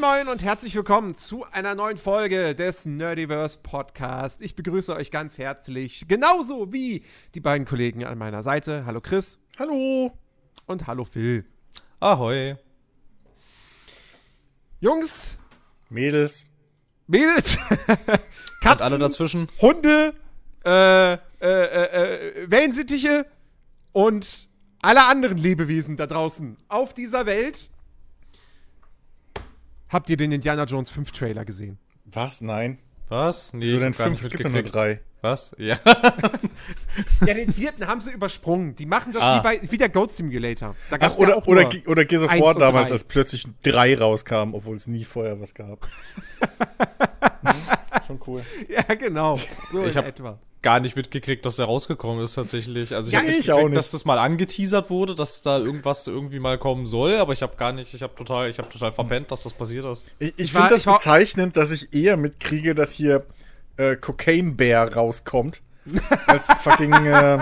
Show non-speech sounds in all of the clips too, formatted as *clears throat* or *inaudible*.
Moin Moin und herzlich willkommen zu einer neuen Folge des Nerdiverse Podcast. Ich begrüße euch ganz herzlich, genauso wie die beiden Kollegen an meiner Seite. Hallo Chris. Hallo. Und hallo Phil. Ahoi. Jungs. Mädels. Mädels. Katzen. *laughs* Und alle dazwischen. Hunde. Äh, äh, äh, äh, Wellensittiche. Und alle anderen Lebewesen da draußen auf dieser Welt. Habt ihr den Indiana Jones 5 Trailer gesehen? Was? Nein. Was? Nee, so denn fünf? Es gibt nur drei. Was? Ja. *laughs* ja, den vierten haben sie übersprungen. Die machen das ah. wie, bei, wie der Goat Simulator. Da Ach, oder, ja oder, oder Gears of War damals, als plötzlich drei rauskamen, obwohl es nie vorher was gab. *laughs* *laughs* Schon cool. *laughs* Ja, genau. So ich in etwa gar nicht mitgekriegt, dass der rausgekommen ist tatsächlich. Also ich ja, habe nicht. dass das mal angeteasert wurde, dass da irgendwas irgendwie mal kommen soll, aber ich habe gar nicht, ich habe total, ich habe total verpennt, dass das passiert ist. Ich, ich finde das bezeichnend, dass ich eher mitkriege, dass hier äh, Cocaine Bear rauskommt, als fucking äh,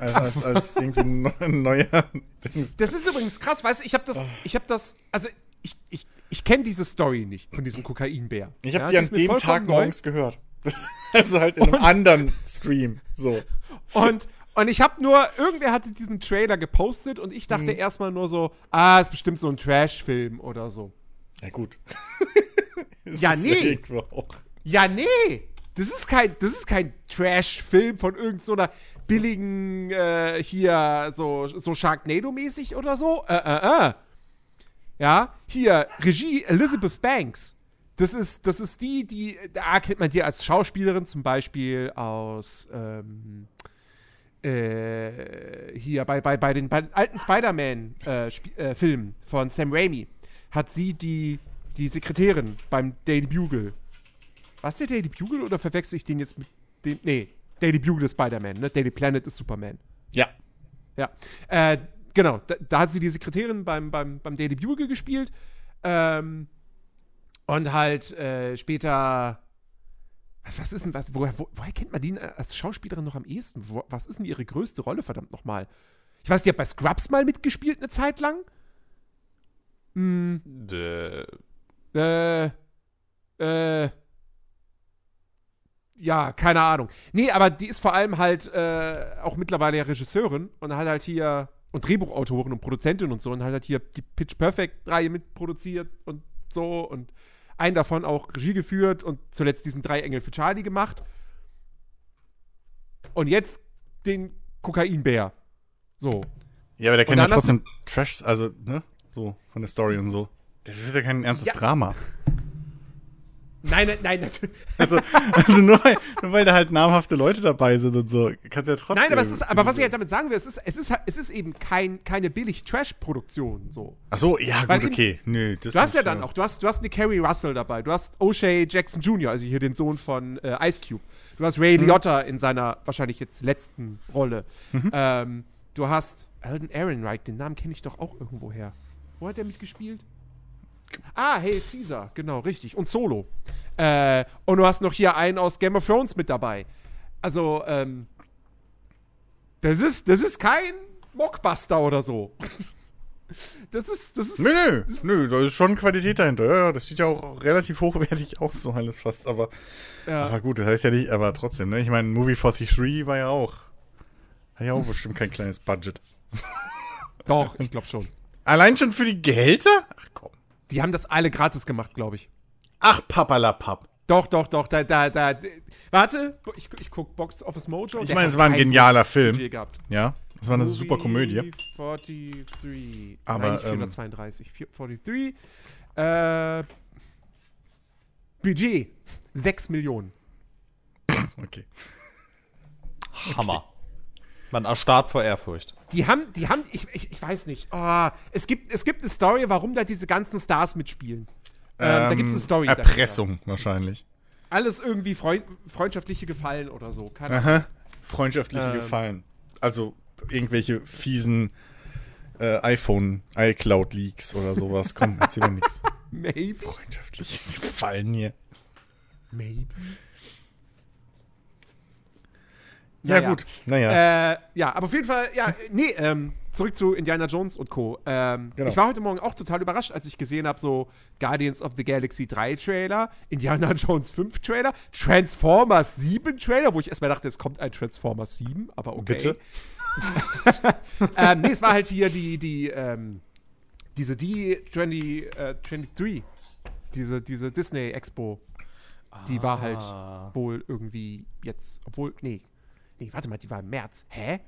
als, als irgendwie ein neuer Dings. Das ist übrigens krass, weißt du, ich habe das, oh. ich habe das, also ich, ich, ich kenne diese Story nicht von diesem Kokainbär. Ich habe ja, die an dem Tag morgens gehört. Das, also halt in einem und, anderen Stream. So. Und, und ich habe nur, irgendwer hatte diesen Trailer gepostet und ich dachte mhm. erstmal nur so, ah, ist bestimmt so ein Trash-Film oder so. Ja, gut. *laughs* ja, nee. Ja, nee. Das ist kein, kein Trash-Film von irgendeiner so billigen, äh, hier, so, so Sharknado-mäßig oder so. Äh, äh, äh. Ja, hier, Regie Elizabeth Banks. Das ist, das ist die, die, da kennt man die als Schauspielerin zum Beispiel aus, ähm, äh, hier bei, bei, bei, den, bei den alten Spider-Man-Filmen äh, äh, von Sam Raimi hat sie die, die Sekretärin beim Daily Bugle. Was der Daily Bugle oder verwechsel ich den jetzt mit dem? Nee, Daily Bugle ist Spider-Man, ne? Daily Planet ist Superman. Ja. Ja. Äh, genau, da, da, hat sie die Sekretärin beim, beim, beim Daily Bugle gespielt. Ähm, und halt äh, später. Was ist denn, was, woher, wo, woher kennt man die als Schauspielerin noch am ehesten? Wo, was ist denn ihre größte Rolle, verdammt nochmal? Ich weiß, die hat bei Scrubs mal mitgespielt eine Zeit lang. Hm. Äh. Äh. Äh. Ja, keine Ahnung. Nee, aber die ist vor allem halt äh, auch mittlerweile ja Regisseurin und hat halt hier und Drehbuchautorin und Produzentin und so und hat halt hier die Pitch Perfect Reihe mitproduziert und so und einen davon auch Regie geführt und zuletzt diesen drei Engel für Charlie gemacht. Und jetzt den Kokainbär. So. Ja, aber der kann ja trotzdem Trash, also, ne? So, von der Story und so. Das ist ja kein ernstes ja. Drama. Nein, nein, nein, natürlich. Also, also nur, weil, nur weil da halt namhafte Leute dabei sind und so, kannst du ja trotzdem. Nein, aber, ist, aber was ich halt damit sagen will, es ist, es ist, es ist eben kein, keine billig Trash-Produktion. So. Ach so, ja, weil gut, okay. Nö, das du hast ja dann auch, du hast, du hast eine Carrie Russell dabei, du hast O'Shea Jackson Jr., also hier den Sohn von äh, Ice Cube. Du hast Ray mhm. Liotta in seiner wahrscheinlich jetzt letzten Rolle. Mhm. Ähm, du hast Alden Ehrenreich, den Namen kenne ich doch auch irgendwo her. Wo hat er mitgespielt? Ah, Hail Caesar, genau, richtig. Und Solo. Äh, und du hast noch hier einen aus Game of Thrones mit dabei. Also, ähm, das ist, das ist kein Mockbuster oder so. *laughs* Das ist, das ist. Nö, nö, das nö, da ist schon Qualität dahinter. Ja, das sieht ja auch relativ hochwertig *laughs* aus, so alles fast. Aber, ja. aber gut, das heißt ja nicht, aber trotzdem, ne? Ich meine, Movie 43 war ja auch. Hat ja auch bestimmt kein kleines Budget. Doch, ich glaube schon. Allein schon für die Gehälter? Ach komm. Die haben das alle gratis gemacht, glaube ich. Ach, papalapap. Doch, doch, doch, da, da, da. Warte, ich, ich guck Box Office Mojo. Ich meine, es war ein genialer Film. Ja, es war eine Movie super Komödie. 43. Aber, Nein, 432. Ähm, 43. Äh, Budget 6 Millionen. Okay. Hammer. Okay. Man erstarrt vor Ehrfurcht. Die haben, die haben, ich, ich, ich weiß nicht. Oh, es, gibt, es gibt eine Story, warum da diese ganzen Stars mitspielen. Ähm, ähm, da gibt es eine Story. Erpressung dahinter. wahrscheinlich. Alles irgendwie Freund, freundschaftliche Gefallen oder so. Keine Aha. Freundschaftliche ähm, Gefallen. Also irgendwelche fiesen äh, iPhone, iCloud-Leaks oder sowas. Komm, erzähl mir nichts. *laughs* Maybe. Freundschaftliche Gefallen hier. Maybe. Ja, naja. gut. Naja. Äh, ja, aber auf jeden Fall, ja, nee, ähm, zurück zu Indiana Jones und Co. Ähm, Genau. Ich war heute Morgen auch total überrascht, als ich gesehen habe, so Guardians of the Galaxy 3 Trailer, Indiana *laughs* Jones 5 Trailer, Transformers 7 Trailer, wo ich erstmal dachte, es kommt ein Transformers 7, aber okay. Bitte? *laughs* ähm, nee, es war halt hier die, die, ähm, diese D20, äh, 23, diese, diese Disney Expo. Die war halt Ah. wohl irgendwie jetzt, obwohl, nee, nee, warte mal, die war im März. Hä?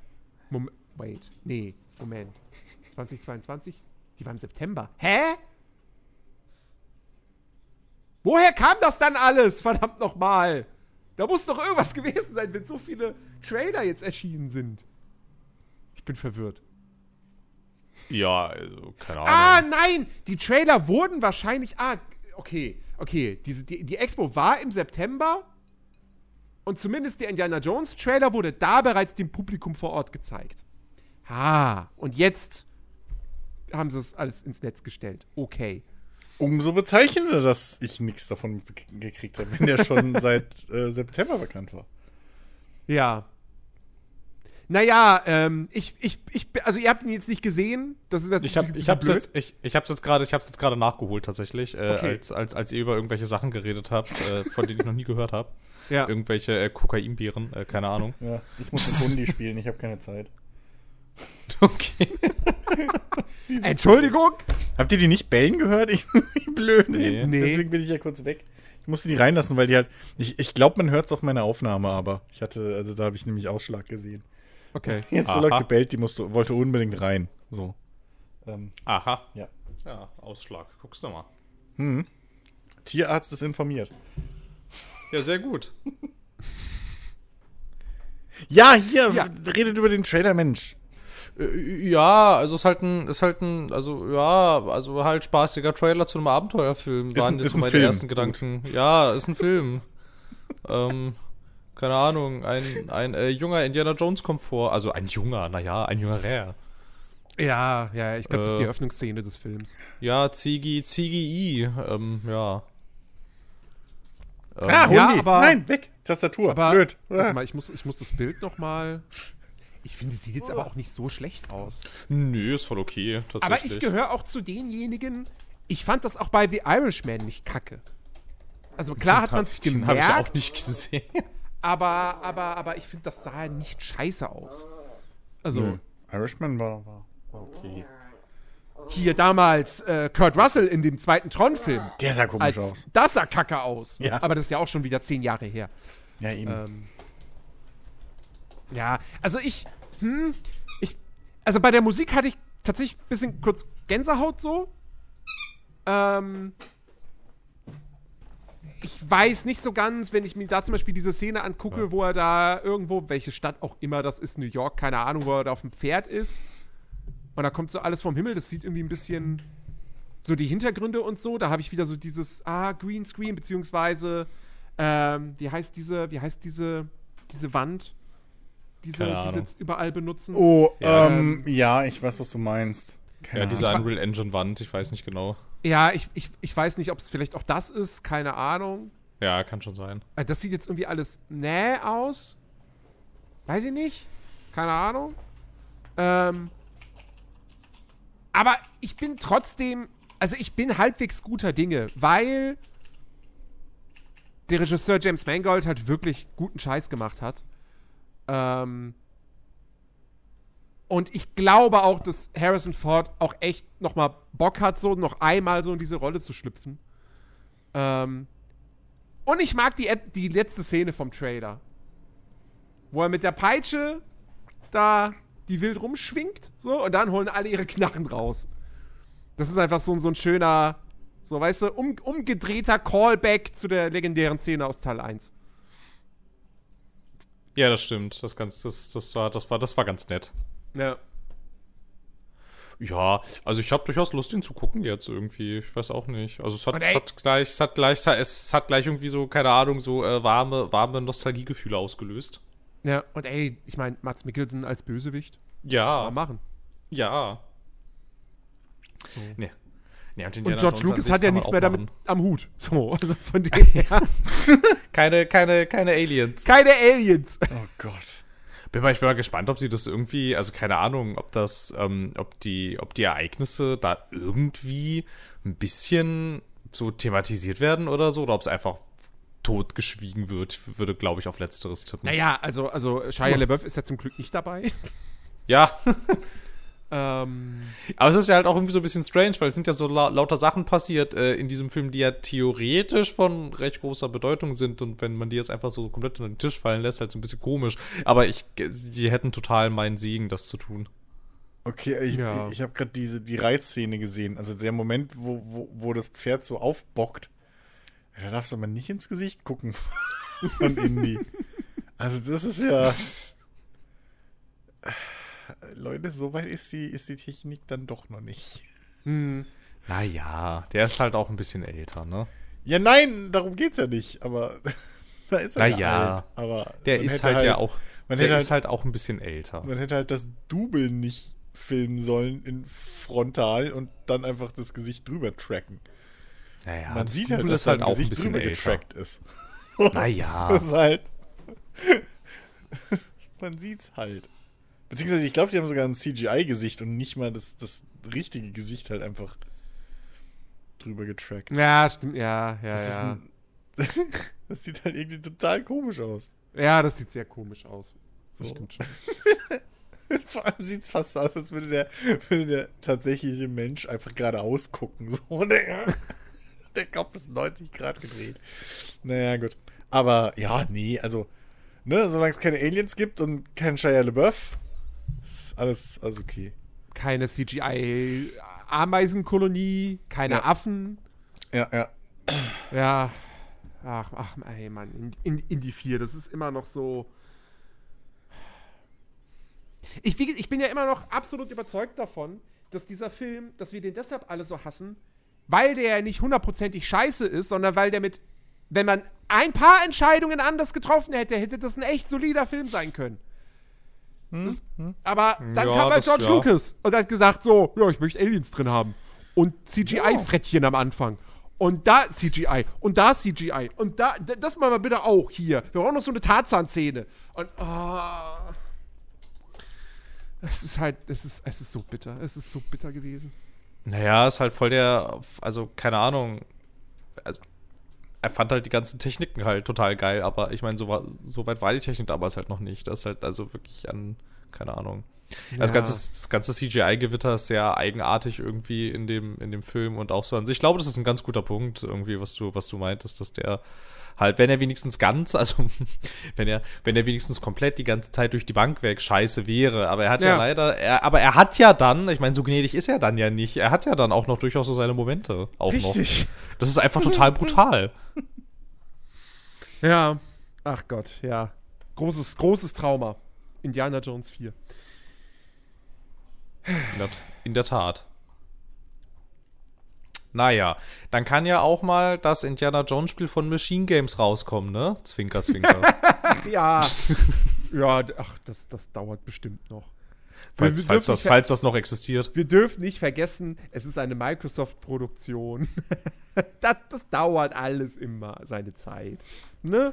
Moment, wait, nee, Moment. *laughs* 2022? Die war im September. Hä? Woher kam das dann alles? Verdammt nochmal. Da muss doch irgendwas *laughs* gewesen sein, wenn so viele Trailer jetzt erschienen sind. Ich bin verwirrt. Ja, also, keine Ah, Ahnung. nein! Die Trailer wurden wahrscheinlich. Ah, okay, okay. Diese, die, die Expo war im September. Und zumindest der Indiana Jones Trailer wurde da bereits dem Publikum vor Ort gezeigt. Ah, und jetzt haben sie es alles ins Netz gestellt. Okay. Umso bezeichnender, dass ich nichts davon gekriegt habe, wenn der schon *laughs* seit äh, September bekannt war. Ja. Naja, ähm, ich, ich, ich, also ihr habt ihn jetzt nicht gesehen. Das ist jetzt Ich, hab, ich hab's blöd. jetzt, ich, ich hab's jetzt gerade, ich hab's jetzt gerade nachgeholt tatsächlich, äh, Okay. als, als, als ihr über irgendwelche Sachen geredet habt, äh, von denen ich noch nie gehört habe. Ja. Irgendwelche äh, Kokainbeeren, äh, keine Ahnung. Ja, ich muss mit Hundi spielen, ich habe keine Zeit. *laughs* Okay. *laughs* Entschuldigung? Habt ihr die nicht bellen gehört? *laughs* Ich wie blöd. Nee. Nee. Deswegen bin ich ja kurz weg. Ich musste die reinlassen, weil die halt. Ich, ich glaube, man hört es auf meiner Aufnahme, aber ich hatte, also da habe ich nämlich Ausschlag gesehen. Okay. *laughs* Jetzt so laut gebellt, die musste, wollte unbedingt rein. So. Ähm, Aha. ja. Ja, Ausschlag. Guckst du mal. Tierarzt ist informiert. Ja, sehr gut. *laughs* Ja, hier, Ja. redet über den Trailer, Mensch. Äh, Ja, also ist halt ein, ist halt ein, also ja, also halt spaßiger Trailer zu einem Abenteuerfilm. Ist waren ein- jetzt so ein meine Film. ersten Gedanken. Ja, ist ein Film. *laughs* ähm, keine Ahnung, ein, ein äh, junger Indiana Jones kommt vor. Also ein junger, naja, ein junger Rare. Ja, ja, ich glaube, das ist die Äh. Eröffnungsszene des Films. Ja, Zigi, Zigi I, ähm, ja. Ähm, Ah, ja, aber- Nein, weg. Tastatur. Aber, Blöd. warte mal, ich muss, ich muss das Bild noch mal. Ich finde, es sieht jetzt aber auch nicht so schlecht aus. Nö, ist voll okay, tatsächlich. Aber ich gehöre auch zu denjenigen, ich fand das auch bei The Irishman nicht kacke. Also klar hat man es Den habe ich gemerkt, auch nicht gesehen. Aber, aber, aber ich finde, das sah nicht scheiße aus. Also Nö. Irishman war, war, war okay. hier damals äh, Kurt Russell in dem zweiten Tron-Film. Der sah komisch aus. das sah kacke aus. Ja. Aber das ist ja auch schon wieder zehn Jahre her. Ja, eben. Ähm, ja, also ich, hm, ich, also bei der Musik hatte ich tatsächlich ein bisschen kurz Gänsehaut so. Ähm, ich weiß nicht so ganz, wenn ich mir da zum Beispiel diese Szene angucke, wo er da irgendwo, welche Stadt auch immer das ist, New York, keine Ahnung, wo er da auf dem Pferd ist. Und da kommt so alles vom Himmel, das sieht irgendwie ein bisschen so die Hintergründe und so. Da habe ich wieder so dieses, ah, Greenscreen, beziehungsweise, ähm, wie heißt diese, wie heißt diese, diese Wand, diese, die sie jetzt überall benutzen? oh, ja, ähm, ja, ich weiß, was du meinst. Keine Ja, Ahnung. diese Unreal Engine Wand, ich weiß nicht genau. Ja, ich, ich, ich weiß nicht, ob es vielleicht auch das ist, keine Ahnung. Ja, kann schon sein. Äh, Das sieht jetzt irgendwie alles näh aus. Weiß ich nicht. Keine Ahnung. Ähm, aber ich bin trotzdem, also ich bin halbwegs guter Dinge, weil der Regisseur James Mangold halt wirklich guten Scheiß gemacht hat. Ähm, und ich glaube auch, dass Harrison Ford auch echt noch mal Bock hat, so noch einmal so in diese Rolle zu schlüpfen. Ähm, und ich mag die, die letzte Szene vom Trailer. Wo er mit der Peitsche da die wild rumschwingt, so, und dann holen alle ihre Knarren raus. Das ist einfach so, so ein schöner, so, weißt du, um, umgedrehter Callback zu der legendären Szene aus Teil 1. Ja, das stimmt. Das, das, das, war, das, war, das war ganz nett. Ja. Ja, also ich habe durchaus Lust, ihn zu gucken jetzt irgendwie. Ich weiß auch nicht. Also es hat, es hat gleich, es hat gleich, es hat gleich irgendwie so, keine Ahnung, so äh, warme, warme Nostalgiegefühle ausgelöst. Ja, und ey, ich meine, Mats Mikkelsen als Bösewicht. Kann Ja, man machen. ja. Nee. Nee, und, Und George Lucas hat ja kann nichts mehr damit machen. am Hut. So, also von *laughs* dem her. Keine, keine, keine Aliens. Keine Aliens. Oh Gott. Bin mal, ich bin mal gespannt, ob sie das irgendwie, also keine Ahnung, ob das, ähm, ob die, ob die Ereignisse da irgendwie ein bisschen so thematisiert werden oder so, oder ob es einfach totgeschwiegen wird. Ich würde, glaube ich, auf Letzteres tippen. Naja, also, also Shia LaBeouf ist ja zum Glück nicht dabei. Ja, *laughs* ähm, aber es ist ja halt auch irgendwie so ein bisschen strange, weil es sind ja so la lauter Sachen passiert äh, in diesem Film, die ja theoretisch von recht großer Bedeutung sind und wenn man die jetzt einfach so komplett unter den Tisch fallen lässt, halt so ein bisschen komisch. Aber ich, die hätten total meinen Segen, das zu tun. Okay, ich, Ja. ich, ich habe gerade diese die Reitszene gesehen. Also der Moment, wo, wo, wo das Pferd so aufbockt. Da darfst du aber nicht ins Gesicht gucken *laughs* von Indy. Also das ist ja. *laughs* Leute, so weit ist die, ist die Technik dann doch noch nicht. hm. Naja, der ist halt auch ein bisschen älter, ne? Ja, nein, darum geht's ja nicht. Aber *laughs* da ist er Na ja. alt. Aber Der ist hätte halt, ja auch, man der ist halt auch ein bisschen älter. Man hätte halt das Double nicht filmen sollen in frontal und dann einfach das Gesicht drüber tracken. Naja, Man das sieht Double halt, dass halt sein auch ein Gesicht bisschen drüber älter. getrackt ist. Naja. *laughs* Das ist halt. *laughs* man sieht's halt. Beziehungsweise, ich glaube, sie haben sogar ein CGI-Gesicht und nicht mal das, das richtige Gesicht halt einfach drüber getrackt. Ja, stimmt, ja, ja, Das, ja. ein, *laughs* das sieht halt irgendwie total komisch aus. Ja, das sieht sehr komisch aus. Das So. stimmt schon. *laughs* Vor allem sieht es fast so aus, als würde der, würde der tatsächliche Mensch einfach geradeaus gucken. So, *laughs* der, der Kopf ist 90 Grad gedreht. Naja, gut. Aber ja, nee, also, ne, solange es keine Aliens gibt und kein Shia LaBeouf, ist alles, alles okay. Keine CGI-Ameisenkolonie, keine Ja. Affen. Ja, ja. Ja. Ach, ach, ey, Mann. In, in, in die vier, das ist immer noch so. Ich, ich bin ja immer noch absolut überzeugt davon, dass dieser Film, dass wir den deshalb alle so hassen, weil der ja nicht hundertprozentig scheiße ist, sondern weil der mit, wenn man ein paar Entscheidungen anders getroffen hätte, hätte das ein echt solider Film sein können. Das, aber dann Ja, kam halt George ja. Lucas und hat gesagt so, ja, ich möchte Aliens drin haben. Und CGI-Frettchen am Anfang. Und da CGI. Und da CGI. Und da, das machen wir bitte auch hier. Wir brauchen noch so eine Tarzan-Szene. Und, ah. Es ist halt, es ist, es ist so bitter. Es ist so bitter gewesen. Naja, ist halt voll der, also keine Ahnung. Also, er fand halt die ganzen Techniken halt total geil, aber ich meine, so, war- so weit war die Technik damals halt noch nicht. Das ist halt also wirklich an, keine Ahnung. Das, Ja. ganze, das ganze CGI-Gewitter ist sehr eigenartig irgendwie in dem, in dem Film und auch so an sich. Ich glaube, das ist ein ganz guter Punkt, irgendwie, was du, was du meintest, dass der halt, wenn er wenigstens ganz, also *laughs* wenn er, wenn er wenigstens komplett die ganze Zeit durch die Bank weg scheiße wäre, aber er hat ja, Ja. leider, er, aber er hat ja dann, ich meine, so gnädig ist er dann ja nicht, er hat ja dann auch noch durchaus so seine Momente auch noch. Das ist einfach total brutal. Ja. Ach Gott, ja. Großes, großes Trauma. Indiana Jones 4. In der, in der Tat. Naja, dann kann ja auch mal das Indiana Jones Spiel von Machine Games rauskommen, ne? Zwinker, zwinker. *laughs* Ja. *laughs* ja, ach, das, das dauert bestimmt noch. falls, falls, das, nicht- falls das noch existiert. Wir dürfen nicht vergessen, es ist eine Microsoft-Produktion. *laughs* das, das dauert alles immer seine Zeit. Ne?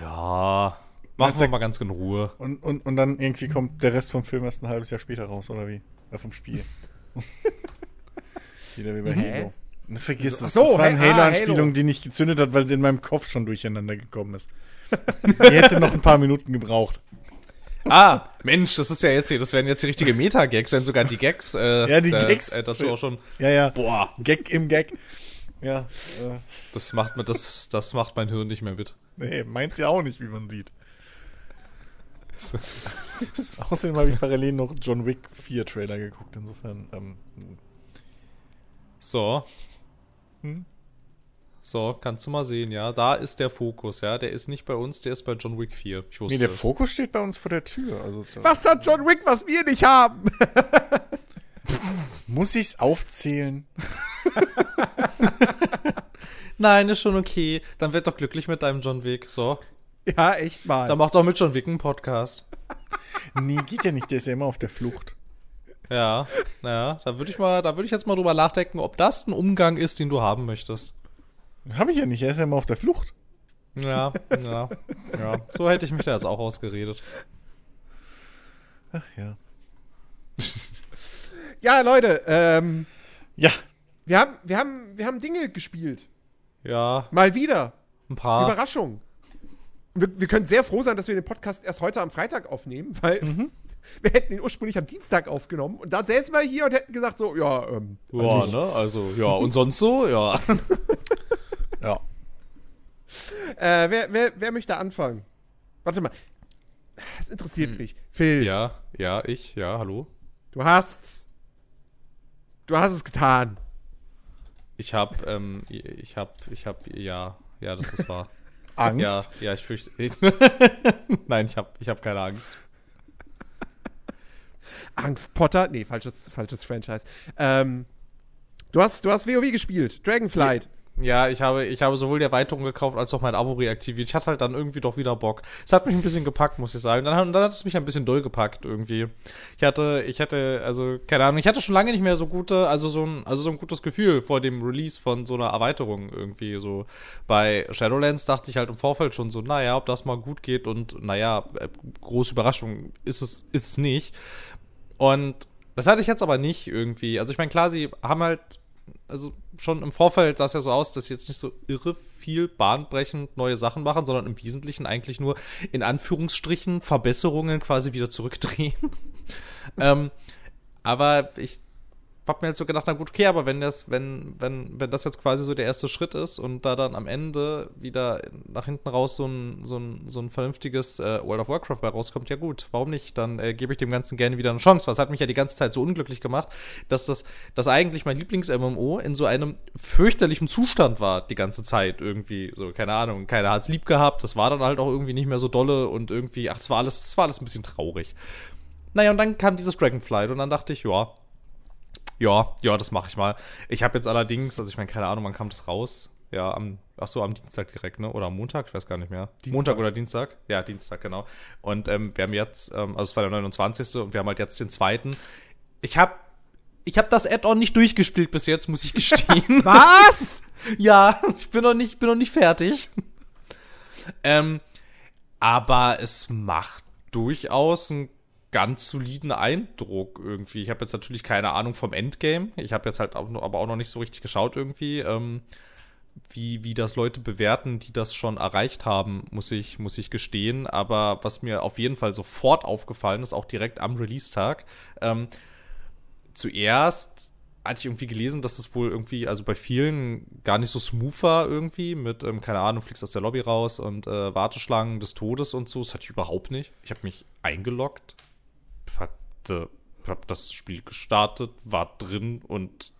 Ja, machen wir mal ganz in Ruhe. Und, und, und dann irgendwie kommt der Rest vom Film erst ein halbes Jahr später raus, oder wie? Äh, vom Spiel. Wieder wie bei? Halo. Vergiss es. so, das war eine hey, ah, Halo-Anspielung, Halo. die nicht gezündet hat, weil sie in meinem Kopf schon durcheinander gekommen ist. die hätte noch ein paar Minuten gebraucht. Ah, Mensch, das ist ja jetzt hier, das werden jetzt die richtige Meta-Gags, werden sogar die Gags, äh, Ja, die äh, Gags. Äh, dazu auch schon. Ja, ja. Boah, Gag im Gag. Ja, äh, das macht mir, das, das macht mein Hirn nicht mehr mit. nee, meint's ja auch nicht, wie man sieht. *laughs* Außerdem habe ich parallel noch John Wick 4 Trailer geguckt, insofern, ähm, So. Hm? So, kannst du mal sehen, ja. Da ist der Fokus, ja. Der ist nicht bei uns, der ist bei John Wick 4. Ich wusste nee, der es. Fokus steht bei uns vor der Tür. Also, Was hat John Wick, was wir nicht haben? *laughs* muss ich's aufzählen? *laughs* Nein, ist schon okay. Dann werd doch glücklich mit deinem John Wick. So. ja, echt mal. Dann mach doch mit John Wick einen Podcast. Nee, geht ja nicht, der ist ja immer auf der Flucht. Ja, naja, da würde ich mal, da würde ich jetzt mal drüber nachdenken, ob das ein Umgang ist, den du haben möchtest. Habe ich ja nicht, er ist ja immer auf der Flucht. Ja, ja, ja. So hätte ich mich da jetzt auch ausgeredet. Ach ja. *laughs* ja, Leute, ähm, Ja. wir haben, wir haben, wir haben Dinge gespielt. Ja, Mal wieder. ein paar. Überraschung. Wir, wir können sehr froh sein, dass wir den Podcast erst heute am Freitag aufnehmen, weil *laughs* wir hätten ihn ursprünglich am Dienstag aufgenommen und dann säßen wir hier und hätten gesagt so, ja, ähm, ja, nichts. ne? Also, ja, und sonst so? Ja. *laughs* Ja. Äh, wer, wer, wer möchte anfangen? Warte mal. Das interessiert mich. Phil, Ja, ja, ich, ja, hallo. du hast. Du hast es getan. Ich hab, ähm, ich hab, ich hab, ja, ja, das ist wahr. *laughs* Angst. Ja, ja, ich fürchte. Ich, *laughs* Nein, ich hab, ich hab keine Angst. Angst Potter. Nee, falsches, falsches Franchise. Ähm, du, hast, du hast WoW gespielt. Dragonflight. Ja, ich habe, ich habe sowohl die Erweiterung gekauft als auch mein Abo reaktiviert. Ich hatte halt dann irgendwie doch wieder Bock. Es hat mich ein bisschen gepackt, muss ich sagen. Dann, dann hat es mich ein bisschen doll gepackt irgendwie. Ich hatte, ich hatte, also, keine Ahnung, ich hatte schon lange nicht mehr so gute, also so ein, also so ein gutes Gefühl vor dem Release von so einer Erweiterung irgendwie. So bei Shadowlands dachte ich halt im Vorfeld schon so, naja, ob das mal gut geht und naja, äh, große Überraschung ist es, ist es nicht. Und das hatte ich jetzt aber nicht irgendwie. Also ich meine, klar, sie haben halt, also schon im Vorfeld sah es ja so aus, dass sie jetzt nicht so irre viel bahnbrechend neue Sachen machen, sondern im Wesentlichen eigentlich nur in Anführungsstrichen Verbesserungen quasi wieder zurückdrehen. *laughs* ähm, aber ich hab mir halt so gedacht, na gut, okay, aber wenn das, wenn, wenn, wenn das jetzt quasi so der erste Schritt ist und da dann am Ende wieder nach hinten raus so ein, so ein, so ein vernünftiges äh, World of Warcraft bei rauskommt, ja gut, warum nicht? Dann äh, gebe ich dem Ganzen gerne wieder eine Chance. Was hat mich ja die ganze Zeit so unglücklich gemacht, dass das, dass eigentlich mein Lieblings-MMO in so einem fürchterlichen Zustand war die ganze Zeit irgendwie. So, keine Ahnung, keiner hat's lieb gehabt, das war dann halt auch irgendwie nicht mehr so dolle und irgendwie, ach, es war alles, es war alles ein bisschen traurig. Naja, und dann kam dieses Dragonflight und dann dachte ich, ja, ja, ja, das mache ich mal. Ich habe jetzt allerdings, also ich meine, keine Ahnung, wann kam das raus? Ja, am, ach so, am Dienstag direkt, ne? Oder am Montag, ich weiß gar nicht mehr. Dienstag. Montag oder Dienstag? Ja, Dienstag, genau. Und ähm, wir haben jetzt, ähm, also es war der 29. und wir haben halt jetzt den zweiten. Ich habe ich hab das Add-on nicht durchgespielt bis jetzt, muss ich gestehen. *laughs* Was? *laughs* Ja, ich bin noch nicht, bin noch nicht fertig. ähm, aber es macht durchaus einen ganz soliden Eindruck irgendwie. Ich habe jetzt natürlich keine Ahnung vom Endgame. Ich habe jetzt halt auch, noch- aber auch noch nicht so richtig geschaut irgendwie, ähm, wie, wie das Leute bewerten, die das schon erreicht haben, muss ich, muss ich gestehen. Aber was mir auf jeden Fall sofort aufgefallen ist, auch direkt am Release-Tag, ähm, zuerst hatte ich irgendwie gelesen, dass es wohl irgendwie, also bei vielen gar nicht so smooth war irgendwie, mit, ähm, keine Ahnung, fliegst aus der Lobby raus und äh, Warteschlangen des Todes und so. Das hatte ich überhaupt nicht. Ich habe mich eingeloggt, hatte, hab das Spiel gestartet, war drin und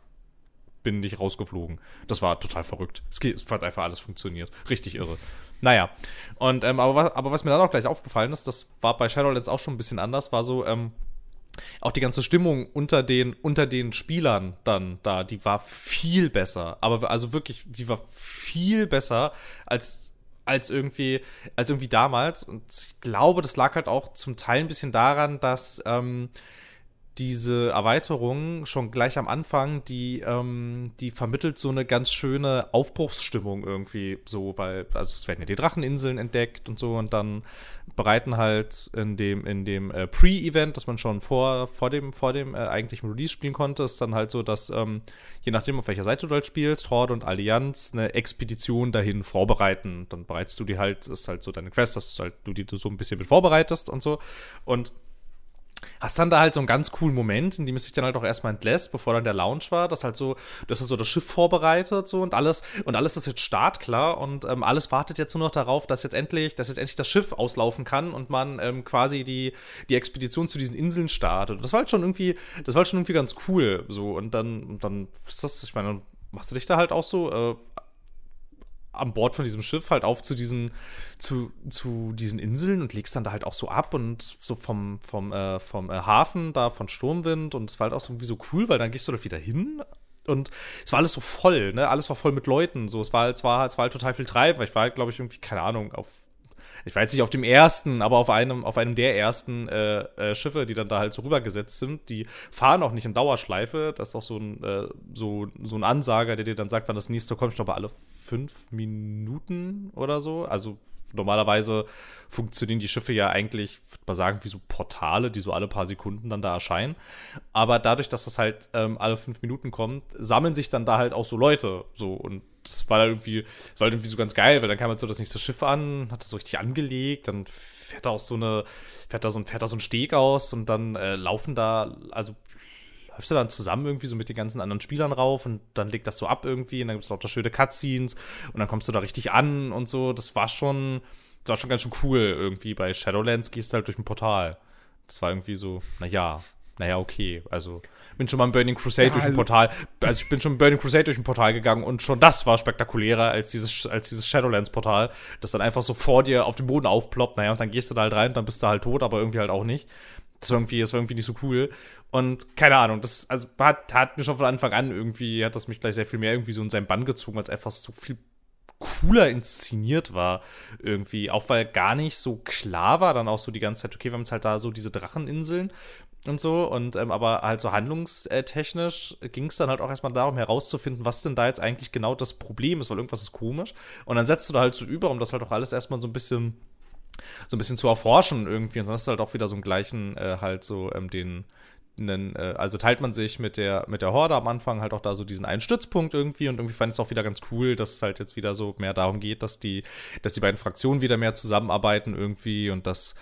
bin nicht rausgeflogen. Das war total verrückt. Es, hat einfach alles funktioniert. Richtig irre. Naja. Und, ähm, aber, was, aber was mir dann auch gleich aufgefallen ist, das war bei Shadowlands auch schon ein bisschen anders, war so, ähm, auch die ganze Stimmung unter den, unter den Spielern dann da, die war viel besser. Aber also wirklich, die war viel besser als, als irgendwie, als irgendwie damals. Und ich glaube, das lag halt auch zum Teil ein bisschen daran, dass ähm, diese Erweiterung schon gleich am Anfang, die, ähm, die vermittelt so eine ganz schöne Aufbruchsstimmung irgendwie so, weil, also es werden ja die Dracheninseln entdeckt und so und dann bereiten halt in dem, in dem äh, Pre-Event, das man schon vor, vor dem, vor dem äh, eigentlichen Release spielen konnte, ist dann halt so, dass ähm, je nachdem, auf welcher Seite du halt spielst, Horde und Allianz, eine Expedition dahin vorbereiten. Dann bereitest du die halt, ist halt so deine Quest, dass du halt du die so ein bisschen mit vorbereitest und so. Und hast dann da halt so einen ganz coolen Moment, in dem es sich dann halt auch erstmal entlässt, bevor dann der Lounge war, dass halt so, das ist so das Schiff vorbereitet so und alles und alles ist jetzt startklar und ähm, alles wartet jetzt nur noch darauf, dass jetzt endlich, dass jetzt endlich das Schiff auslaufen kann und man ähm, quasi die die Expedition zu diesen Inseln startet. Das war halt schon irgendwie, das war halt schon irgendwie ganz cool so und dann und dann ist das, ich meine, machst du dich da halt auch so äh, an Bord von diesem Schiff halt auf zu diesen, zu, zu diesen Inseln und legst dann da halt auch so ab und so vom, vom, äh, vom äh, Hafen da von Sturmwind und es war halt auch so irgendwie so cool, weil dann gehst du da wieder hin und es war alles so voll, ne? Alles war voll mit Leuten. So, es war, es war, es war halt total viel Treib, weil ich war halt, glaube ich, irgendwie, keine Ahnung, auf ich jetzt nicht auf dem ersten, aber auf einem, auf einem der ersten äh, äh, Schiffe, die dann da halt so rübergesetzt sind. Die fahren auch nicht in Dauerschleife. Das ist auch so ein, äh, so, so ein Ansager, der dir dann sagt, wann das nächste kommt. Ich glaube, alle fünf Minuten oder so. Also normalerweise funktionieren die Schiffe ja eigentlich, würde man sagen, wie so Portale, die so alle paar Sekunden dann da erscheinen. Aber dadurch, dass das halt ähm, alle fünf Minuten kommt, sammeln sich dann da halt auch so Leute. So und das war irgendwie, das war halt irgendwie so ganz geil, weil dann kam halt so das nächste Schiff an, hat das so richtig angelegt, dann fährt da auch so eine, fährt da so ein, fährt da so ein Steg aus und dann äh, laufen da, also läufst du dann zusammen irgendwie so mit den ganzen anderen Spielern rauf und dann legt das so ab irgendwie und dann gibt es auch da schöne Cutscenes und dann kommst du da richtig an und so. Das war schon, das war schon ganz schön cool irgendwie. Bei Shadowlands gehst du halt durch ein Portal. Das war irgendwie so, naja, naja, okay. Also, bin schon mal im Burning Crusade ja, durch ein Portal. Also, ich bin schon im Burning Crusade durch ein Portal gegangen und schon das war spektakulärer als dieses, als dieses Shadowlands-Portal, das dann einfach so vor dir auf dem Boden aufploppt. Naja, und dann gehst du da halt rein und dann bist du halt tot, aber irgendwie halt auch nicht. Das war irgendwie, das war irgendwie nicht so cool. Und keine Ahnung, das also hat, hat mir schon von Anfang an irgendwie, hat das mich gleich sehr viel mehr irgendwie so in seinen Bann gezogen, als einfach so viel cooler inszeniert war irgendwie. Auch weil gar nicht so klar war dann auch so die ganze Zeit, okay, wir haben jetzt halt da so diese Dracheninseln und so. Und ähm, aber halt so handlungstechnisch ging es dann halt auch erstmal darum herauszufinden, was denn da jetzt eigentlich genau das Problem ist, weil irgendwas ist komisch. Und dann setzt du da halt so über, um das halt auch alles erstmal so ein bisschen so ein bisschen zu erforschen irgendwie. Und dann hast du halt auch wieder so einen gleichen, äh, halt so ähm, den, äh, also teilt man sich mit der, mit der Horde am Anfang halt auch da so diesen einen Stützpunkt irgendwie und irgendwie fand ich es auch wieder ganz cool, dass es halt jetzt wieder so mehr darum geht, dass die, dass die beiden Fraktionen wieder mehr zusammenarbeiten irgendwie und dass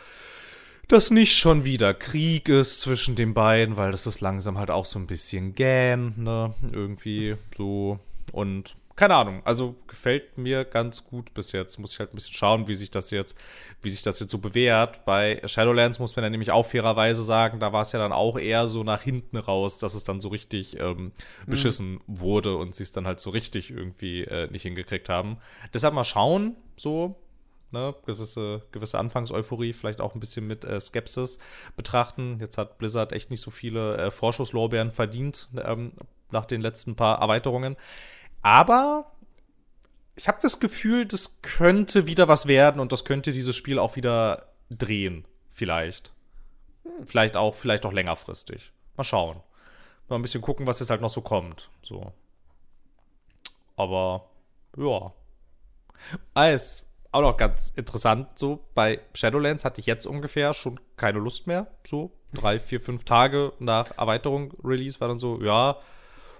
das nicht schon wieder Krieg ist zwischen den beiden, weil das ist langsam halt auch so ein bisschen gähn, ne, irgendwie so und keine Ahnung, also gefällt mir ganz gut bis jetzt. Muss ich halt ein bisschen schauen, wie sich das jetzt, wie sich das jetzt so bewährt. Bei Shadowlands muss man ja nämlich auch fairerweise sagen, da war es ja dann auch eher so nach hinten raus, dass es dann so richtig ähm, mhm. beschissen mhm. wurde und sie es dann halt so richtig irgendwie äh, nicht hingekriegt haben. Deshalb mal schauen, so, Ne, gewisse, gewisse Anfangseuphorie, vielleicht auch ein bisschen mit äh, Skepsis betrachten. Jetzt hat Blizzard echt nicht so viele äh, Vorschusslorbeeren verdient ähm, nach den letzten paar Erweiterungen. Aber ich habe das Gefühl, das könnte wieder was werden und das könnte dieses Spiel auch wieder drehen. Vielleicht. Vielleicht auch, vielleicht auch längerfristig. Mal schauen. Mal ein bisschen gucken, was jetzt halt noch so kommt. So. Aber, ja. Alles auch noch ganz interessant, so bei Shadowlands hatte ich jetzt ungefähr schon keine Lust mehr. So drei, vier, fünf Tage nach Erweiterung Release war dann so, ja,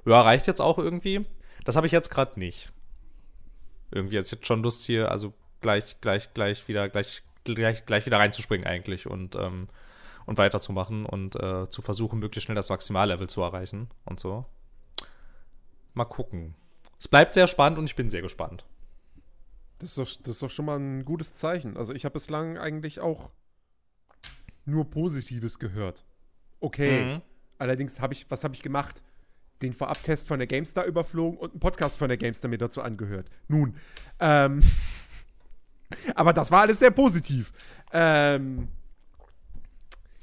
ja, reicht jetzt auch irgendwie. Das habe ich jetzt gerade nicht. Irgendwie jetzt jetzt schon Lust hier, also gleich, gleich, gleich wieder, gleich, gleich, gleich wieder reinzuspringen eigentlich und, ähm, und weiterzumachen und äh, zu versuchen, möglichst schnell das Maximallevel zu erreichen und so. Mal gucken. Es bleibt sehr spannend und ich bin sehr gespannt. Das ist doch, das ist doch schon mal ein gutes Zeichen. Also ich habe bislang eigentlich auch nur Positives gehört. Okay. Mhm. Allerdings habe ich, was habe ich gemacht? Den Vorabtest von der GameStar überflogen und einen Podcast von der GameStar mir dazu angehört. Nun, ähm, *laughs* aber das war alles sehr positiv. Ähm,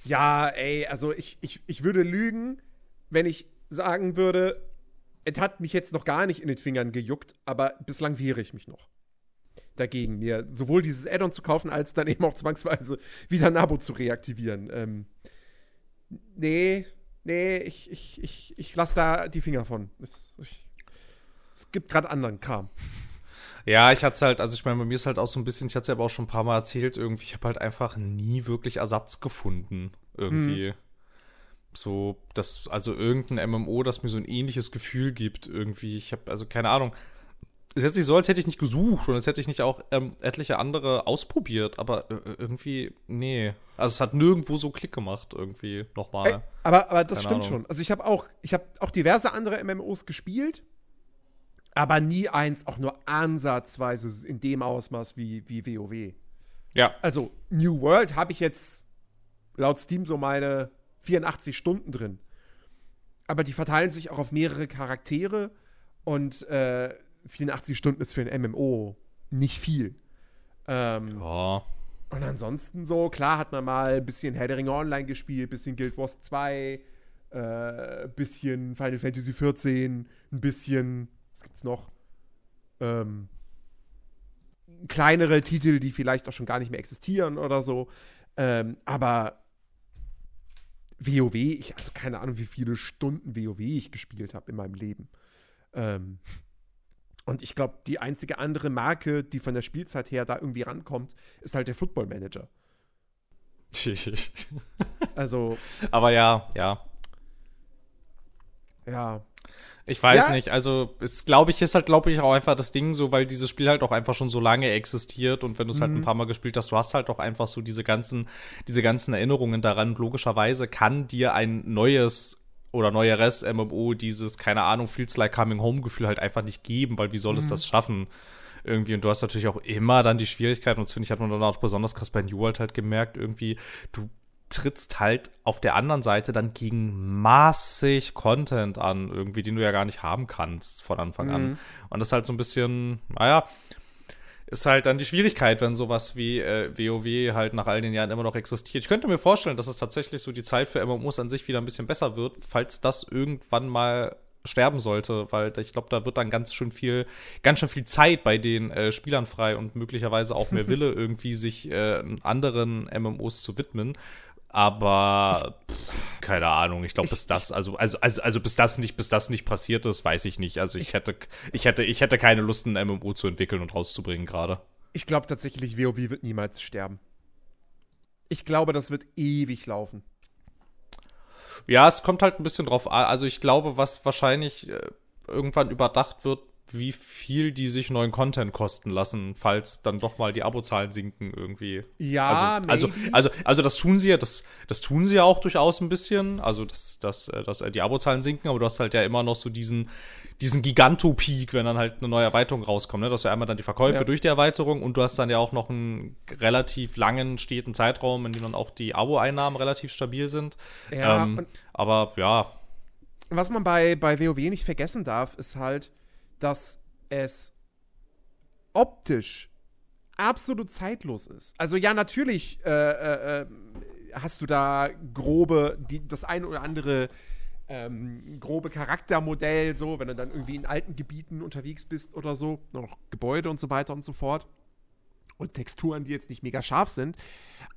ja, ey, also ich, ich, ich würde lügen, wenn ich sagen würde, es hat mich jetzt noch gar nicht in den Fingern gejuckt, aber bislang wehre ich mich noch dagegen, mir sowohl dieses Add-on zu kaufen, als dann eben auch zwangsweise *laughs* wieder ein Abo zu reaktivieren. Ähm, nee, nee, ich, ich, ich, ich lasse da die Finger von. Es, ich, es gibt gerade anderen Kram. Ja, ich hatte es halt, also ich meine, bei mir ist halt auch so ein bisschen, ich hatte es ja aber auch schon ein paar Mal erzählt, irgendwie, ich habe halt einfach nie wirklich Ersatz gefunden. Irgendwie. Hm. So, das, also irgendein MMO, das mir so ein ähnliches Gefühl gibt, irgendwie. Ich habe, also keine Ahnung ist jetzt nicht so, als hätte ich nicht gesucht und als hätte ich nicht auch ähm, etliche andere ausprobiert, aber äh, irgendwie, nee. Also es hat nirgendwo so Klick gemacht, irgendwie nochmal. Ey, aber, aber das Keine stimmt Ahnung. schon. Also ich habe auch, ich habe auch diverse andere MMOs gespielt, aber nie eins auch nur ansatzweise in dem Ausmaß wie, wie WoW. Ja. Also New World habe ich jetzt laut Steam so meine 84 Stunden drin. Aber die verteilen sich auch auf mehrere Charaktere und äh, 84 Stunden ist für ein MMO nicht viel. Ähm, ja. Und ansonsten so, klar hat man mal ein bisschen Herr der Ringe Online gespielt, bisschen Guild Wars 2, äh, bisschen Final Fantasy 14, ein bisschen, was gibt's noch? Ähm, kleinere Titel, die vielleicht auch schon gar nicht mehr existieren oder so. Ähm, aber WoW, ich, also keine Ahnung, wie viele Stunden WoW ich gespielt habe in meinem Leben. Ähm, Und ich glaube, die einzige andere Marke, die von der Spielzeit her da irgendwie rankommt, ist halt der Football Manager. *laughs* also. Aber ja, ja. Ja. Ich weiß Ja. nicht, also es glaube ich, ist halt, glaube ich, auch einfach das Ding so, weil dieses Spiel halt auch einfach schon so lange existiert und wenn du es halt ein paar Mal gespielt hast, du hast halt auch einfach so diese ganzen, diese ganzen Erinnerungen daran. Und logischerweise kann dir ein neues oder neueres MMO dieses, keine Ahnung, Feels Like Coming Home Gefühl halt einfach nicht geben, weil wie soll es das schaffen? Irgendwie, und du hast natürlich auch immer dann die Schwierigkeiten, und das finde ich, hat man dann auch besonders krass bei New World halt gemerkt, irgendwie, du trittst halt auf der anderen Seite dann gegen massig Content an, irgendwie, den du ja gar nicht haben kannst von Anfang an. Und das ist halt so ein bisschen, naja, ist halt dann die Schwierigkeit, wenn sowas wie äh, WoW halt nach all den Jahren immer noch existiert. Ich könnte mir vorstellen, dass es tatsächlich so die Zeit für MMOs an sich wieder ein bisschen besser wird, falls das irgendwann mal sterben sollte, weil ich glaube, da wird dann ganz schön viel, ganz schön viel Zeit bei den äh, Spielern frei und möglicherweise auch mehr *laughs* Wille, irgendwie sich äh, anderen MMOs zu widmen. Aber pff, keine Ahnung, ich glaube, bis das, also, also, also, also bis das nicht, bis das nicht passiert ist, weiß ich nicht. Also ich hätte, ich hätte, ich hätte keine Lust, ein MMO zu entwickeln und rauszubringen gerade. Ich glaube tatsächlich, WoW wird niemals sterben. Ich glaube, das wird ewig laufen. Ja, es kommt halt ein bisschen drauf an. Also ich glaube, was wahrscheinlich äh, irgendwann überdacht wird, wie viel die sich neuen Content kosten lassen, falls dann doch mal die Abozahlen sinken irgendwie. Ja, also, also, also, also das tun sie ja, das, das tun sie ja auch durchaus ein bisschen. Also, dass, dass, äh, dass äh, die Abozahlen sinken, aber du hast halt ja immer noch so diesen, diesen Giganto-Peak, wenn dann halt eine neue Erweiterung rauskommt. Ne? Du hast ja einmal dann die Verkäufe Ja. durch die Erweiterung und du hast dann ja auch noch einen relativ langen, steten Zeitraum, in dem dann auch die Abo-Einnahmen relativ stabil sind. Ja, ähm, aber ja, Was man bei, bei WoW nicht vergessen darf, ist halt, dass es optisch absolut zeitlos ist. Also ja, natürlich äh, äh, äh, hast du da grobe, die, das eine oder andere ähm, grobe Charaktermodell, so, wenn du dann irgendwie in alten Gebieten unterwegs bist oder so, noch Gebäude und so weiter und so fort. Und Texturen, die jetzt nicht mega scharf sind.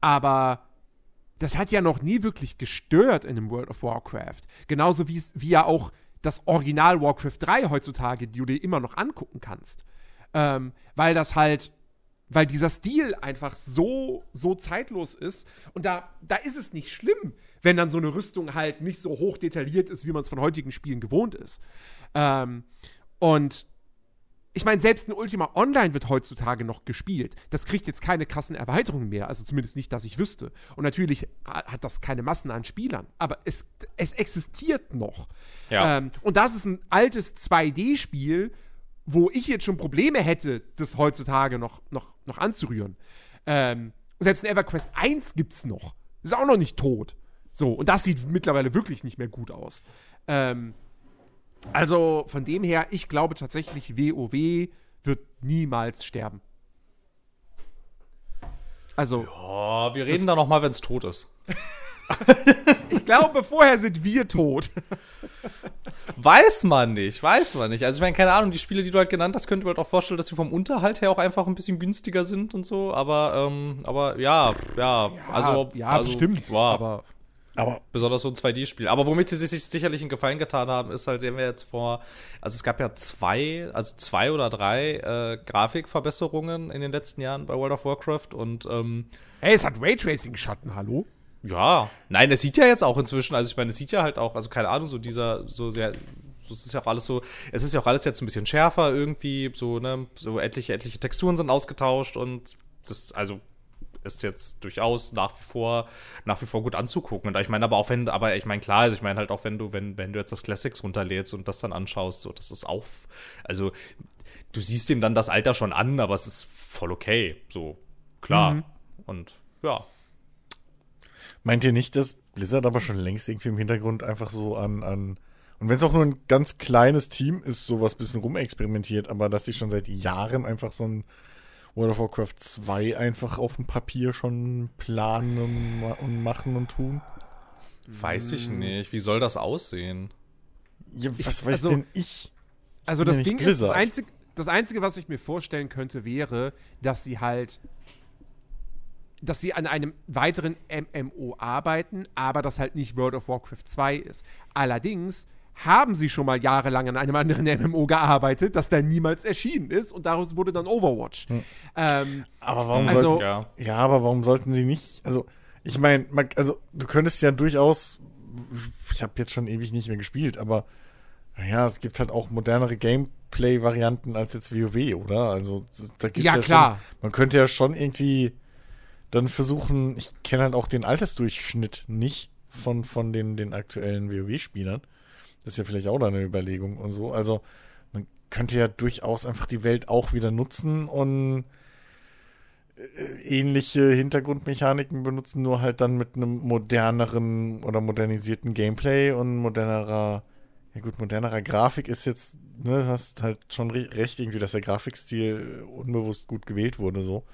Aber das hat ja noch nie wirklich gestört in einem World of Warcraft. Genauso wie es, wie ja auch das Original Warcraft 3 heutzutage, die du dir immer noch angucken kannst. Ähm, weil das halt, weil dieser Stil einfach so, so zeitlos ist. Und da, da ist es nicht schlimm, wenn dann so eine Rüstung halt nicht so hoch detailliert ist, wie man es von heutigen Spielen gewohnt ist. Ähm, und ich meine, selbst ein Ultima Online wird heutzutage noch gespielt. Das kriegt jetzt keine krassen Erweiterungen mehr, also zumindest nicht, dass ich wüsste. Und natürlich ha- hat das keine Massen an Spielern, aber es, es existiert noch. Ja. Ähm, und das ist ein altes 2D-Spiel, wo ich jetzt schon Probleme hätte, das heutzutage noch, noch, noch anzurühren. Ähm, selbst in EverQuest 1 gibt's noch. Ist auch noch nicht tot. So, und das sieht mittlerweile wirklich nicht mehr gut aus. Ähm, also von dem her, ich glaube tatsächlich, WoW wird niemals sterben. Also, oh, wir reden da noch mal, wenn es tot ist. *laughs* ich glaube, vorher sind wir tot. Weiß man nicht, weiß man nicht. Also ich meine, keine Ahnung, die Spiele, die du halt genannt hast, könnte man halt auch vorstellen, dass sie vom Unterhalt her auch einfach ein bisschen günstiger sind und so. Aber, ähm, aber ja, ja, also, ja, also, bestimmt. Ja, Aber Aber besonders so ein 2D-Spiel. Aber womit sie sich sicherlich einen Gefallen getan haben, ist halt, wenn wir jetzt vor, also es gab ja zwei, also zwei oder drei äh, Grafikverbesserungen in den letzten Jahren bei World of Warcraft und ähm, hey, es hat Raytracing-Schatten, hallo? ja, nein, es sieht ja jetzt auch inzwischen, also ich meine, es sieht ja halt auch, also keine Ahnung, so dieser, so sehr, so es ist ja auch alles so, es ist ja auch alles jetzt ein bisschen schärfer irgendwie, so, ne, so etliche, etliche Texturen sind ausgetauscht und das, also ist jetzt durchaus nach wie vor nach wie vor gut anzugucken. Und ich meine, aber auch wenn, aber ich meine, klar, also ich meine halt auch, wenn du, wenn, wenn du jetzt das Classics runterlädst und das dann anschaust, so, das ist auch, also du siehst ihm dann das Alter schon an, aber es ist voll okay. So, klar. Und ja. meint ihr nicht, dass Blizzard aber schon längst irgendwie im Hintergrund einfach so an, an und wenn es auch nur ein ganz kleines Team ist, sowas bisschen rumexperimentiert, aber dass sie schon seit Jahren einfach so ein World of Warcraft 2 einfach auf dem Papier schon planen und, ma- und machen und tun? Weiß ich nicht. Wie soll das aussehen? Ja, was weiß also- denn ich? Also das Ding ist, das Blizzard. Einzige, das Einzige, was ich mir vorstellen könnte, wäre, dass sie halt, dass sie an einem weiteren MMO arbeiten, aber das halt nicht World of Warcraft 2 ist. Allerdings haben sie schon mal jahrelang an einem anderen *laughs* MMO gearbeitet, das dann niemals erschienen ist und daraus wurde dann Overwatch. Hm. Ähm, aber warum also, sollten, ja. ja, aber warum sollten sie nicht, also ich meine, also du könntest ja durchaus, ich habe jetzt schon ewig nicht mehr gespielt, aber naja, es gibt halt auch modernere Gameplay-Varianten als jetzt WoW, oder? Also da gibt's ja, ja klar. Schon, man könnte ja schon irgendwie dann versuchen, ich kenne halt auch den Altersdurchschnitt nicht von, von den, den aktuellen WoW-Spielern. Das ist ja vielleicht auch eine Überlegung und so. Also man könnte ja durchaus einfach die Welt auch wieder nutzen und äh, ähnliche Hintergrundmechaniken benutzen, nur halt dann mit einem moderneren oder modernisierten Gameplay und modernerer, ja gut, modernerer Grafik ist jetzt, ne, hast halt schon recht irgendwie, dass der Grafikstil unbewusst gut gewählt wurde, so.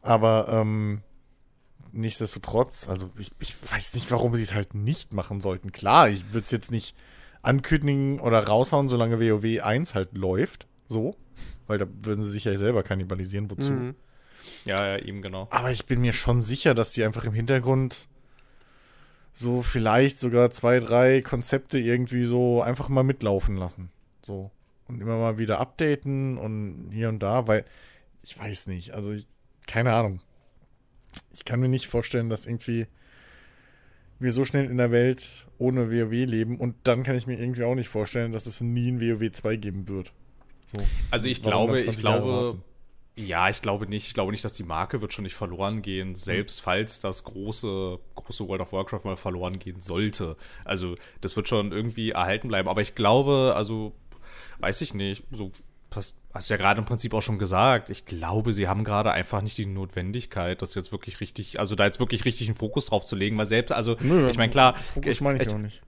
Aber, ähm, nichtsdestotrotz, also ich, ich weiß nicht, warum sie es halt nicht machen sollten. Klar, ich würde es jetzt nicht ankündigen oder raushauen, solange WoW 1 halt läuft. So. Weil da würden sie sich ja selber kannibalisieren, wozu. Mhm. Ja, ja, eben genau. Aber ich bin mir schon sicher, dass die einfach im Hintergrund so vielleicht sogar zwei, drei Konzepte irgendwie so einfach mal mitlaufen lassen. So. Und immer mal wieder updaten und hier und da, weil ich weiß nicht. Also, ich, keine Ahnung. Ich kann mir nicht vorstellen, dass irgendwie wir so schnell in der Welt ohne WoW leben und dann kann ich mir irgendwie auch nicht vorstellen, dass es nie ein WoW 2 geben wird. So. Also ich glaube, ich glaube, ja, ich glaube nicht. Ich glaube nicht, dass die Marke wird schon nicht verloren gehen, selbst falls das große, große World of Warcraft mal verloren gehen sollte. Also das wird schon irgendwie erhalten bleiben. Aber ich glaube, also weiß ich nicht, so hast, hast du ja gerade im Prinzip auch schon gesagt, ich glaube, sie haben gerade einfach nicht die Notwendigkeit, das jetzt wirklich richtig, also da jetzt wirklich richtig einen Fokus drauf zu legen, weil selbst, also Nö, ich meine, klar, Fokus meine ich, ich auch nicht.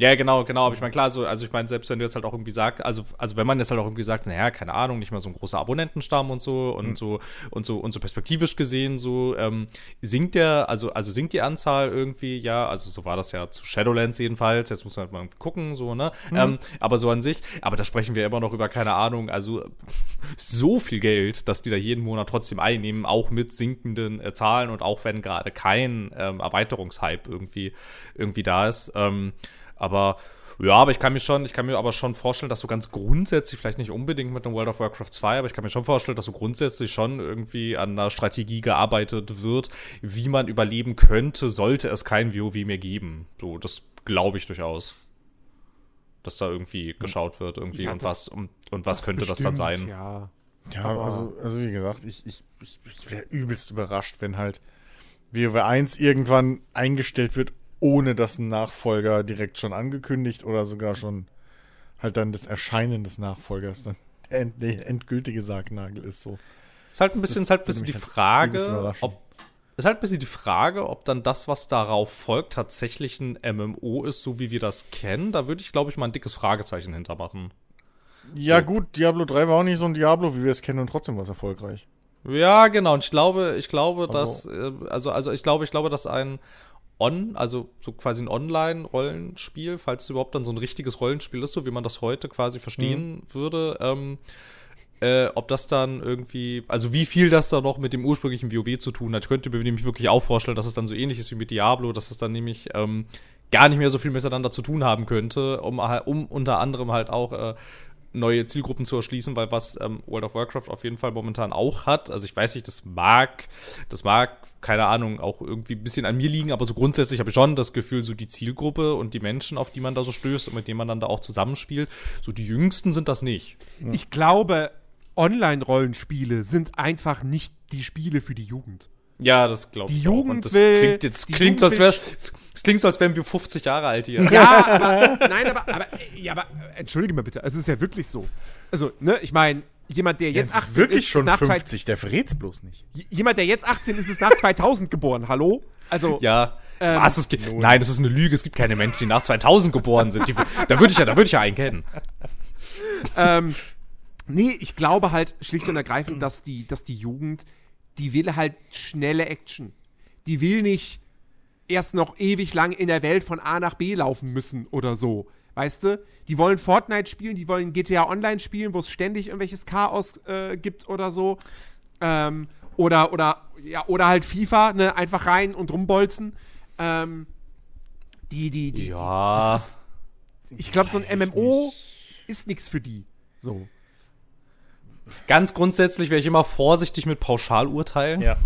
Ja, genau, genau. Aber ich meine, klar, so, also ich meine, selbst wenn du jetzt halt auch irgendwie sagst, also, also wenn man jetzt halt auch irgendwie sagt, naja, keine Ahnung, nicht mal so ein großer Abonnentenstamm und so und mhm. so und so und so perspektivisch gesehen, so ähm, sinkt der, also, also sinkt die Anzahl irgendwie, ja, also so war das ja zu Shadowlands jedenfalls, jetzt muss man halt mal gucken, so, ne? Mhm. Ähm, aber so an sich, aber da sprechen wir immer noch über, keine Ahnung, also so viel Geld, dass die da jeden Monat trotzdem einnehmen, auch mit sinkenden äh, Zahlen und auch wenn gerade kein ähm, Erweiterungshype irgendwie, irgendwie da ist. Ähm, aber ja, aber ich kann mir schon, ich kann mir aber schon vorstellen, dass so ganz grundsätzlich, vielleicht nicht unbedingt mit einem World of Warcraft 2, aber ich kann mir schon vorstellen, dass so grundsätzlich schon irgendwie an einer Strategie gearbeitet wird, wie man überleben könnte, sollte es kein WoW mehr geben. So, das glaube ich durchaus. Dass da irgendwie geschaut wird, irgendwie ja, und was, und, und was könnte bestimmt, das dann sein. Ja, ja also, also wie gesagt, ich, ich, ich, ich wäre übelst überrascht, wenn halt WoW 1 irgendwann eingestellt wird, ohne dass ein Nachfolger direkt schon angekündigt oder sogar schon halt dann das Erscheinen des Nachfolgers dann der, end, der endgültige Sargnagel ist so. Ist halt ein bisschen, ist halt ein bisschen die halt Frage, ob ist halt ein bisschen die Frage, ob dann das, was darauf folgt, tatsächlich ein MMO ist, so wie wir das kennen. Da würde ich, glaube ich, mal ein dickes Fragezeichen hintermachen. Ja, so. gut, Diablo 3 war auch nicht so ein Diablo, wie wir es kennen, und trotzdem war es erfolgreich. Ja, genau. Und ich glaube, ich glaube, also. dass, äh, also, also ich glaube, ich glaube, dass ein on, also so quasi ein Online-Rollenspiel, falls es überhaupt dann so ein richtiges Rollenspiel ist, so wie man das heute quasi verstehen mhm. würde, ähm, äh, ob das dann irgendwie, also wie viel das da noch mit dem ursprünglichen WoW zu tun hat. Ich könnte mir nämlich wirklich auch vorstellen, dass es dann so ähnlich ist wie mit Diablo, dass es dann nämlich ähm, gar nicht mehr so viel miteinander zu tun haben könnte, um, um unter anderem halt auch äh, neue Zielgruppen zu erschließen, weil was ähm, World of Warcraft auf jeden Fall momentan auch hat, also ich weiß nicht, das mag, das mag, keine Ahnung, auch irgendwie ein bisschen an mir liegen, aber so grundsätzlich habe ich schon das Gefühl, so die Zielgruppe und die Menschen, auf die man da so stößt und mit denen man dann da auch zusammenspielt, so die Jüngsten sind das nicht. Ich glaube, Online-Rollenspiele sind einfach nicht die Spiele für die Jugend. Ja, das glaube ich. Die Jugend das will, klingt jetzt klingt so, als wär, es klingt so, als wären wir 50 Jahre alt hier. Ja, aber, *laughs* nein, aber, aber, ja, aber entschuldige mal bitte, es ist ja wirklich so. Also, ne, ich meine, jemand, der jetzt ja, 18 ist, wirklich ist, schon ist 50, der verrät's bloß nicht. Jemand, der jetzt 18 ist, ist nach 2000 geboren. Hallo? Also ja. Ähm, Was, es gibt, nein, das ist eine Lüge. Es gibt keine Menschen, die nach 2000 geboren sind. Die, da würde ich ja, da würde ich ja einen kennen. ähm, nee, ich glaube halt schlicht und ergreifend, dass die, dass die Jugend die will halt schnelle Action. Die will nicht erst noch ewig lang in der Welt von A nach B laufen müssen oder so. Weißt du? Die wollen Fortnite spielen, die wollen GTA Online spielen, wo es ständig irgendwelches Chaos äh, gibt oder so. Ähm, oder, oder, ja, oder halt FIFA, ne, einfach rein und rumbolzen. Ähm, die, die, die, ja. Die, ich glaube, so ein MMO ist nichts für die. So. Ganz grundsätzlich wäre ich immer vorsichtig mit Pauschalurteilen. Ja.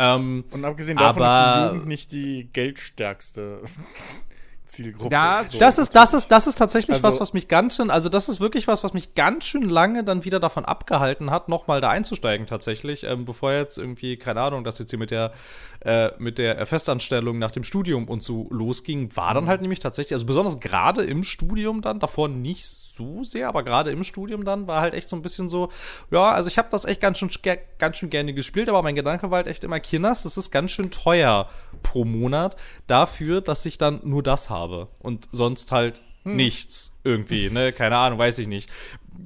Ähm, Und abgesehen davon Aber- ist die Jugend nicht die geldstärkste *laughs* Zielgruppe. Das- So. Das ist, das ist, das ist tatsächlich Also- was, was mich ganz schön, also das ist wirklich was, was mich ganz schön lange dann wieder davon abgehalten hat, nochmal da einzusteigen tatsächlich, ähm, bevor jetzt irgendwie, keine Ahnung, das jetzt hier mit der, äh, mit der Festanstellung nach dem Studium und so losging, war Mhm. dann halt nämlich tatsächlich, also besonders gerade im Studium dann, davor nicht so sehr, aber gerade im Studium dann war halt echt so ein bisschen so, ja, also ich habe das echt ganz schön, ganz schön gerne gespielt, aber mein Gedanke war halt echt immer, Kinders, das ist ganz schön teuer pro Monat dafür, dass ich dann nur das habe und sonst halt nichts irgendwie, ne, keine Ahnung, weiß ich nicht.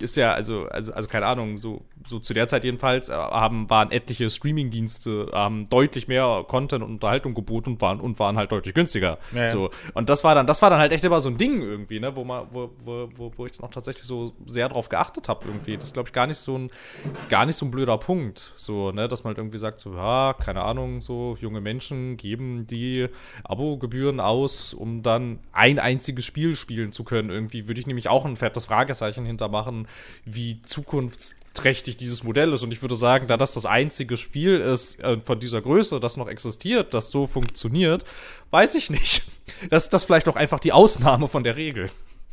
Ist ja, also, also, also keine Ahnung, so, so zu der Zeit jedenfalls äh, haben, waren etliche Streaming-Dienste, haben deutlich mehr Content und Unterhaltung geboten und waren, und waren halt deutlich günstiger. Ja. So. Und das war dann, das war dann halt echt immer so ein Ding irgendwie, ne, wo man, wo, wo, wo, wo ich dann auch tatsächlich so sehr drauf geachtet habe irgendwie. Das ist, glaube ich, gar nicht so ein, gar nicht so ein blöder Punkt. So, ne, dass man halt irgendwie sagt, so, ja, keine Ahnung, so junge Menschen geben die Abogebühren aus, um dann ein einziges Spiel spielen zu können. Irgendwie würde ich nämlich auch ein fettes Fragezeichen hintermachen, wie zukunftsträchtig dieses Modell ist. Und ich würde sagen, da das das einzige Spiel ist äh, von dieser Größe, das noch existiert, das so funktioniert, weiß ich nicht. *laughs* Das ist das vielleicht auch einfach die Ausnahme von der Regel.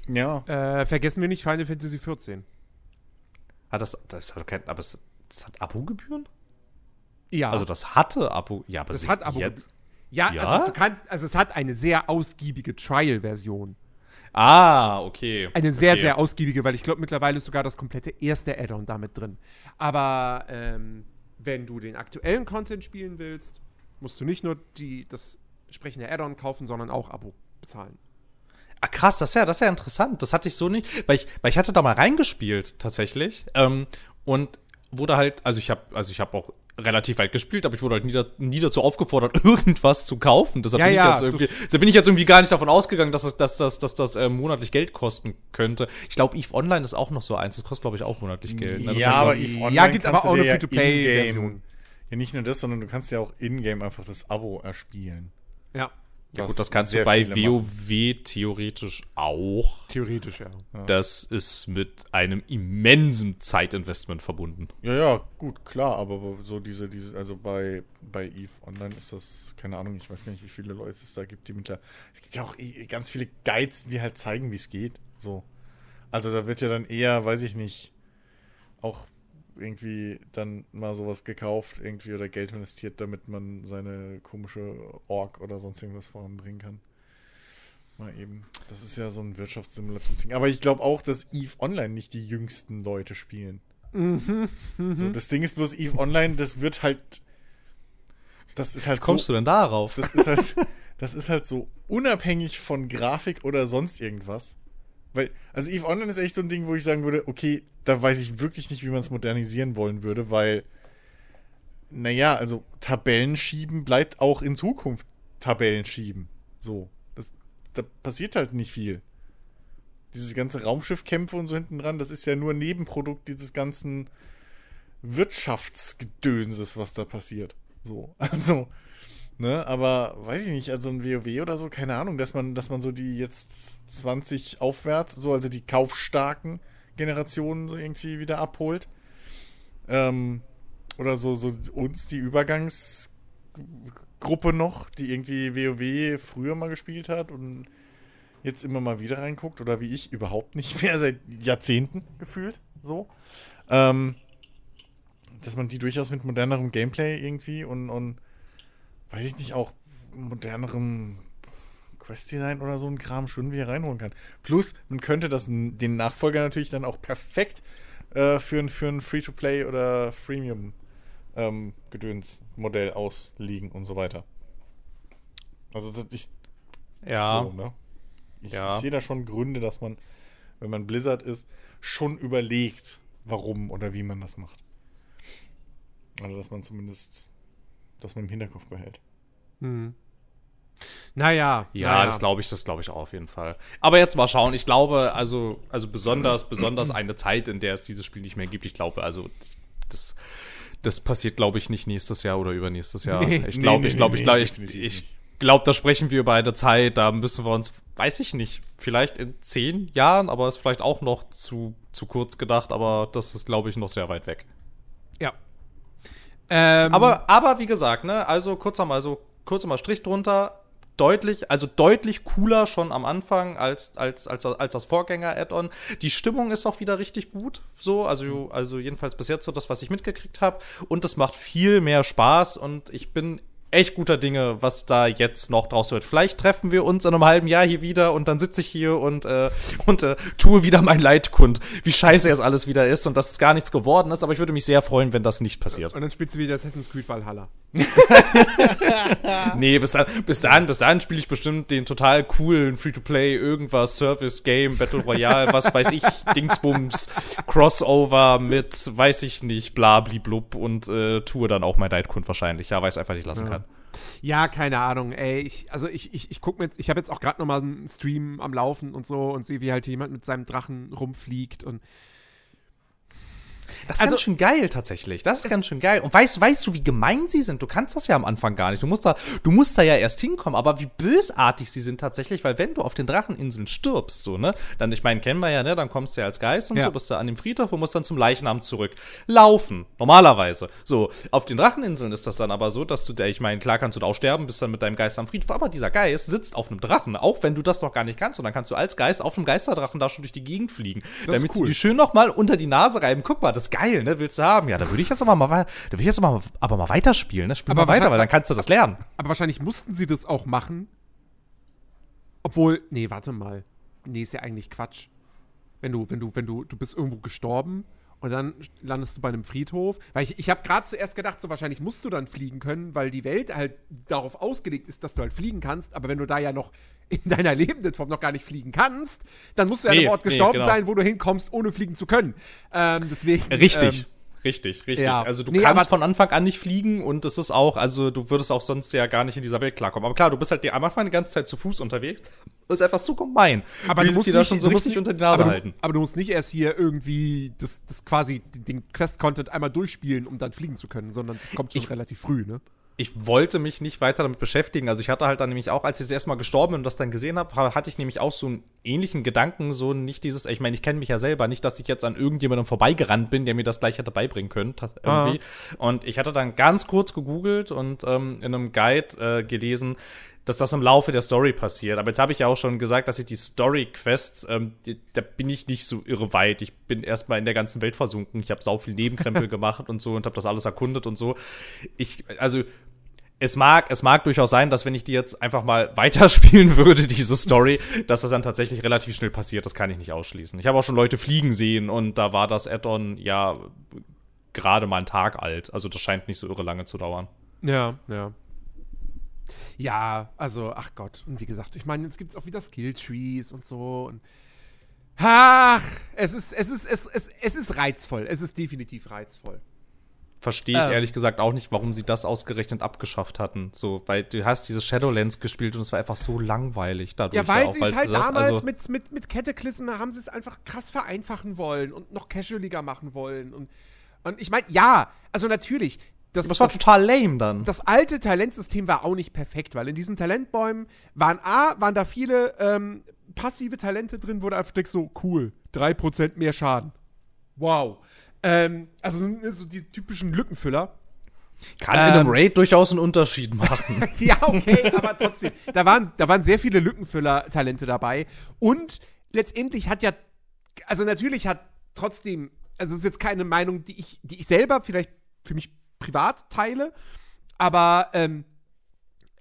Ja. Äh, vergessen wir nicht Final Fantasy 14. Hat das, das hat doch kein, aber es, das hat Abogebühren? Ja. Also das hatte Abo, ja, aber das hat Abo. jetzt. Ja, Ja? also du kannst, also es hat eine sehr ausgiebige Trial-Version. Ah, okay. Eine sehr, okay. sehr ausgiebige, weil ich glaube, mittlerweile ist sogar das komplette erste Add-on damit drin. Aber ähm, wenn du den aktuellen Content spielen willst, musst du nicht nur die, das entsprechende Add-on kaufen, sondern auch Abo bezahlen. Ah, krass, das ist ja, das ist ja interessant. Das hatte ich so nicht, weil ich, weil ich hatte da mal reingespielt tatsächlich ähm, und wurde halt, also ich habe, also ich habe auch relativ weit gespielt, aber ich wurde halt nie, da, nie dazu aufgefordert, *laughs* irgendwas zu kaufen. Deshalb Ja, bin, ich ja, jetzt irgendwie, deshalb bin ich jetzt irgendwie gar nicht davon ausgegangen, dass das, dass das, dass das äh, monatlich Geld kosten könnte. Ich glaube, Eve Online ist auch noch so eins. Das kostet, glaube ich, auch monatlich Geld. ne? Ja, aber ich- Eve Online ja, gibt aber auch eine Free-to-Play-Version. in-game- Ja, nicht nur das, sondern du kannst ja auch in-game einfach das Abo erspielen. Ja, ja, gut, das kannst du bei machen. WoW theoretisch auch. theoretisch, ja. Das ist mit einem immensen Zeitinvestment verbunden. Ja, ja, gut, klar, aber so diese, diese, also bei, bei EVE Online ist das, keine Ahnung, ich weiß gar nicht, wie viele Leute es da gibt, die mittlerweile. Es gibt ja auch ganz viele Guides, die halt zeigen, wie es geht. So. Also da wird ja dann eher, weiß ich nicht, auch irgendwie dann mal sowas gekauft, irgendwie oder Geld investiert, damit man seine komische Org oder sonst irgendwas voranbringen kann. Mal eben. Das ist ja so ein Wirtschaftssimulationsding. Aber ich glaube auch, dass EVE Online nicht die jüngsten Leute spielen. So, das Ding ist bloß EVE Online, das wird halt. Das ist halt Kommst so. du denn darauf? Das ist halt, das ist halt so unabhängig von Grafik oder sonst irgendwas. Weil, also EVE Online ist echt so ein Ding, wo ich sagen würde, okay, da weiß ich wirklich nicht, wie man es modernisieren wollen würde, weil, naja, also Tabellen schieben bleibt auch in Zukunft Tabellen schieben. So. Das, da passiert halt nicht viel. Dieses ganze Raumschiffkämpfe und so hinten dran, das ist ja nur Nebenprodukt dieses ganzen Wirtschaftsgedönses, was da passiert. So, *laughs* also, ne, aber weiß ich nicht, also ein WoW oder so, keine Ahnung, dass man, dass man so die jetzt 20 aufwärts, so also die kaufstarken Generationen so irgendwie wieder abholt. Ähm, oder so, so uns, die Übergangsgruppe noch, die irgendwie WoW früher mal gespielt hat und jetzt immer mal wieder reinguckt, oder wie ich überhaupt nicht mehr, *laughs* seit Jahrzehnten gefühlt, so. Ähm, dass man die durchaus mit modernerem Gameplay irgendwie und, und weiß ich nicht, auch modernerem Quest-Design oder so ein Kram schon wieder reinholen kann. Plus, man könnte das, den Nachfolger natürlich dann auch perfekt äh, für ein, für ein Free-to-Play oder Freemium ähm, auslegen und so weiter. Also das, ich, ja. so, ne? Ich, Ja. ich sehe da schon Gründe, dass man, wenn man Blizzard ist, schon überlegt, warum oder wie man das macht. Also, dass man zumindest das man im Hinterkopf behält. Hm. Naja. Ja, naja. das glaube ich, das glaube ich auch auf jeden Fall. Aber jetzt mal schauen. Ich glaube, also, also besonders, besonders eine Zeit, in der es dieses Spiel nicht mehr gibt. Ich glaube, also das, das passiert, glaube ich, nicht nächstes Jahr oder übernächstes Jahr. Nee. ich glaube, nee, ich glaube, nee, ich glaube, nee, ich, ich nicht. glaube, da sprechen wir über eine Zeit, da müssen wir uns, weiß ich nicht, vielleicht in zehn Jahren, aber ist vielleicht auch noch zu, zu kurz gedacht, aber das ist, glaube ich, noch sehr weit weg. Ja. Ähm, aber, aber wie gesagt, ne, also kurz einmal so, kurz einmal Strich drunter, deutlich, also deutlich cooler schon am Anfang als, als, als, als das Vorgänger-Add-on. Die Stimmung ist auch wieder richtig gut, so, also, also jedenfalls bis jetzt so das, was ich mitgekriegt habe. Und es macht viel mehr Spaß und ich bin echt guter Dinge, was da jetzt noch draus wird. Vielleicht treffen wir uns in einem halben Jahr hier wieder und dann sitze ich hier und, äh, und äh, tue wieder mein Leidkund, wie scheiße es alles wieder ist und dass es gar nichts geworden ist. Aber ich würde mich sehr freuen, wenn das nicht passiert. Und dann spielst du wieder Assassin's Creed Valhalla. *laughs* nee, bis, dann, bis dahin, bis dahin spiele ich bestimmt den total coolen Free-to-Play, irgendwas, Service-Game, Battle Royale, was weiß ich, *laughs* Dingsbums, Crossover mit, weiß ich nicht, blub und äh, tue dann auch mein Leidkund wahrscheinlich. Ja, weil ich es einfach nicht lassen Ja. kann. Ja, keine Ahnung, ey. Ich, also ich, ich, ich guck mir jetzt, ich habe jetzt auch gerade noch mal einen Stream am Laufen und so und sehe, wie halt jemand mit seinem Drachen rumfliegt und Das ist Also- ganz schön geil tatsächlich. Das ist ganz schön geil. Und weißt, weißt du, wie gemein sie sind? Du kannst das ja am Anfang gar nicht. Du musst da, du musst da ja erst hinkommen. Aber wie bösartig sie sind tatsächlich, weil wenn du auf den Dracheninseln stirbst, so, ne, dann, ich meine, kennen wir ja, ne, dann kommst du ja als Geist und Ja. so, bist du an dem Friedhof und musst dann zum Leichnam zurück. Laufen. Normalerweise. So. Auf den Dracheninseln ist das dann aber so, dass du, ich meine, klar kannst du da auch sterben, bist dann mit deinem Geist am Friedhof, aber dieser Geist sitzt auf einem Drachen, auch wenn du das noch gar nicht kannst. Und dann kannst du als Geist auf einem Geisterdrachen da schon durch die Gegend fliegen. Das damit cool. du die schön noch mal unter die Nase reiben. Guck mal, das ist geil, ne? Willst du haben? Ja, da würde ich jetzt aber mal, da würde ich jetzt aber mal, aber mal weiterspielen, ne? Spiel Aber mal weiter, weil dann kannst du das lernen. Aber wahrscheinlich mussten sie das auch machen. Obwohl, nee, warte mal. Nee, ist ja eigentlich Quatsch. Wenn du, wenn du, wenn du, du bist irgendwo gestorben und dann landest du bei einem Friedhof. Weil ich, ich habe gerade zuerst gedacht, so wahrscheinlich musst du dann fliegen können, weil die Welt halt darauf ausgelegt ist, dass du halt fliegen kannst. Aber wenn du da ja noch in deiner lebenden Form noch gar nicht fliegen kannst, dann musst du ja an Nee, einem Ort nee, gestorben genau. sein, wo du hinkommst, ohne fliegen zu können. Ähm, deswegen. Richtig. Ähm, Richtig, richtig. ja. Also du Nee, kannst von Anfang an nicht fliegen und es ist auch, also du würdest auch sonst ja gar nicht in dieser Welt klarkommen. Aber klar, du bist halt am Anfang die ganze Zeit zu Fuß unterwegs. Das ist einfach so gemein. Aber du musst dir da nicht, schon so richtig nicht- unter die Nase aber du, halten. Aber du musst nicht erst hier irgendwie das, das quasi den- den Quest-Content einmal durchspielen, um dann fliegen zu können, sondern das kommt schon Ich- relativ früh, ne? Ich wollte mich nicht weiter damit beschäftigen. Also ich hatte halt dann nämlich auch, als ich das erste Mal gestorben bin und das dann gesehen habe, ha- hatte ich nämlich auch so einen ähnlichen Gedanken, so nicht dieses, ich meine, ich kenne mich ja selber, nicht, dass ich jetzt an irgendjemandem vorbeigerannt bin, der mir das gleich hätte beibringen können, ta- irgendwie. Und ich hatte dann ganz kurz gegoogelt und ähm, in einem Guide äh, gelesen, dass das im Laufe der Story passiert. Aber jetzt habe ich ja auch schon gesagt, dass ich die Story-Quests, ähm, da bin ich nicht so irre weit. Ich bin erstmal in der ganzen Welt versunken. Ich habe sau viel Nebenkrempel *laughs* gemacht und so und habe das alles erkundet und so. Ich, also es mag, es mag durchaus sein, dass wenn ich die jetzt einfach mal *laughs* weiterspielen würde, diese Story, dass das dann tatsächlich relativ schnell passiert. Das kann ich nicht ausschließen. Ich habe auch schon Leute fliegen sehen und da war das Add-on ja gerade mal einen Tag alt. Also das scheint nicht so irre lange zu dauern. Ja, ja. Ja, also, ach Gott. Und wie gesagt, ich meine, jetzt gibt es auch wieder Skill-Trees und so. Und ach, es ist, es ist, es, es, es ist reizvoll. Es ist definitiv reizvoll. Verstehe ich Ähm. ehrlich gesagt auch nicht, warum sie das ausgerechnet abgeschafft hatten. So, weil du hast dieses Shadowlands gespielt und es war einfach so langweilig dadurch. Ja, weil sie es halt sagst, damals also- mit, mit, mit Cataclysm haben sie es einfach krass vereinfachen wollen und noch casualiger machen wollen. Und, und ich meine, ja, also natürlich. Das, Das war das, total lame dann. das alte Talentsystem war auch nicht perfekt, weil in diesen Talentbäumen waren A, waren da viele ähm, passive Talente drin, wo du einfach denkst, so, cool, 3% mehr Schaden. Wow. Ähm, also so- so die typischen Lückenfüller. Kann in einem ähm, Raid durchaus einen Unterschied machen. *laughs* Ja, okay, aber trotzdem. Da waren, da waren sehr viele Lückenfüller-Talente dabei. Und letztendlich hat ja, also natürlich hat trotzdem, also es ist jetzt keine Meinung, die ich, die ich selber vielleicht für mich privat teile, aber ähm,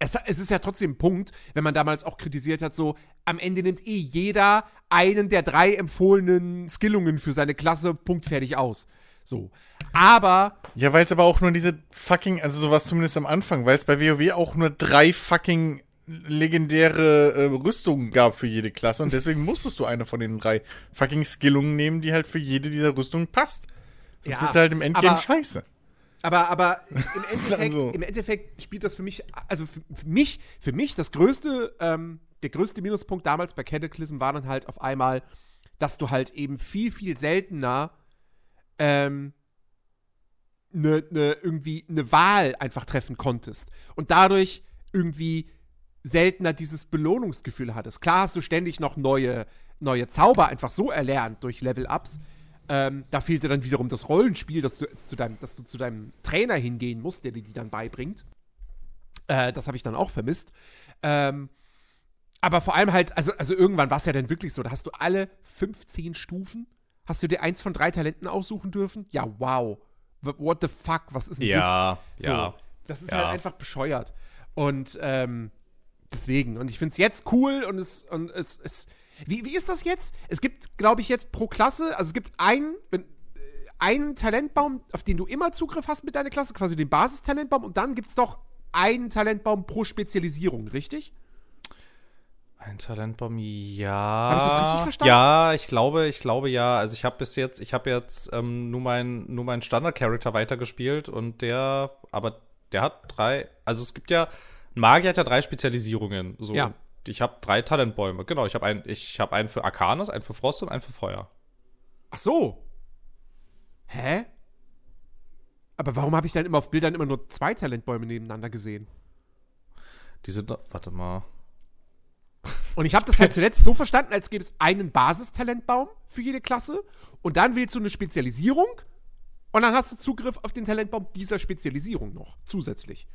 es, es ist ja trotzdem ein Punkt, wenn man damals auch kritisiert hat, so am Ende nimmt eh jeder einen der drei empfohlenen Skillungen für seine Klasse punktfertig aus. So. Aber Ja, weil es aber auch nur diese fucking, also sowas zumindest am Anfang, weil es bei WoW auch nur drei fucking legendäre äh, Rüstungen gab für jede Klasse und deswegen musstest du eine von den drei fucking Skillungen nehmen, die halt für jede dieser Rüstungen passt. Sonst Ja, bist du halt im Endgame aber- scheiße. Aber, aber *laughs* im Endeffekt, also- im Endeffekt spielt das für mich, also für, für mich, für mich das größte, ähm, der größte Minuspunkt damals bei Cataclysm war dann halt auf einmal, dass du halt eben viel, viel seltener ähm, ne, ne, irgendwie eine Wahl einfach treffen konntest. Und dadurch irgendwie seltener dieses Belohnungsgefühl hattest. Klar hast du ständig noch neue, neue Zauber einfach so erlernt durch Level-Ups. Ähm, da fehlte dann wiederum das Rollenspiel, dass du, zu deinem, dass du zu deinem Trainer hingehen musst, der dir die dann beibringt. Äh, das habe ich dann auch vermisst. Ähm, aber vor allem halt, also, also irgendwann war es ja dann wirklich so, da hast du alle 15 Stufen, hast du dir eins von drei Talenten aussuchen dürfen? Ja, wow. What the fuck, was ist denn ja, das? So, ja. Das ist ja. halt einfach bescheuert. Und ähm, deswegen. Und ich finde es jetzt cool und es, und es, es wie, wie ist das jetzt? Es gibt, glaube ich, jetzt pro Klasse, also es gibt einen, einen Talentbaum, auf den du immer Zugriff hast mit deiner Klasse, quasi den Basistalentbaum, und dann gibt es doch einen Talentbaum pro Spezialisierung, richtig? Ein Talentbaum, ja. Habe ich das richtig verstanden? Ja, ich glaube, ich glaube ja. Also ich habe bis jetzt, ich habe jetzt ähm, nur meinen nur meinen Standard-Charakter weitergespielt und der, aber der hat drei, also es gibt ja, ein Magier hat ja drei Spezialisierungen. So. Ja. Ich habe drei Talentbäume. Genau, ich habe einen, ich habe einen für Arcanes, einen für Frost und einen für Feuer. Ach so. Hä? Aber warum habe ich dann immer auf Bildern immer nur zwei Talentbäume nebeneinander gesehen? Die sind, warte mal. Und ich habe das halt zuletzt so verstanden, als gäbe es einen Basistalentbaum für jede Klasse und dann wählst du eine Spezialisierung und dann hast du Zugriff auf den Talentbaum dieser Spezialisierung noch zusätzlich.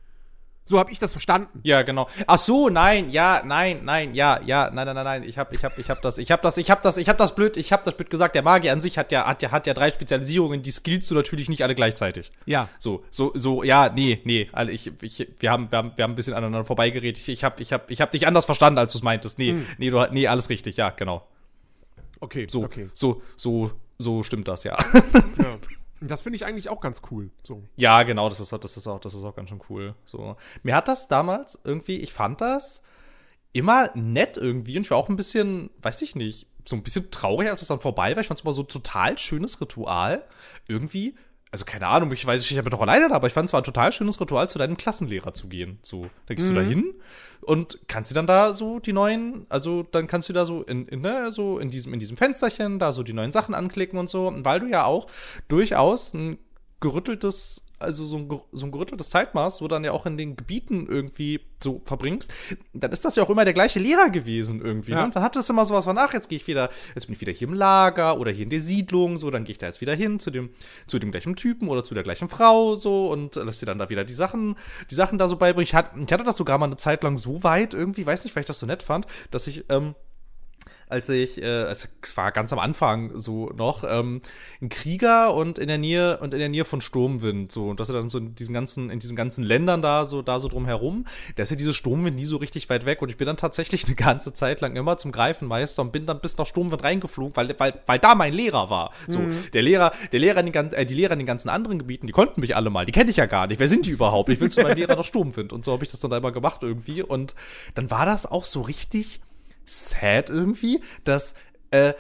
So habe ich das verstanden. Ja, genau. Ach so, nein, ja, nein, nein, ja, ja, nein, nein, nein, nein. Ich habe ich habe ich habe das ich habe das ich habe das ich habe das blöd, ich habe das blöd gesagt. Der Magier an sich hat ja hat ja hat ja drei Spezialisierungen, die skillst du natürlich nicht alle gleichzeitig. Ja. So, so so ja, nee, nee, also ich, ich wir haben wir haben wir haben ein bisschen aneinander vorbeigeredet. Ich, ich habe ich habe ich habe dich anders verstanden, als du es meintest. Nee, Hm. nee, du nee, alles richtig. Ja, genau. Okay, So okay. so so so stimmt das, ja. Ja. *laughs* Das finde ich eigentlich auch ganz cool. So. Ja, genau, das ist, das ist auch, das ist auch ganz schön cool. So. Mir hat das damals irgendwie, ich fand das immer nett irgendwie und ich war auch ein bisschen, weiß ich nicht, so ein bisschen traurig, als es dann vorbei war. Ich fand es immer so ein total schönes Ritual. Irgendwie, also keine Ahnung, ich weiß, ich bin doch alleine da, aber ich fand es war ein total schönes Ritual, zu deinem Klassenlehrer zu gehen. So, da gehst du da hin und kannst dir dann da so die neuen, also dann kannst du da so in, in ne, so in diesem, in diesem Fensterchen da so die neuen Sachen anklicken und so, weil du ja auch durchaus ein gerütteltes, also so ein, so ein gerütteltes Zeitmaß, so dann ja auch in den Gebieten irgendwie so verbringst, dann ist das ja auch immer der gleiche Lehrer gewesen irgendwie. Ja. Ne? Und dann hat es immer sowas von, ach, jetzt gehe ich wieder, jetzt bin ich wieder hier im Lager oder hier in der Siedlung, so, dann gehe ich da jetzt wieder hin zu dem, zu dem gleichen Typen oder zu der gleichen Frau, so, und lass dir dann da wieder die Sachen, die Sachen da so beibringen. Ich, hat, ich hatte das sogar mal eine Zeit lang so weit irgendwie, weiß nicht, weil ich das so nett fand, dass ich, ähm, als ich, äh, es es war ganz am Anfang so noch, ähm, ein Krieger und in der Nähe und in der Nähe von Sturmwind, so, und dass er dann so in diesen ganzen, in diesen ganzen Ländern da so, da so drum herum, da ist ja diese Sturmwind nie so richtig weit weg und ich bin dann tatsächlich eine ganze Zeit lang immer zum Greifenmeister und bin dann bis nach Sturmwind reingeflogen, weil, weil, weil da mein Lehrer war. So, der Lehrer, der Lehrer in den ganzen, äh, die Lehrer in den ganzen anderen Gebieten, die konnten mich alle mal, die kenne ich ja gar nicht. Wer sind die überhaupt? Ich will zu meinem Lehrer nach Sturmwind und so habe ich das dann da immer gemacht irgendwie und dann war das auch so richtig sad irgendwie, dass äh,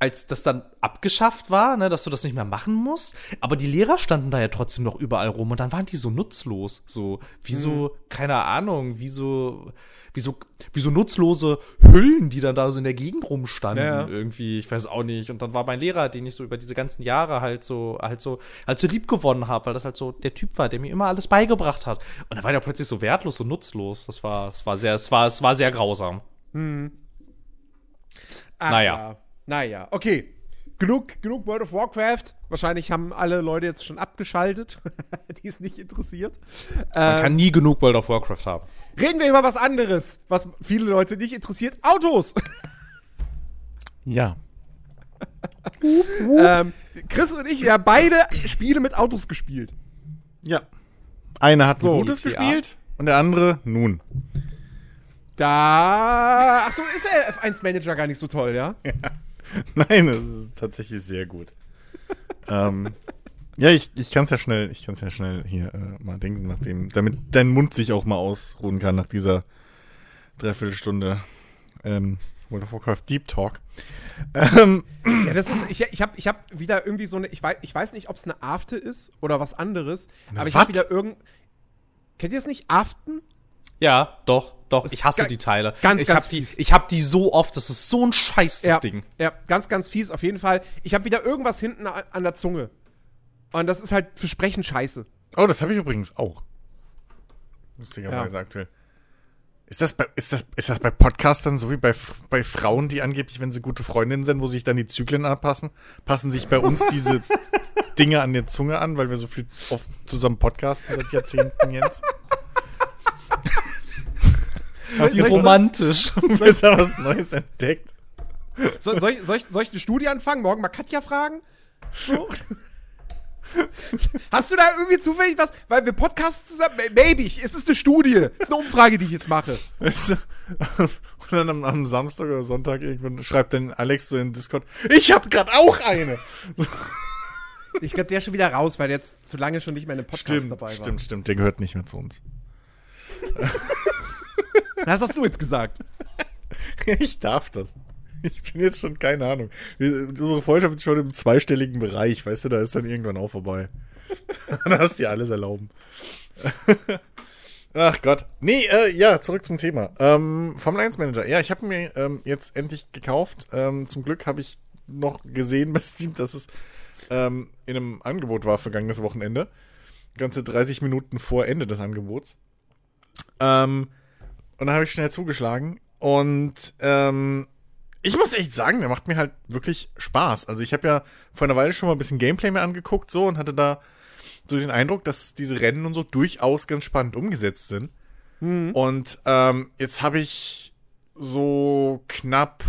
als das dann abgeschafft war, ne, dass du das nicht mehr machen musst, aber die Lehrer standen da ja trotzdem noch überall rum und dann waren die so nutzlos, so wie so keine Ahnung, wie so wie so wie so nutzlose Hüllen, die dann da so in der Gegend rumstanden Ja. irgendwie, ich weiß auch nicht und dann war mein Lehrer, den ich so über diese ganzen Jahre halt so halt so halt so lieb gewonnen habe, weil das halt so der Typ war, der mir immer alles beigebracht hat und dann war der plötzlich so wertlos und nutzlos. Das war das war sehr es war es war sehr grausam. Ach, Naja. Ja. Naja, okay. Genug, genug World of Warcraft. Wahrscheinlich haben alle Leute jetzt schon abgeschaltet, *laughs* die es nicht interessiert. Man Ähm, kann nie genug World of Warcraft haben. reden wir über was anderes, was viele Leute nicht interessiert. Autos. *laughs* Ja. *laughs* ähm, Chris und ich, wir haben beide Spiele mit Autos gespielt. Ja. Einer hat So, so, Gutes GTA. gespielt und der andere nun. Da. Achso, ist der F1-Manager gar nicht so toll, ja? Nein, es ist tatsächlich sehr gut. ähm, ja, ich, ich kann es ja schnell, ich kann ja schnell hier äh, mal denken, nachdem, damit dein Mund sich auch mal ausruhen kann nach dieser Dreiviertelstunde ähm, World of Warcraft Deep Talk. Ähm, Ja, das ist. Ich, ich habe ich hab wieder irgendwie so eine. Ich weiß, ich weiß nicht, ob es eine Afte ist oder was anderes. Eine aber ich habe wieder irgend. Kennt ihr es nicht? Aften? Ja, doch, doch. Ich hasse ga- die Teile. ganz, ich ganz hab die, fies. Ich hab die so oft. Das ist so ein Scheiß, ja, Ding. Ja, ganz, ganz fies auf jeden Fall. Ich habe wieder irgendwas hinten an, an der Zunge. Und das ist halt für Sprechen scheiße. oh, das habe ich übrigens auch. Lustigerweise aktuell. Ist das, bei, ist, das, ist das bei Podcastern so wie bei, bei Frauen, die angeblich, wenn sie gute Freundinnen sind, wo sich dann die Zyklen anpassen? Passen sich bei uns diese *laughs* Dinge an der Zunge an, weil wir so viel oft zusammen podcasten seit Jahrzehnten jetzt? Wie romantisch. *laughs* Wird da was Neues entdeckt? So, soll, ich, soll, ich, soll ich eine Studie anfangen? Morgen mal Katja fragen? So. *laughs* Hast du da irgendwie zufällig was? Weil wir podcasten zusammen. Maybe, es ist eine Studie. Es ist eine Umfrage, die ich jetzt mache. Weißt du, und dann am, am Samstag oder Sonntag irgendwann schreibt dann Alex so in Discord, ich hab grad auch eine. So. Ich glaube, der ist schon wieder raus, weil der jetzt zu lange schon nicht mehr in einem Podcast Stimmt, dabei war. stimmt, stimmt. Der gehört nicht mehr zu uns. *laughs* Das hast du jetzt gesagt. *laughs* Ich darf das. Ich bin jetzt schon, keine Ahnung. Unsere Freundschaft ist schon im zweistelligen Bereich, weißt du, da ist dann irgendwann auch vorbei. *laughs* da hast du dir alles erlauben. *laughs* Ach Gott. Nee, äh, ja, zurück zum Thema. Ähm, Formel 1 Manager. Ja, ich habe mir ähm, jetzt endlich gekauft. Ähm, zum Glück habe ich noch gesehen bei Steam, dass es ähm, in einem Angebot war vergangenes Wochenende. Ganze 30 Minuten vor Ende des Angebots. Ähm, und da habe ich schnell zugeschlagen. Und ähm, ich muss echt sagen, der macht mir halt wirklich Spaß. Also ich habe ja vor einer Weile schon mal ein bisschen Gameplay mir angeguckt so und hatte da so den Eindruck, dass diese Rennen und so durchaus ganz spannend umgesetzt sind. Mhm. Und ähm, jetzt habe ich so knapp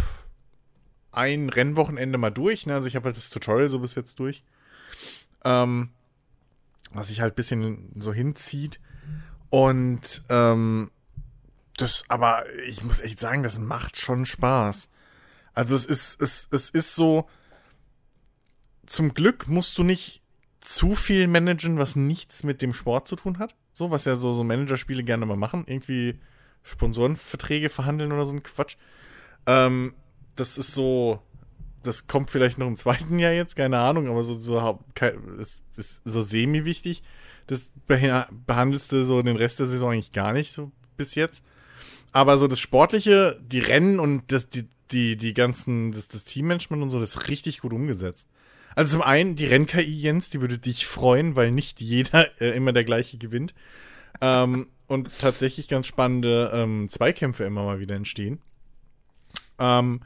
ein Rennwochenende mal durch. Ne? Also ich habe halt das Tutorial so bis jetzt durch. Ähm, was sich halt ein bisschen so hinzieht. Und ähm, das, aber ich muss echt sagen, das macht schon Spaß. Also es ist, es, es ist so, zum Glück musst du nicht zu viel managen, was nichts mit dem Sport zu tun hat. So, was ja so, so Managerspiele gerne mal machen. Irgendwie Sponsorenverträge verhandeln oder so ein Quatsch. Ähm, das ist so, das kommt vielleicht noch im zweiten Jahr jetzt, keine Ahnung, aber so, so ist, ist so semi-wichtig. Das behandelst du so den Rest der Saison eigentlich gar nicht, so bis jetzt. Aber so das Sportliche, die Rennen und das, die, die, die ganzen, das, das Teammanagement und so, das ist richtig gut umgesetzt. Also zum einen, die Renn-KI, Jens, die würde dich freuen, weil nicht jeder *laughs* äh, immer der gleiche gewinnt. Ähm, und tatsächlich ganz spannende ähm, Zweikämpfe immer mal wieder entstehen. Ähm,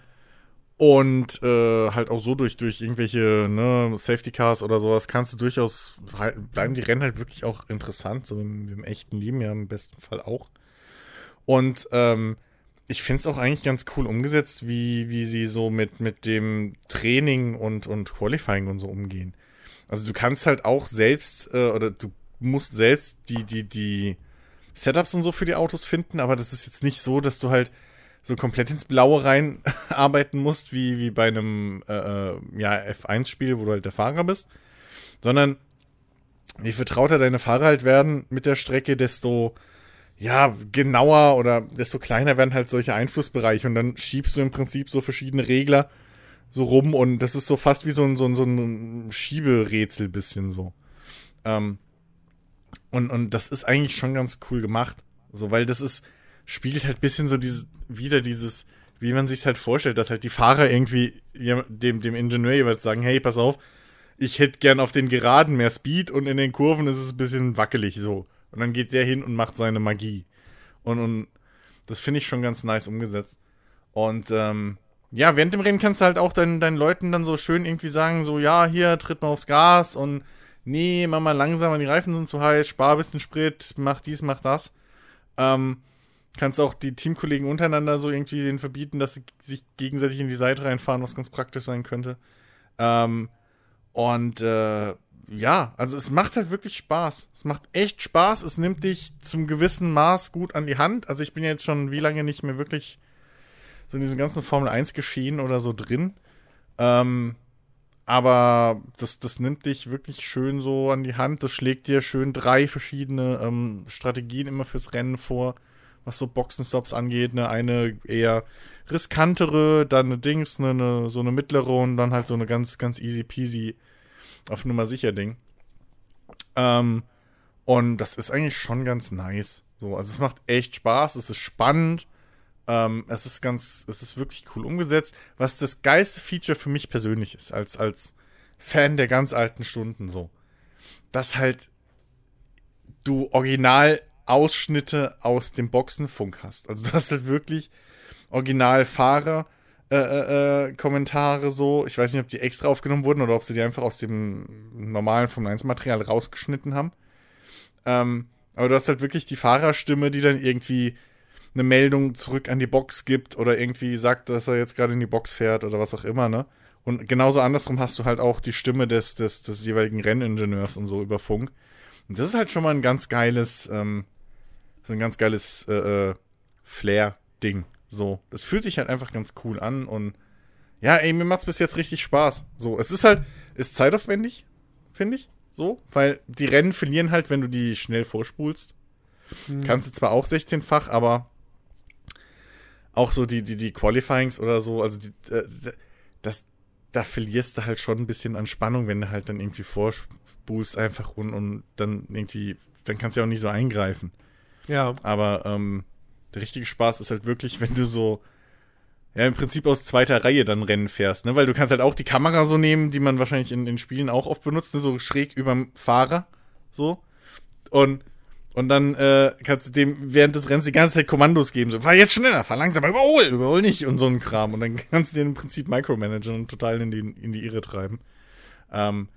und äh, halt auch so durch, durch irgendwelche ne, Safety Cars oder sowas kannst du durchaus, halt, bleiben die Rennen halt wirklich auch interessant, so im, im echten Leben ja im besten Fall auch. Und ähm, ich finde es auch eigentlich ganz cool umgesetzt, wie, wie sie so mit, mit dem Training und, und Qualifying und so umgehen. Also du kannst halt auch selbst, äh, oder du musst selbst die, die, die Setups und so für die Autos finden, aber das ist jetzt nicht so, dass du halt so komplett ins Blaue rein *laughs* arbeiten musst, wie, wie bei einem äh, äh ja, F1-Spiel, wo du halt der Fahrer bist. Sondern je vertrauter deine Fahrer halt werden mit der Strecke, desto ja, genauer oder desto kleiner werden halt solche Einflussbereiche und dann schiebst du im Prinzip so verschiedene Regler so rum und das ist so fast wie so ein, so ein, so ein Schieberätsel bisschen so. Ähm, und, und das ist eigentlich schon ganz cool gemacht. So, weil das ist, spiegelt halt bisschen so dieses, wieder dieses, wie man sich halt vorstellt, dass halt die Fahrer irgendwie dem, dem Ingenieur jeweils sagen, hey, pass auf, ich hätte gern auf den Geraden mehr Speed und in den Kurven ist es ein bisschen wackelig so. Und dann geht der hin und macht seine Magie. Und, und das finde ich schon ganz nice umgesetzt. Und ähm, ja, während dem Rennen kannst du halt auch deinen, deinen Leuten dann so schön irgendwie sagen, so, ja, hier, tritt mal aufs Gas und nee, mach mal langsamer, die Reifen sind zu heiß, spar ein bisschen Sprit, mach dies, mach das. Ähm, kannst auch die Teamkollegen untereinander so irgendwie denen verbieten, dass sie sich gegenseitig in die Seite reinfahren, was ganz praktisch sein könnte. Ähm, und äh, ja, also es macht halt wirklich Spaß. Es macht echt Spaß. Es nimmt dich zum gewissen Maß gut an die Hand. Also ich bin jetzt schon wie lange nicht mehr wirklich so in diesem ganzen Formel 1 Geschehen oder so drin. Ähm, aber das, das nimmt dich wirklich schön so an die Hand. Das schlägt dir schön drei verschiedene ähm, Strategien immer fürs Rennen vor, was so Boxenstops angeht. Ne? Eine eher riskantere, dann eine Dings, ne, eine, so eine mittlere und dann halt so eine ganz, ganz easy peasy auf Nummer sicher Ding. Ähm, und das ist eigentlich schon ganz nice. So, also es macht echt Spaß, es ist spannend. Ähm, es ist ganz, es ist wirklich cool umgesetzt. Was das geilste Feature für mich persönlich ist, als, als Fan der ganz alten Stunden so, dass halt du original Ausschnitte aus dem Boxenfunk hast. Also *laughs* du hast halt wirklich Originalfahrer. Äh, äh, äh, Kommentare so. Ich weiß nicht, ob die extra aufgenommen wurden oder ob sie die einfach aus dem normalen Formel 1 Material rausgeschnitten haben. Ähm, aber du hast halt wirklich die Fahrerstimme, die dann irgendwie eine Meldung zurück an die Box gibt oder irgendwie sagt, dass er jetzt gerade in die Box fährt oder was auch immer, ne? Und genauso andersrum hast du halt auch die Stimme des, des, des jeweiligen Renningenieurs und so über Funk. Und das ist halt schon mal ein ganz geiles, ähm, so ein ganz geiles äh, äh, Flair-Ding. So, das fühlt sich halt einfach ganz cool an und ja, ey, mir macht's bis jetzt richtig Spaß. So, es ist halt, ist zeitaufwendig, finde ich. So, weil die Rennen verlieren halt, wenn du die schnell vorspulst. Hm. Kannst du zwar auch 16-fach, aber auch so die, die, die Qualifyings oder so, also die, äh, das, da verlierst du halt schon ein bisschen an Spannung, wenn du halt dann irgendwie vorspulst einfach und, und dann irgendwie, dann kannst du ja auch nicht so eingreifen. Ja. Aber ähm, der richtige Spaß ist halt wirklich, wenn du so, ja, im Prinzip aus zweiter Reihe dann Rennen fährst, ne? Weil du kannst halt auch die Kamera so nehmen, die man wahrscheinlich in den Spielen auch oft benutzt, ne? so schräg überm Fahrer, so. Und, und dann äh, kannst du dem während des Rennens die ganze Zeit Kommandos geben, so, fahr jetzt schneller, fahr langsamer, überhol, überhol nicht und so ein Kram. Und dann *laughs* kannst du den im Prinzip micromanagen und total in die, in die Irre treiben. Ähm,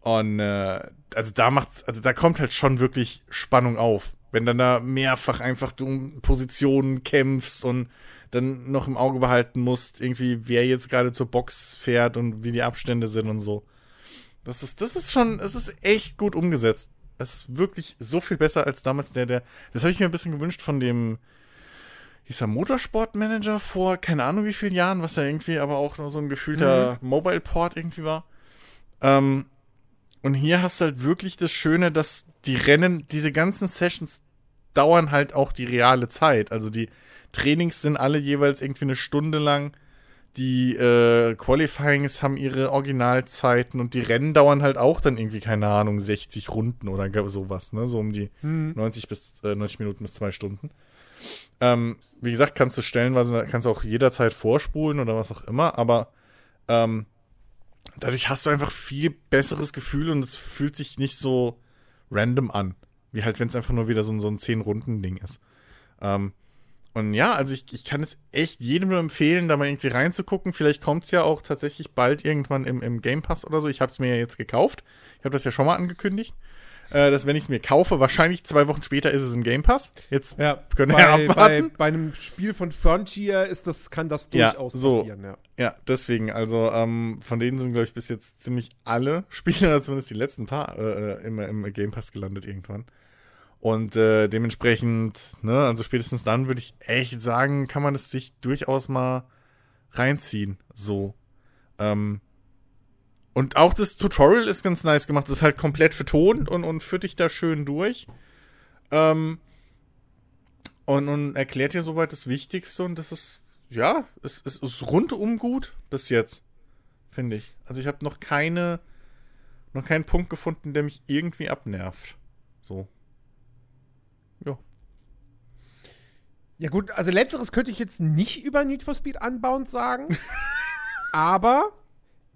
und äh, also da macht's, also da kommt halt schon wirklich Spannung auf. Wenn dann da mehrfach einfach du um Positionen kämpfst und dann noch im Auge behalten musst, irgendwie, wer jetzt gerade zur Box fährt und wie die Abstände sind und so. Das ist, das ist schon, es ist echt gut umgesetzt. Es ist wirklich so viel besser als damals der, der. Das habe ich mir ein bisschen gewünscht von dem, hieß er Motorsportmanager vor, keine Ahnung wie vielen Jahren, was ja irgendwie aber auch nur so ein gefühlter mhm. Mobile Port irgendwie war. Ähm, und hier hast du halt wirklich das Schöne, dass die Rennen, diese ganzen Sessions dauern halt auch die reale Zeit. Also die Trainings sind alle jeweils irgendwie eine Stunde lang. Die äh, Qualifyings haben ihre Originalzeiten und die Rennen dauern halt auch dann irgendwie, keine Ahnung, 60 Runden oder sowas, ne? So um die hm. 90 bis äh, 90 Minuten bis zwei Stunden. Ähm, wie gesagt, kannst du stellenweise, kannst du auch jederzeit vorspulen oder was auch immer, aber ähm, dadurch hast du einfach viel besseres Gefühl und es fühlt sich nicht so random an. Wie halt, wenn es einfach nur wieder so, so ein 10-Runden-Ding ist. Ähm, und ja, also ich, ich kann es echt jedem nur empfehlen, da mal irgendwie reinzugucken. Vielleicht kommt es ja auch tatsächlich bald irgendwann im, im Game Pass oder so. Ich habe es mir ja jetzt gekauft. Ich habe das ja schon mal angekündigt äh, dass wenn ich es mir kaufe, wahrscheinlich zwei Wochen später ist es im Game Pass. Jetzt ja, können wir ja abwarten. Bei, bei, einem Spiel von Frontier ist das, kann das durchaus ja, so, passieren. Ja. ja, deswegen, also ähm, von denen sind, glaube ich, bis jetzt ziemlich alle *laughs* Spiele, oder zumindest die letzten paar, äh, immer im Game Pass gelandet irgendwann. Und äh, dementsprechend, ne, also spätestens dann würde ich echt sagen, kann man es sich durchaus mal reinziehen. So. Ähm, und auch das Tutorial ist ganz nice gemacht. Das ist halt komplett vertont und, und führt dich da schön durch. Ähm, und, und erklärt dir soweit das Wichtigste und das ist, ja, es, es ist rundum gut bis jetzt, finde ich. Also ich habe noch keine, noch keinen Punkt gefunden, der mich irgendwie abnervt. So. Ja. Ja gut, also letzteres könnte ich jetzt nicht über Need for Speed Unbound sagen. *laughs* aber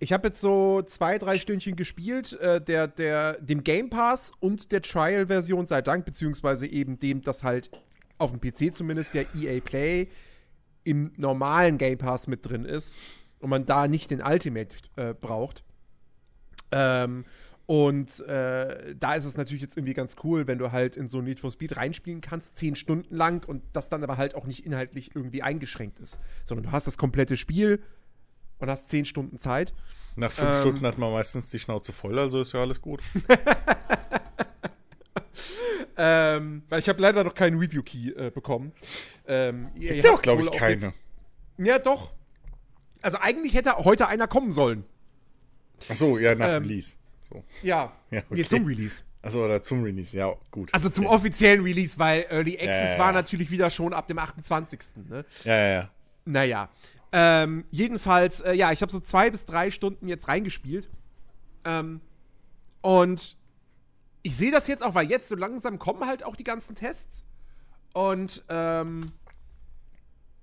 ich habe jetzt so zwei, drei Stündchen gespielt, äh, der, der, dem Game Pass und der Trial-Version sei Dank, beziehungsweise eben dem, dass halt auf dem PC zumindest der EA Play im normalen Game Pass mit drin ist und man da nicht den Ultimate äh, braucht. Ähm, und äh, da ist es natürlich jetzt irgendwie ganz cool, wenn du halt in so Need for Speed reinspielen kannst, zehn Stunden lang und das dann aber halt auch nicht inhaltlich irgendwie eingeschränkt ist, sondern du hast das komplette Spiel und hast zehn Stunden Zeit. Nach fünf ähm, Stunden hat man meistens die Schnauze voll, also ist ja alles gut. *laughs* ähm, ich habe leider noch keinen Review-Key äh, bekommen. Ähm, Gibt's ja auch, glaube ich, keine. Jetzt, ja, doch. Also eigentlich hätte heute einer kommen sollen. Ach so, ja, nach ähm, Release. So. Ja, ja okay. nee, zum Release. Achso, oder zum Release, ja, gut. Also zum okay. offiziellen Release, weil Early Access ja, ja, war natürlich wieder schon ab dem 28. Ne? Ja, ja, ja. Naja. Ähm, jedenfalls, äh, ja, ich habe so zwei bis drei Stunden jetzt reingespielt. Ähm, und ich sehe das jetzt auch, weil jetzt so langsam kommen halt auch die ganzen Tests. Und ähm,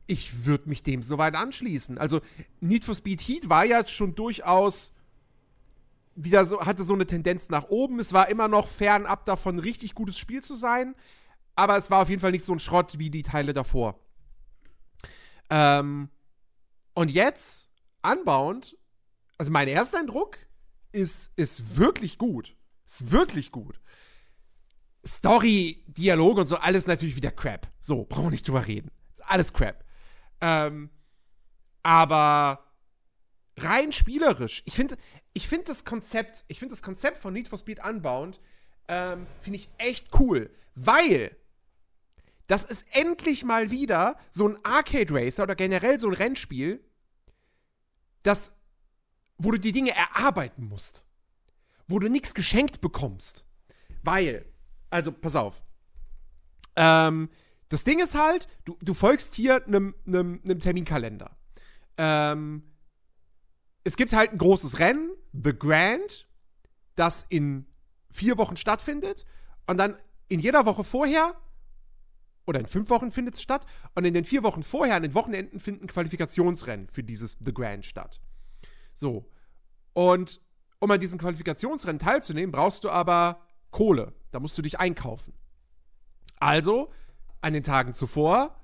ich würde mich dem soweit anschließen. Also Need for Speed Heat war ja schon durchaus wieder so, hatte so eine Tendenz nach oben. Es war immer noch fernab davon, richtig gutes Spiel zu sein. aber es war auf jeden Fall nicht so ein Schrott wie die Teile davor. Ähm, und jetzt, Unbound, also mein erster Eindruck ist, ist wirklich gut. Ist wirklich gut. Story, Dialog und so, alles natürlich wieder Crap. So, brauchen wir nicht drüber reden. Alles Crap. Ähm, aber rein spielerisch, ich finde ich find das Konzept, ich finde das Konzept von Need for Speed Unbound, ähm, finde ich echt cool, weil das ist endlich mal wieder so ein Arcade Racer oder generell so ein Rennspiel, das, wo du die Dinge erarbeiten musst. Wo du nichts geschenkt bekommst. Weil, also, pass auf. Ähm, das Ding ist halt, du, du folgst hier einem, Terminkalender. Ähm, es gibt halt ein großes Rennen, The Grand, das in vier Wochen stattfindet. Und dann in jeder Woche vorher oder in fünf Wochen findet es statt. Und in den vier Wochen vorher, an den Wochenenden, finden Qualifikationsrennen für dieses The Grand statt. So. Und um an diesen Qualifikationsrennen teilzunehmen, brauchst du aber Kohle. Da musst du dich einkaufen. Also, an den Tagen zuvor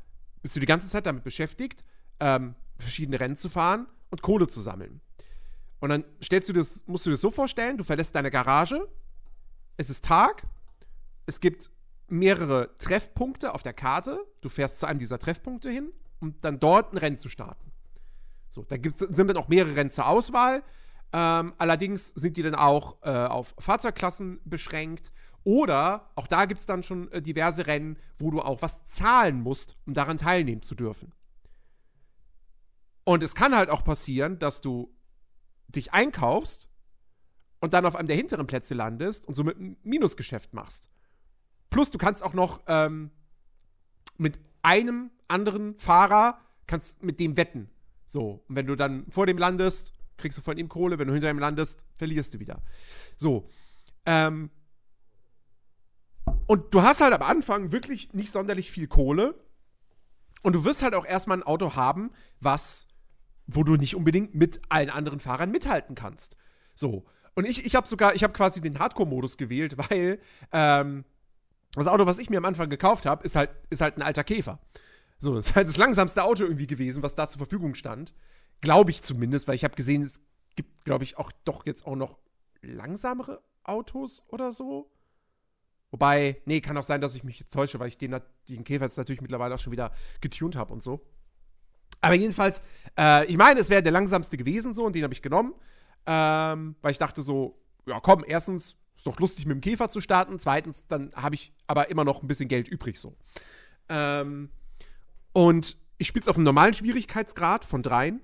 bist du die ganze Zeit damit beschäftigt, ähm, verschiedene Rennen zu fahren und Kohle zu sammeln. Und dann stellst du das, musst du dir das so vorstellen, du verlässt deine Garage, es ist Tag, es gibt mehrere Treffpunkte auf der Karte. Du fährst zu einem dieser Treffpunkte hin, um dann dort ein Rennen zu starten. So, da gibt's, sind dann auch mehrere Rennen zur Auswahl. Ähm, allerdings sind die dann auch äh, auf Fahrzeugklassen beschränkt. Oder auch da gibt es dann schon äh, diverse Rennen, wo du auch was zahlen musst, um daran teilnehmen zu dürfen. Und es kann halt auch passieren, dass du dich einkaufst und dann auf einem der hinteren Plätze landest und somit ein Minusgeschäft machst. Plus, du kannst auch noch ähm, mit einem anderen Fahrer, kannst mit dem wetten. So, und wenn du dann vor dem landest, kriegst du von ihm Kohle, wenn du hinter ihm landest, verlierst du wieder. So. Ähm, und du hast halt am Anfang wirklich nicht sonderlich viel Kohle. Und du wirst halt auch erstmal ein Auto haben, was, wo du nicht unbedingt mit allen anderen Fahrern mithalten kannst. So. Und ich, ich habe sogar, ich habe quasi den Hardcore-Modus gewählt, *laughs* weil ähm, das Auto, was ich mir am Anfang gekauft habe, ist halt, ist halt ein alter Käfer. So, das ist halt das langsamste Auto irgendwie gewesen, was da zur Verfügung stand. Glaube ich zumindest, weil ich habe gesehen, es gibt, glaube ich, auch doch jetzt auch noch langsamere Autos oder so. Wobei, nee, kann auch sein, dass ich mich jetzt täusche, weil ich den, den Käfer jetzt natürlich mittlerweile auch schon wieder getuned habe und so. Aber jedenfalls, äh, ich meine, es wäre der langsamste gewesen so und den habe ich genommen. Ähm, weil ich dachte so, ja komm, erstens ist doch lustig, mit dem Käfer zu starten. Zweitens, dann habe ich aber immer noch ein bisschen Geld übrig so. Ähm, und ich spiele es auf einem normalen Schwierigkeitsgrad von dreien.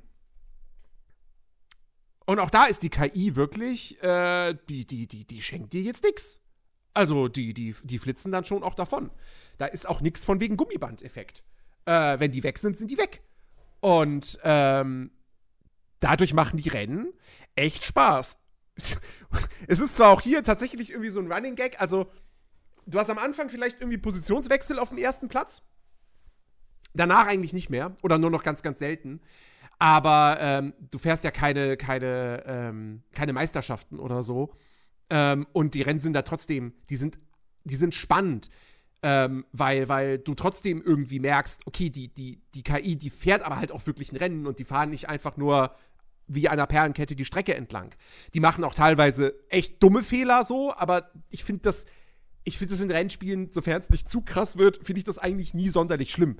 Und auch da ist die KI wirklich, äh, die, die, die, die schenkt dir jetzt nichts. Also die, die, die flitzen dann schon auch davon. Da ist auch nichts von wegen Gummiband-Effekt. Äh, wenn die weg sind, sind die weg. Und ähm, dadurch machen die Rennen echt Spaß es ist zwar auch hier tatsächlich irgendwie so ein Running Gag, also du hast am Anfang vielleicht irgendwie Positionswechsel auf dem ersten Platz. Danach eigentlich nicht mehr oder nur noch ganz, ganz selten. Aber ähm, du fährst ja keine, keine, ähm, keine Meisterschaften oder so. Ähm, und die Rennen sind da trotzdem, die sind, die sind spannend. Ähm, weil, weil du trotzdem irgendwie merkst, okay, die, die, die KI, die fährt aber halt auch wirklich ein Rennen und die fahren nicht einfach nur wie einer Perlenkette die Strecke entlang. Die machen auch teilweise echt dumme Fehler so, aber ich finde das, ich finde das in Rennspielen, sofern es nicht zu krass wird, finde ich das eigentlich nie sonderlich schlimm.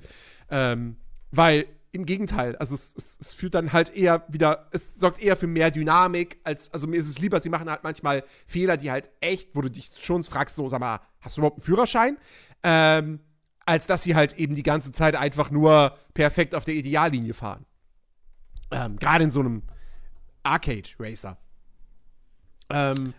Ähm, weil im Gegenteil, also es, es, es, führt dann halt eher wieder, es sorgt eher für mehr Dynamik, als, also mir ist es lieber, sie machen halt manchmal Fehler, die halt echt, wo du dich schon fragst, so, sag mal, hast du überhaupt einen Führerschein? Ähm, als dass sie halt eben die ganze Zeit einfach nur perfekt auf der Ideallinie fahren. Ähm, Gerade in so einem Arcade Racer. Ähm,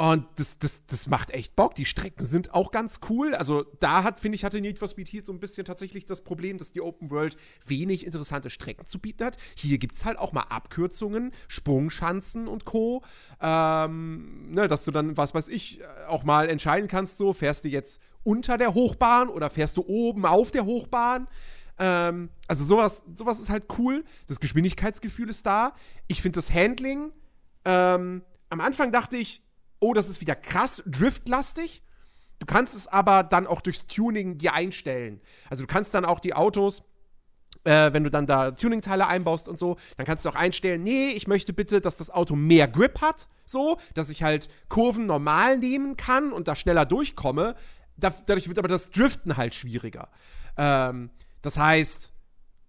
und das, das, das macht echt Bock. Die Strecken sind auch ganz cool. Also da hat, finde ich, hatte Need for Speed hier so ein bisschen tatsächlich das Problem, dass die Open World wenig interessante Strecken zu bieten hat. Hier gibt es halt auch mal Abkürzungen, Sprungschanzen und Co. Ähm, ne, dass du dann, was weiß ich, auch mal entscheiden kannst, so, fährst du jetzt unter der Hochbahn oder fährst du oben auf der Hochbahn? Ähm, also sowas, sowas ist halt cool. Das Geschwindigkeitsgefühl ist da. Ich finde das Handling. Ähm, am Anfang dachte ich, oh, das ist wieder krass driftlastig. Du kannst es aber dann auch durchs Tuning dir einstellen. Also du kannst dann auch die Autos äh, wenn du dann da Tuning-Teile einbaust und so, dann kannst du auch einstellen, nee, ich möchte bitte, dass das Auto mehr Grip hat, so, dass ich halt Kurven normal nehmen kann und da schneller durchkomme. Da, dadurch wird aber das Driften halt schwieriger. Ähm, das heißt,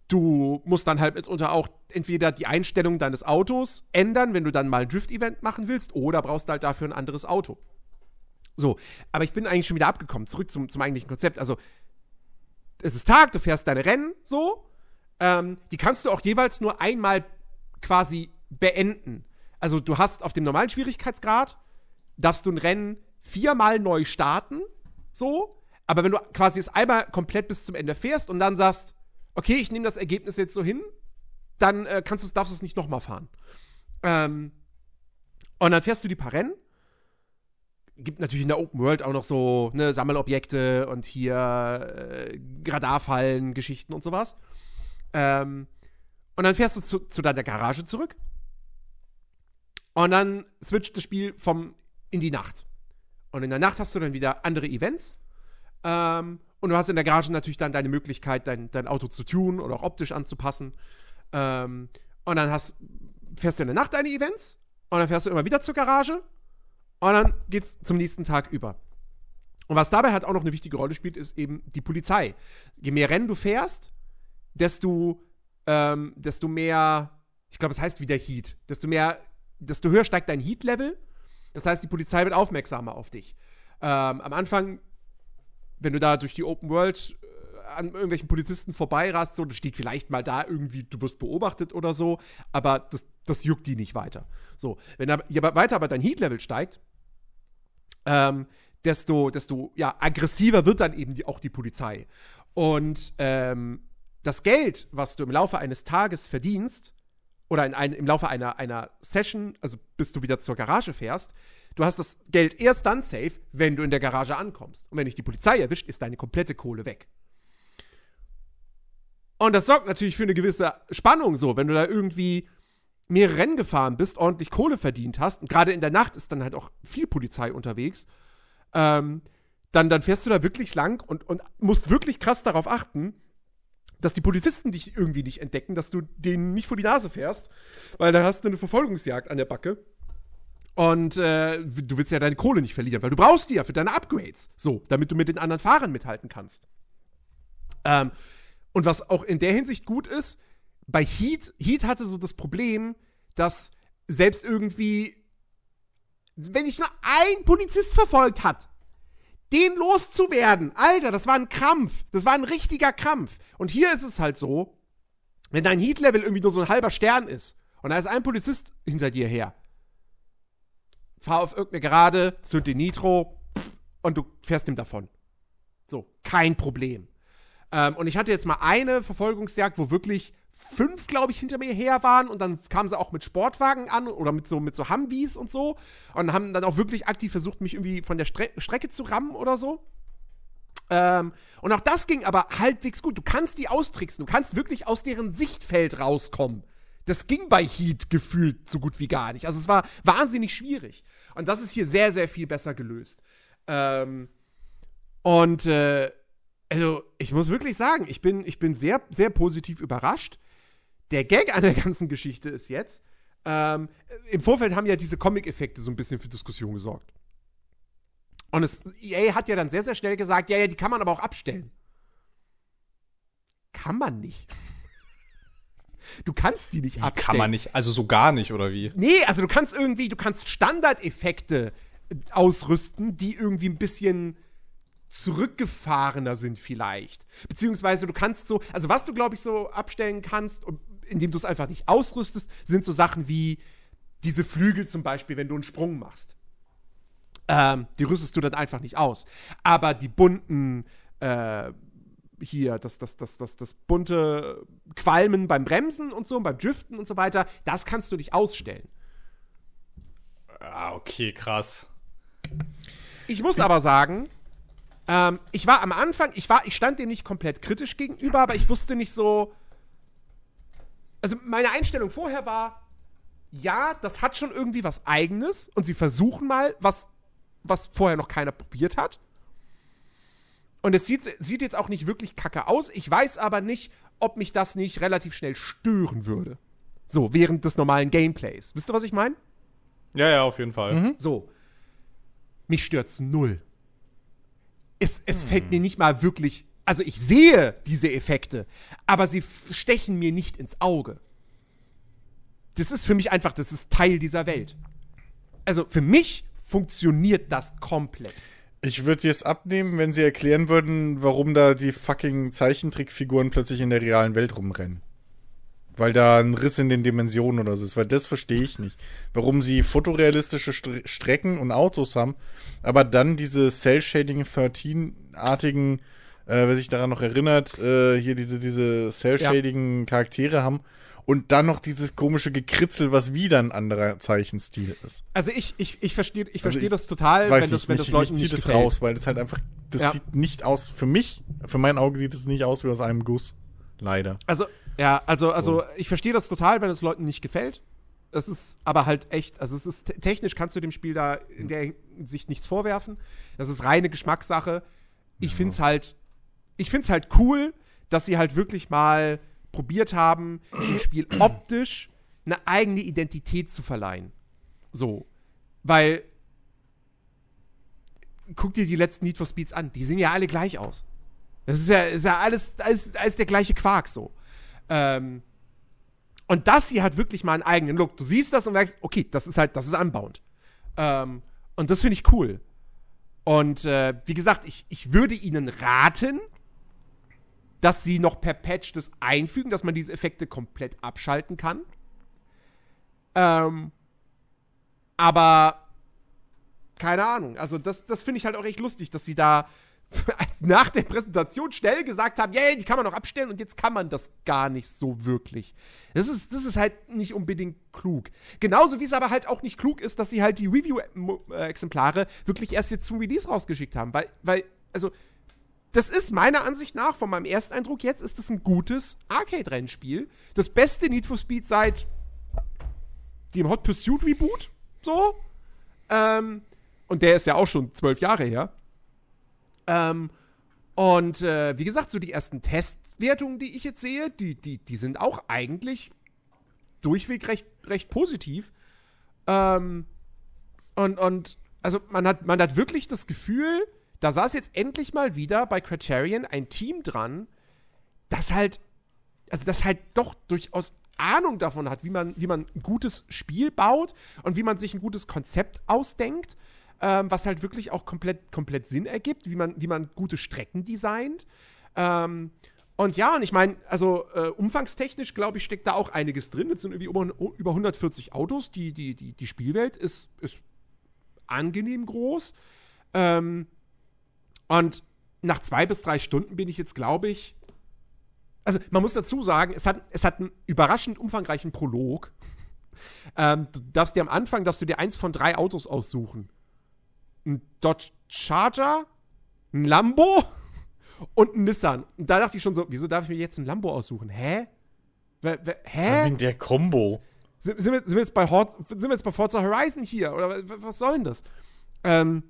du musst dann halt mitunter auch entweder die Einstellung deines Autos ändern, wenn du dann mal ein Drift-Event machen willst, oder brauchst halt dafür ein anderes Auto. So, aber ich bin eigentlich schon wieder abgekommen, zurück zum, zum eigentlichen Konzept. Also, es ist Tag, du fährst deine Rennen, so, ähm, die kannst du auch jeweils nur einmal quasi beenden. Also du hast auf dem normalen Schwierigkeitsgrad, darfst du ein Rennen viermal neu starten, so. Aber wenn du quasi es einmal komplett bis zum Ende fährst und dann sagst, okay, ich nehme das Ergebnis jetzt so hin, dann äh, kannst darfst du es nicht nochmal fahren. Ähm, und dann fährst du die paar Rennen. Gibt natürlich in der Open World auch noch so ne, Sammelobjekte und hier äh, Radarfallen, Geschichten und sowas. Ähm, und dann fährst du zu, zu deiner Garage zurück. Und dann switcht das Spiel vom in die Nacht. Und in der Nacht hast du dann wieder andere Events. Ähm, und du hast in der Garage natürlich dann deine Möglichkeit, dein, dein Auto zu tunen oder auch optisch anzupassen. Ähm, und dann hast, fährst du in der Nacht deine Events. Und dann fährst du immer wieder zur Garage. Und dann geht's zum nächsten Tag über. Und was dabei halt auch noch eine wichtige Rolle spielt, ist eben die Polizei. Je mehr Rennen du fährst, desto, ähm, desto mehr, ich glaube, es heißt wieder Heat, desto mehr, desto höher steigt dein Heat-Level. Das heißt, die Polizei wird aufmerksamer auf dich. Ähm, am Anfang, wenn du da durch die Open World äh, an irgendwelchen Polizisten vorbeirast, so, das steht vielleicht mal da irgendwie, du wirst beobachtet oder so, aber das, das juckt die nicht weiter. So, wenn je weiter aber dein Heat-Level steigt, ähm, desto, desto ja, aggressiver wird dann eben die, auch die Polizei. Und ähm, das Geld, was du im Laufe eines Tages verdienst, oder in ein, im Laufe einer, einer Session, also bis du wieder zur Garage fährst, du hast das Geld erst dann safe, wenn du in der Garage ankommst. Und wenn dich die Polizei erwischt, ist deine komplette Kohle weg. Und das sorgt natürlich für eine gewisse Spannung so, wenn du da irgendwie mehrere Rennen gefahren bist, ordentlich Kohle verdient hast, und gerade in der Nacht ist dann halt auch viel Polizei unterwegs, ähm, dann, dann fährst du da wirklich lang und, und musst wirklich krass darauf achten, dass die Polizisten dich irgendwie nicht entdecken, dass du denen nicht vor die Nase fährst, weil da hast du eine Verfolgungsjagd an der Backe. Und äh, du willst ja deine Kohle nicht verlieren, weil du brauchst die ja für deine Upgrades. So, damit du mit den anderen Fahrern mithalten kannst. Ähm, und was auch in der Hinsicht gut ist, bei Heat, Heat hatte so das Problem, dass selbst irgendwie, wenn dich nur ein Polizist verfolgt hat, den loszuwerden, Alter, das war ein Krampf. Das war ein richtiger Krampf. Und hier ist es halt so, wenn dein Heat-Level irgendwie nur so ein halber Stern ist und da ist ein Polizist hinter dir her, fahr auf irgendeine Gerade, zünd den Nitro und du fährst ihm davon. So, kein Problem. Ähm, und ich hatte jetzt mal eine Verfolgungsjagd, wo wirklich fünf, glaube ich, hinter mir her waren und dann kamen sie auch mit Sportwagen an oder mit so, mit so Humvees und so und haben dann auch wirklich aktiv versucht, mich irgendwie von der Stre Strecke zu rammen oder so. Ähm, und auch das ging aber halbwegs gut. Du kannst die austricksen, du kannst wirklich aus deren Sichtfeld rauskommen. Das ging bei Heat gefühlt so gut wie gar nicht. Also es war wahnsinnig schwierig. Und das ist hier sehr, sehr viel besser gelöst. Ähm, und äh, also ich muss wirklich sagen, ich bin, ich bin sehr, sehr positiv überrascht der Gag an der ganzen Geschichte ist jetzt, ähm, im Vorfeld haben ja diese Comic-Effekte so ein bisschen für Diskussion gesorgt. Und es, EA hat ja dann sehr, sehr schnell gesagt, ja, ja, die kann man aber auch abstellen. Kann man nicht. Du kannst die nicht wie abstellen. Kann man nicht, also so gar nicht, oder wie? Nee, also du kannst irgendwie, du kannst Standardeffekte ausrüsten, die irgendwie ein bisschen zurückgefahrener sind vielleicht. Beziehungsweise du kannst so, also was du, glaube ich, so abstellen kannst, indem du es einfach nicht ausrüstest, sind so Sachen wie diese Flügel zum Beispiel, wenn du einen Sprung machst. Ähm, die rüstest du dann einfach nicht aus. Aber die bunten, äh, hier, das, das, das, das, das bunte Qualmen beim Bremsen und so, beim Driften und so weiter, das kannst du nicht ausstellen. Ah, okay, krass. Ich muss aber sagen, ähm, ich war am Anfang, ich war, ich stand dem nicht komplett kritisch gegenüber, aber ich wusste nicht so, also meine Einstellung vorher war, ja, das hat schon irgendwie was Eigenes und sie versuchen mal, was, was vorher noch keiner probiert hat. Und es sieht, sieht jetzt auch nicht wirklich kacke aus. Ich weiß aber nicht, ob mich das nicht relativ schnell stören würde. So, während des normalen Gameplays. Wisst ihr, was ich meine? Ja, ja, auf jeden Fall. Mhm. So. Mich stört's null. Es, es hm. fällt mir nicht mal wirklich. Also, ich sehe diese Effekte, aber sie stechen mir nicht ins Auge. Das ist für mich einfach, das ist Teil dieser Welt. Also, für mich funktioniert das komplett. Ich würde es abnehmen, wenn sie erklären würden, warum da die fucking Zeichentrickfiguren plötzlich in der realen Welt rumrennen. Weil da ein Riss in den Dimensionen oder so ist, weil das verstehe ich nicht. Warum sie fotorealistische St Strecken und Autos haben, aber dann diese Cell-Shading 13-artigen, äh, wer sich daran noch erinnert, äh, hier diese, diese Cell-Shading ja. Haben und dann noch dieses komische Gekritzel, was wieder ein anderer Zeichenstil ist. Also ich, ich, ich verstehe ich versteh also das total, wenn das, wenn das Leuten nicht das raus, weil das halt einfach, das ja. sieht nicht aus, für mich, für mein Auge sieht es nicht aus wie aus einem Guss. Leider. Also, ja, also, also ich verstehe das total, wenn es Leuten nicht gefällt. Das ist aber halt echt, also es ist technisch kannst du dem Spiel da in der Hinsicht nichts vorwerfen. Das ist reine Geschmackssache. Ich ja. finde es halt, ich finde es halt cool, dass sie halt wirklich mal probiert haben, dem Spiel optisch eine eigene Identität zu verleihen. So. Weil, guck dir die letzten Need for Speeds an, die sehen ja alle gleich aus. Das ist ja, ist ja alles, alles, alles der gleiche Quark so. Ähm, und das hier hat wirklich mal einen eigenen Look. Du siehst das und merkst, okay, das ist halt, das ist unbound. Ähm, und das finde ich cool. Und äh, wie gesagt, ich, ich würde Ihnen raten, dass sie noch per Patch das einfügen, dass man diese Effekte komplett abschalten kann. Ähm, aber keine Ahnung. Also, das, das finde ich halt auch echt lustig, dass sie da *laughs* nach der Präsentation schnell gesagt haben, yeah, die kann man noch abstellen und jetzt kann man das gar nicht so wirklich. Das ist, das ist halt nicht unbedingt klug. Genauso wie es aber halt auch nicht klug ist, dass sie halt die Review-Exemplare wirklich erst jetzt zum Release rausgeschickt haben. Weil, weil, also, das ist meiner Ansicht nach, von meinem Ersteindruck jetzt, ist das ein gutes Arcade-Rennspiel. Das beste Need for Speed seit dem Hot Pursuit Reboot. So. Ähm, und der ist ja auch schon zwölf Jahre her. Ähm, und äh, wie gesagt, so die ersten Testwertungen, die ich jetzt sehe, die, die, die sind auch eigentlich durchweg recht, recht positiv. Ähm, und, und also man hat, man hat wirklich das Gefühl, da saß jetzt endlich mal wieder bei Criterion ein Team dran, das halt, also das halt doch durchaus Ahnung davon hat, wie man, wie man ein gutes Spiel baut und wie man sich ein gutes Konzept ausdenkt, ähm, was halt wirklich auch komplett, komplett Sinn ergibt, wie man, wie man gute Strecken designt. Ähm, und ja, und ich meine, also äh, umfangstechnisch, glaube ich, steckt da auch einiges drin. Es sind irgendwie über, über 140 Autos. Die, die, die, die Spielwelt ist, ist angenehm groß. Ähm, und nach zwei bis drei Stunden bin ich jetzt, glaube ich. Also, man muss dazu sagen, es hat, es hat einen überraschend umfangreichen Prolog. Ähm, du darfst dir am Anfang darfst du dir eins von drei Autos aussuchen. Ein Dodge Charger, ein Lambo und ein Nissan. Und da dachte ich schon so, wieso darf ich mir jetzt ein Lambo aussuchen? Hä? W hä? Wegen der Combo. Sind, sind, wir, sind, wir jetzt bei Hort, sind wir jetzt bei Forza Horizon hier? Oder was soll denn das? Ähm,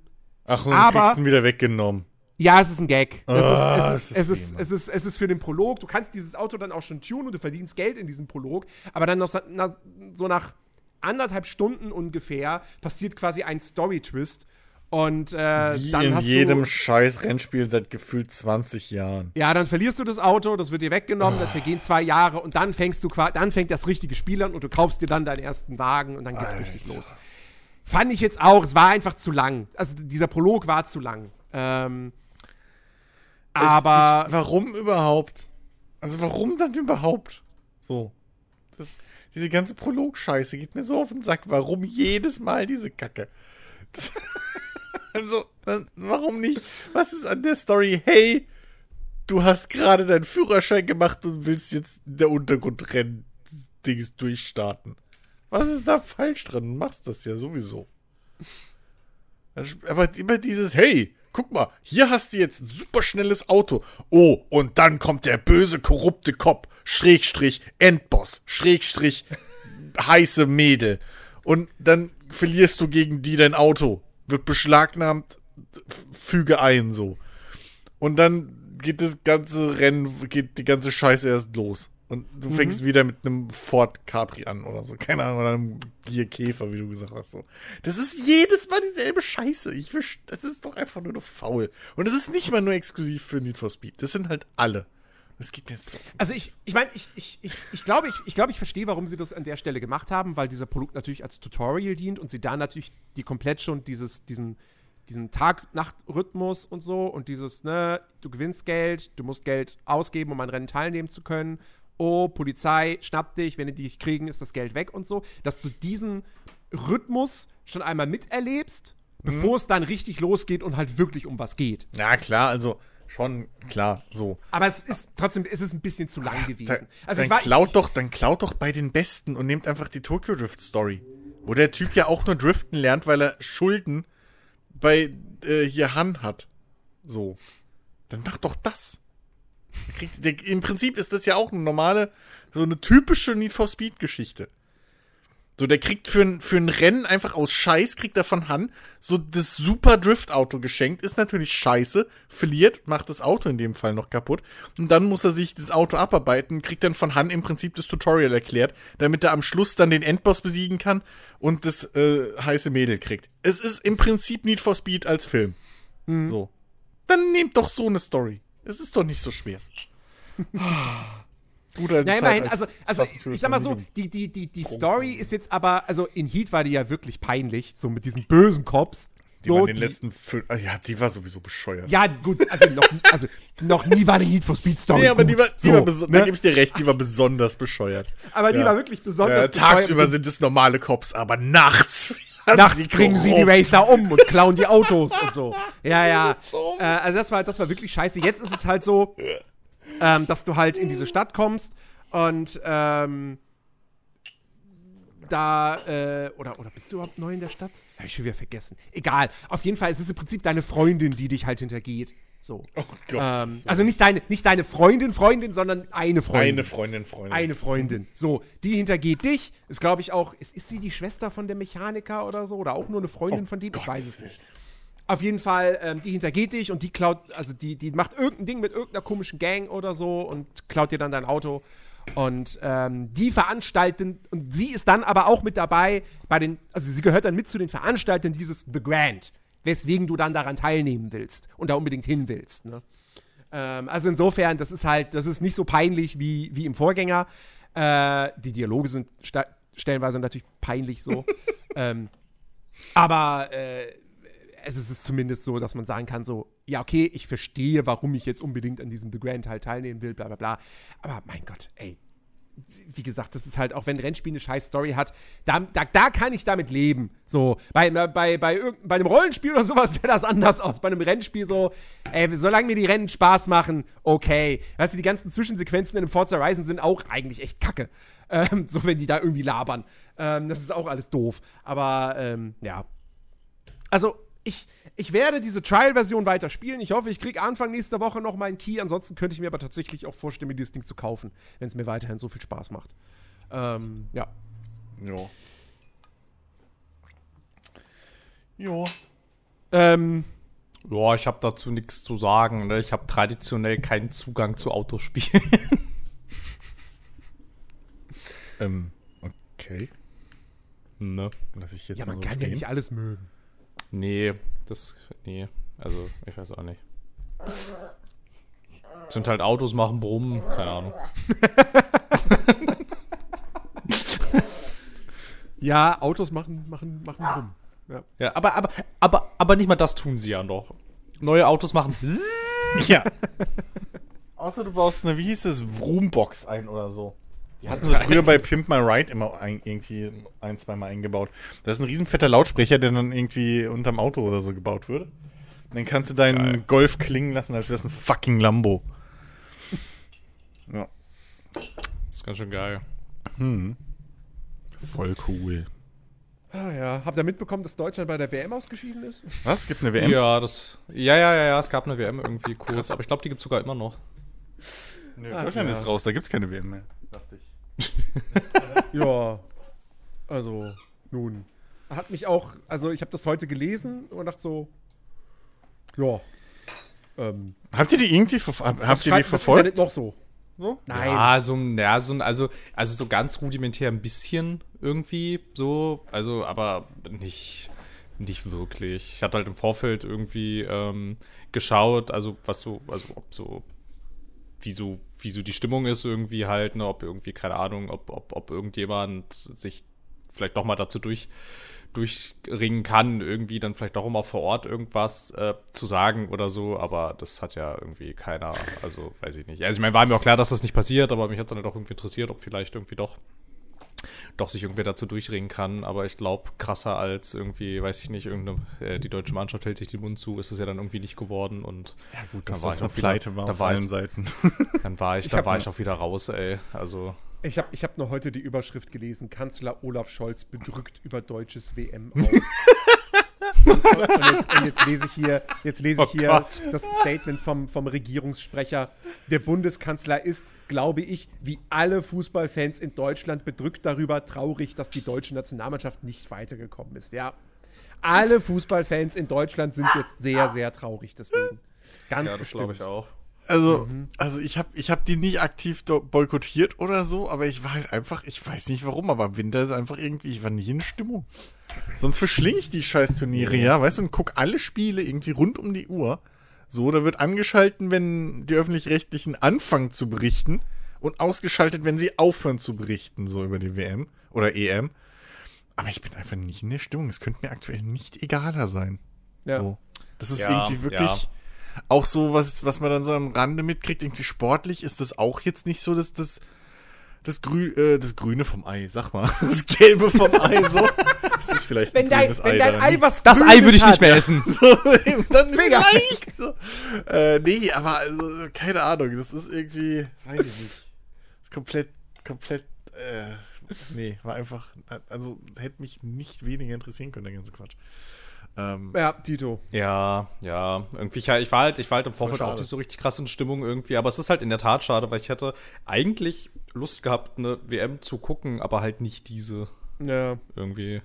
Ach, und aber, kriegst ihn wieder weggenommen. Ja, es ist ein Gag. Oh, es, ist, es, ist, es, ist, es, ist, es ist für den Prolog. Du kannst dieses Auto dann auch schon tunen und du verdienst Geld in diesem Prolog. Aber dann noch so nach anderthalb Stunden ungefähr passiert quasi ein Story-Twist. Und äh, Wie dann in hast jedem du, scheiß Rennspiel seit gefühlt 20 Jahren. Ja, dann verlierst du das Auto, das wird dir weggenommen, oh. dann vergehen zwei Jahre und dann fängst du dann fängt das richtige Spiel an und du kaufst dir dann deinen ersten Wagen und dann geht's Alter. richtig los. Fand ich jetzt auch, es war einfach zu lang. Also dieser Prolog war zu lang. Ähm, aber. Ich, warum überhaupt? Also, warum dann überhaupt? So. Das, diese ganze Prolog-Scheiße geht mir so auf den Sack. Warum jedes Mal diese Kacke? Das, *laughs* also, warum nicht? Was ist an der Story? Hey, du hast gerade deinen Führerschein gemacht und willst jetzt der Untergrundrennen-Dings durchstarten. Was ist da falsch dran? Du machst das ja sowieso. Aber immer dieses, hey, guck mal, hier hast du jetzt ein super schnelles Auto. Oh, und dann kommt der böse, korrupte Cop, Schrägstrich, Endboss, Schrägstrich, *laughs* heiße Mädel. Und dann verlierst du gegen die dein Auto. Wird beschlagnahmt, füge ein, so. Und dann geht das ganze Rennen, geht die ganze Scheiße erst los. Und du Mhm. fängst wieder mit einem Ford Capri an oder so. Keine Ahnung, oder einem Gier Käfer, wie du gesagt hast. So. Das ist jedes Mal dieselbe Scheiße. Ich wisch, das ist doch einfach nur noch faul. Und es ist nicht mal nur exklusiv für Need for Speed. Das sind halt alle. Das geht mir so. Also ich, ich meine, ich, ich, ich, ich glaube, ich, ich, glaube, ich verstehe, warum sie das an der Stelle gemacht haben, weil dieser Produkt natürlich als Tutorial dient und sie da natürlich die komplett schon dieses, diesen, diesen Tag-Nacht-Rhythmus und so und dieses, ne, du gewinnst Geld, du musst Geld ausgeben, um an Rennen teilnehmen zu können. Oh, Polizei, schnappt dich, wenn die dich kriegen, ist das Geld weg und so. Dass du diesen Rhythmus schon einmal miterlebst, bevor es dann richtig losgeht und halt wirklich um was geht. Ja, klar, also schon klar, so. Aber es ist trotzdem, es ist ein bisschen zu lang gewesen. Also dann, war, klaut ich, doch, dann klaut doch bei den Besten und nehmt einfach die Tokyo Drift Story. Wo der Typ ja auch nur driften lernt, weil er Schulden bei äh, hier Han hat. So. Dann mach doch das. Der Kriegt, der, Im Prinzip ist das ja auch eine normale, so eine typische Need for Speed Geschichte. So, der kriegt für ein, für ein Rennen einfach aus Scheiß, kriegt er von Han so das super Drift-Auto geschenkt. Ist natürlich scheiße, verliert, macht das Auto in dem Fall noch kaputt. Und dann muss er sich das Auto abarbeiten, kriegt dann von Han im Prinzip das Tutorial erklärt, damit er am Schluss dann den Endboss besiegen kann und das äh, heiße Mädel kriegt. Es ist im Prinzip Need for Speed als Film. So. Dann nehmt doch so eine Story. Es ist doch nicht so schwer. *laughs* Gute alte Ja, Zeit immerhin, als also, also ich, sag mal so, die, die, die, die Story ist jetzt aber, also in Heat war die ja wirklich peinlich, so mit diesen bösen Cops. Die so, waren in den letzten fünf. ah, Ja, die war sowieso bescheuert. ja, gut, also noch, also noch nie war eine Heat for Speed Story. Nee, aber gut. die war, die so, war beso- da ne? gebe ich dir recht, die war besonders bescheuert. Aber die Ja. war wirklich besonders Ja, bescheuert. tagsüber sind es normale Cops, aber nachts. Nachts bringen sie die. Racer um und klauen die Autos und so. *laughs* Ja, ja. Äh, also das war, das war wirklich scheiße. Jetzt ist es halt so, ähm, dass du halt in diese Stadt kommst und ähm, da, äh, oder, oder bist du überhaupt neu in der Stadt? Hab ich schon wieder vergessen. Egal. Auf jeden Fall ist es im Prinzip deine Freundin, die dich halt hintergeht. So. Oh Gott. ähm, also nicht deine, nicht deine Freundin, Freundin, sondern eine Freundin. eine Freundin, Freundin. Eine Freundin. So, die hintergeht dich. Ist, glaube ich, auch. Ist, ist sie die Schwester von der Mechaniker oder so? Oder auch nur eine Freundin von dem? Ich weiß es nicht. Auf jeden Fall, ähm, die hintergeht dich und die klaut, also die, die macht irgendein Ding mit irgendeiner komischen Gang oder so und klaut dir dann dein Auto. Und ähm, die veranstalten, und sie ist dann aber auch mit dabei bei den, also sie gehört dann mit zu den Veranstaltern dieses The Grand, weswegen du dann daran teilnehmen willst und da unbedingt hin willst. Ne? Ähm, also insofern, das ist halt, das ist nicht so peinlich wie, wie im Vorgänger. Äh, die Dialoge sind stellenweise natürlich peinlich so. *laughs* ähm, aber äh, es ist es zumindest so, dass man sagen kann, so, ja, okay, ich verstehe, warum ich jetzt unbedingt an diesem The Grand Teil teilnehmen will, bla bla bla. Aber mein Gott, ey, wie gesagt, das ist halt, auch wenn ein Rennspiel eine scheiß Story hat, da, da, da kann ich damit leben. So, bei, bei, bei, bei einem Rollenspiel oder sowas sieht das anders aus. Bei einem Rennspiel so, ey, solange mir die Rennen Spaß machen, okay. Weißt du, die ganzen Zwischensequenzen in einem Forza Horizon sind auch eigentlich echt kacke. Ähm, so, wenn die da irgendwie labern. Ähm, das ist auch alles doof. Aber, ähm, ja. Also, ich, ich werde diese Trial-Version weiter spielen. Ich hoffe, ich kriege Anfang nächster Woche noch meinen Key. Ansonsten könnte ich mir aber tatsächlich auch vorstellen, mir dieses Ding zu kaufen, wenn es mir weiterhin so viel Spaß macht. Ähm, ja. Jo. Jo. Ähm, Ja, ich habe dazu nichts zu sagen. Ne? Ich habe traditionell keinen Zugang zu Autospielen. *laughs* Ähm, okay. ne? Lass ich jetzt ja, mal man so kann stehen. ja nicht alles mögen. Nee, das. Nee. Also, ich weiß auch nicht. *laughs* Sind halt Autos, machen Brummen, keine Ahnung. *laughs* Ja, Autos machen, machen, machen rum. Ja. Ja, aber, aber, aber, aber nicht mal das tun sie ja noch. Neue Autos machen. *laughs* Ja. Außer du baust eine, wie hieß es, Vroom-Box ein oder so. Die hatten sie früher bei Pimp My Ride immer ein, irgendwie ein, zweimal eingebaut. Das ist ein riesen fetter Lautsprecher, der dann irgendwie unterm Auto oder so gebaut wird. Und dann kannst du deinen Golf klingen lassen, als wäre es ein fucking Lambo. Ja. Das ist ganz schön geil. Voll cool. Ah, ja. Habt ihr mitbekommen, dass Deutschland bei der WM ausgeschieden ist? Was? Gibt eine WM? Ja, das. Ja, ja, ja, ja, es gab eine WM irgendwie kurz, aber ich glaube, die gibt es sogar immer noch. Nö, Ah, Deutschland ja. ist raus, da gibt's keine WM mehr. Dachte ich. *laughs* ja. Also, nun. Hat mich auch, also ich habe das heute gelesen und dachte so, ja. Ähm, habt ihr die irgendwie habt ihr die verfolgt? noch so. So? Nein. Ja, so, ja, so, also, also so ganz rudimentär ein bisschen irgendwie so, also, aber nicht, nicht wirklich. Ich hatte halt im Vorfeld irgendwie ähm, geschaut, also was so, also ob so, wie so, wie so die Stimmung ist irgendwie halt, ne, ob irgendwie, keine Ahnung, ob, ob, ob irgendjemand sich vielleicht doch mal dazu durch, durchringen kann, irgendwie dann vielleicht doch immer vor Ort irgendwas äh, zu sagen oder so, aber das hat ja irgendwie keiner, also weiß ich nicht. Also ich meine, war mir auch klar, dass das nicht passiert, aber mich hat es dann halt auch irgendwie interessiert, ob vielleicht irgendwie doch doch sich irgendwie dazu durchringen kann. Aber ich glaube, krasser als irgendwie, weiß ich nicht, irgendeine, äh, die deutsche Mannschaft hält sich den Mund zu, ist es ja dann irgendwie nicht geworden. Und ja, gut, dass das eine Pleite war auf allen Seiten. *laughs* Dann war ich, ich da war ich auch wieder raus, ey. Also. Ich habe ich hab nur heute die Überschrift gelesen: Kanzler Olaf Scholz bedrückt über deutsches WM aus. *laughs* und, jetzt, und, jetzt, lese ich hier, jetzt lese ich oh hier das Statement vom, vom Regierungssprecher. Der Bundeskanzler ist, glaube ich, wie alle Fußballfans in Deutschland bedrückt darüber, traurig, dass die deutsche Nationalmannschaft nicht weitergekommen ist. Ja, alle Fußballfans in Deutschland sind jetzt sehr, sehr traurig deswegen. Ganz ja, das glaube ich auch. Also, mhm. also ich habe ich hab die nicht aktiv boykottiert oder so, aber ich war halt einfach, ich weiß nicht warum, aber im Winter ist einfach irgendwie, ich war nie in Stimmung. Sonst verschlinge ich die scheiß Turniere, ja, weißt du, und guck alle Spiele irgendwie rund um die Uhr. So, da wird angeschalten, wenn die Öffentlich-Rechtlichen anfangen zu berichten und ausgeschaltet, wenn sie aufhören zu berichten, so über die WM oder EM. Aber ich bin einfach nicht in der Stimmung. Es könnte mir aktuell nicht egaler sein. Ja. So. Das ist ja, irgendwie wirklich. Ja auch so, was, was man dann so am Rande mitkriegt, irgendwie sportlich ist das auch jetzt nicht so, dass das, das, Grü äh, das Grüne vom Ei, sag mal. *laughs* Das Gelbe vom Ei, so. Das ist vielleicht wenn ein dein, grünes wenn Ei. Dein Ei was das Ei würde ich nicht mehr essen. *laughs* So, dann *laughs* vielleicht. So. Äh, nee, aber also, keine Ahnung. Das ist irgendwie, weiß ich nicht. Das ist komplett, komplett, äh, nee, war einfach, also hätte mich nicht weniger interessieren können, der ganze Quatsch. Ähm, ja, Tito. Ja, ja. Irgendwie, ich, ich, war halt, ich war halt im Vorfeld auch nicht so richtig krass in Stimmung irgendwie, aber es ist halt in der Tat schade, weil ich hätte eigentlich Lust gehabt, eine WM zu gucken, aber halt nicht diese. Ja. Irgendwie.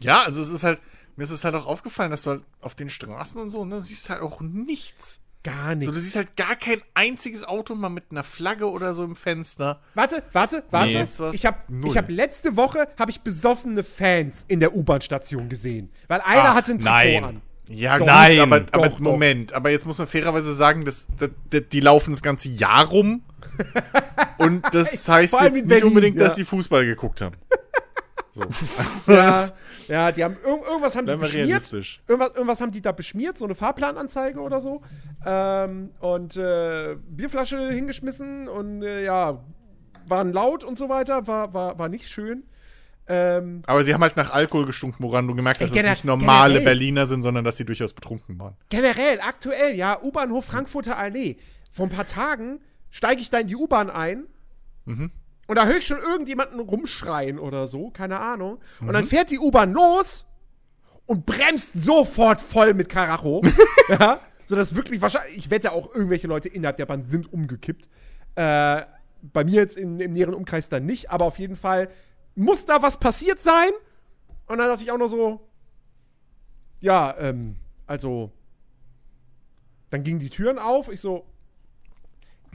Ja, also es ist halt, mir ist es halt auch aufgefallen, dass du halt auf den Straßen und so, ne, siehst halt auch nichts. Gar nichts. So, du siehst halt gar kein einziges Auto mal mit einer Flagge oder so im Fenster. Warte, warte, warte. Nee, ich habe hab letzte Woche hab ich besoffene Fans in der U-Bahn-Station gesehen, weil einer Ach, hatte ein Trikot nein. an. Ja, doch, nein, aber, doch, aber Moment, aber jetzt muss man fairerweise sagen, dass, dass, dass die laufen das ganze Jahr rum. *laughs* und das heißt jetzt nicht Berlin, unbedingt, ja. dass sie Fußball geguckt haben. So. *laughs* Also ja, ja, die haben irg irgendwas haben die beschmiert. Irgendwas, irgendwas, haben die da beschmiert, so eine Fahrplananzeige oder so. Ähm, und äh, Bierflasche hingeschmissen und äh, ja, waren laut und so weiter, war, war, war nicht schön. Ähm, Aber sie haben halt nach Alkohol gestunken, woran du gemerkt hast, dass es nicht normale generell, Berliner sind, sondern dass sie durchaus betrunken waren. Generell, aktuell, ja, U-Bahnhof Frankfurter Allee. Vor ein paar Tagen steige ich da in die U-Bahn ein. Mhm. Und da höre ich schon irgendjemanden rumschreien oder so, keine Ahnung. Mhm. Und dann mhm. fährt die U-Bahn los und bremst sofort voll mit Karacho. *laughs* ja, so dass wirklich wahrscheinlich, ich wette auch, irgendwelche Leute innerhalb der Bahn sind umgekippt. Äh, bei mir jetzt in, im näheren Umkreis dann nicht, aber auf jeden Fall muss da was passiert sein. Und dann dachte ich auch noch so, ja, ähm, also, dann gingen die Türen auf. Ich so,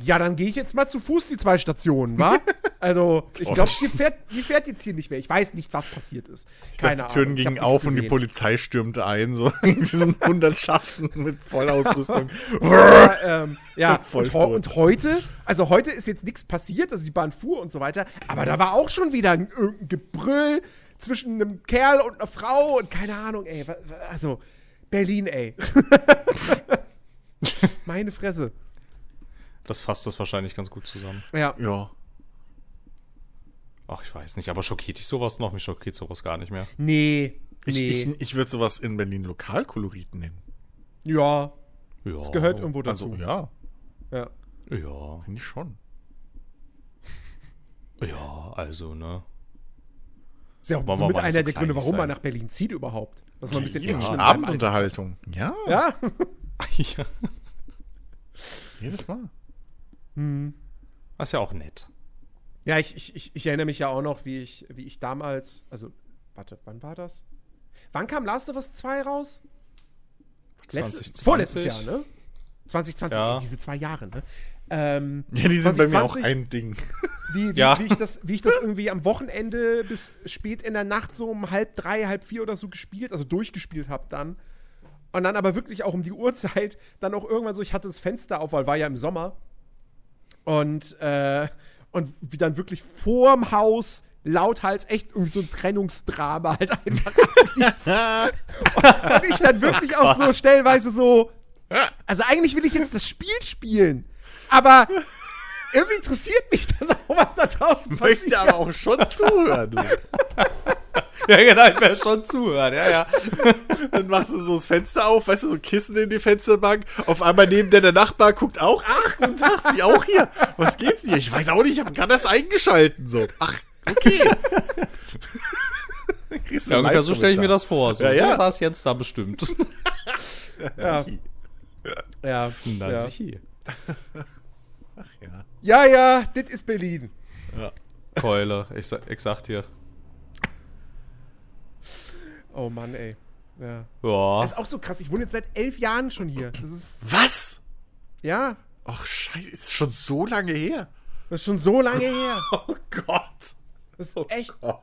ja, dann gehe ich jetzt mal zu Fuß die zwei Stationen, wa? *laughs* Also, ich glaube, die fährt, die fährt jetzt hier nicht mehr. Ich weiß nicht, was passiert ist. Keine dachte, die Türen gingen auf und die Polizei stürmte ein, so *laughs* in diesen Hundertschaften mit Vollausrüstung. *laughs* ja, ähm, ja. Und, und, heute, also heute ist jetzt nichts passiert, also die Bahn fuhr und so weiter, aber da war auch schon wieder ein, ein Gebrüll zwischen einem Kerl und einer Frau und keine Ahnung, ey. Also, Berlin, ey. Meine Fresse. Das fasst das wahrscheinlich ganz gut zusammen. Ja. Ja. Ach, ich weiß nicht, aber schockiert dich sowas noch? Mich schockiert sowas gar nicht mehr. Nee. Ich, nee. ich, ich würde sowas in Berlin Lokalkolorit nennen. Ja. Ja. Das gehört irgendwo dazu. Also, ja. Ja. Ja. Finde ich schon. Ja, also, ne? Ist ja auch so mit einer so der Gründe, warum sein. man nach Berlin zieht überhaupt. Dass man ein bisschen ja, Abendunterhaltung. Ja. Ja. *laughs* ja. Jedes Mal. Hm. Das ist ja auch nett. Ja, ich, ich, ich, erinnere mich ja auch noch, wie ich, wie ich damals, also, warte, wann war das? Wann kam Last of Us 2 raus? Letztes, vorletztes Jahr, ne? 2020, Ja. diese zwei Jahre, ne? *laughs* Ähm, Ja, die sind bei mir auch 2020, ein Ding. *laughs* wie, wie, Ja. wie, ich das, wie ich das irgendwie am Wochenende bis spät in der Nacht so um halb drei, halb vier oder so gespielt, also durchgespielt habe dann. Und dann aber wirklich auch um die Uhrzeit, dann auch irgendwann so, ich hatte das Fenster auf, weil war ja im Sommer. Und, äh, und wie dann wirklich vorm Haus lauthals echt irgendwie so ein Trennungsdrama halt einfach und, *laughs* und ich dann wirklich auch so stellenweise so, also eigentlich will ich jetzt das Spiel spielen, aber irgendwie interessiert mich das auch, was da draußen passiert. Möchte aber auch schon zuhören. *laughs* Ja, genau, ich werde schon zuhören, ja, ja. *laughs* Dann machst du so das Fenster auf, weißt du, so ein Kissen in die Fensterbank. Auf einmal neben dir der Nachbar guckt auch. Ach, guten Tag, sie auch hier. Was geht's dir? Ich weiß auch nicht, ich habe gerade das eingeschalten. So. Ach, okay. *laughs* Dann kriegst du Ja, ungefähr so stelle ich mir das vor. So, Ja, ja. so saß Jens da bestimmt. *laughs* Ja, ja, Na, ja. sicher. Ja. ja, ja, das ist Berlin. Keule, ich, ich sag dir. Oh Mann, ey. Ja. Ja. Das ist auch so krass. Ich wohne jetzt seit elf Jahren schon hier. Das ist, Was? ja, Ach, scheiße, ist schon so lange her. das ist schon so lange *laughs* her. Oh Gott. Das ist Oh echt. Gott.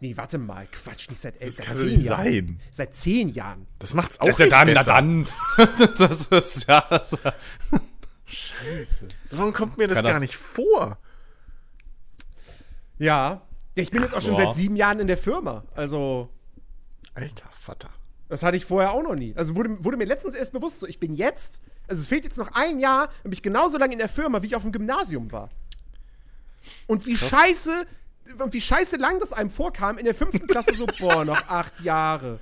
Nee, warte mal. Quatsch, nicht seit elf, Das seit kann doch nicht Jahren. sein. Seit zehn Jahren. Das macht's auch Das ist ja nicht dann, na besser. dann. *laughs* das ist ja. Das, Scheiße. So lange kommt mir das Kann gar das- nicht vor. Ja. Ja, ich bin jetzt auch schon Ja. seit sieben Jahren in der Firma. Also, Alter Vater. das hatte ich vorher auch noch nie. Also wurde, wurde mir letztens erst bewusst, so ich bin jetzt, also es fehlt jetzt noch ein Jahr, dann bin ich genauso lange in der Firma, wie ich auf dem Gymnasium war. Und wie scheiße, und wie scheiße lang das einem vorkam, in der fünften Klasse so, boah, noch acht Jahre.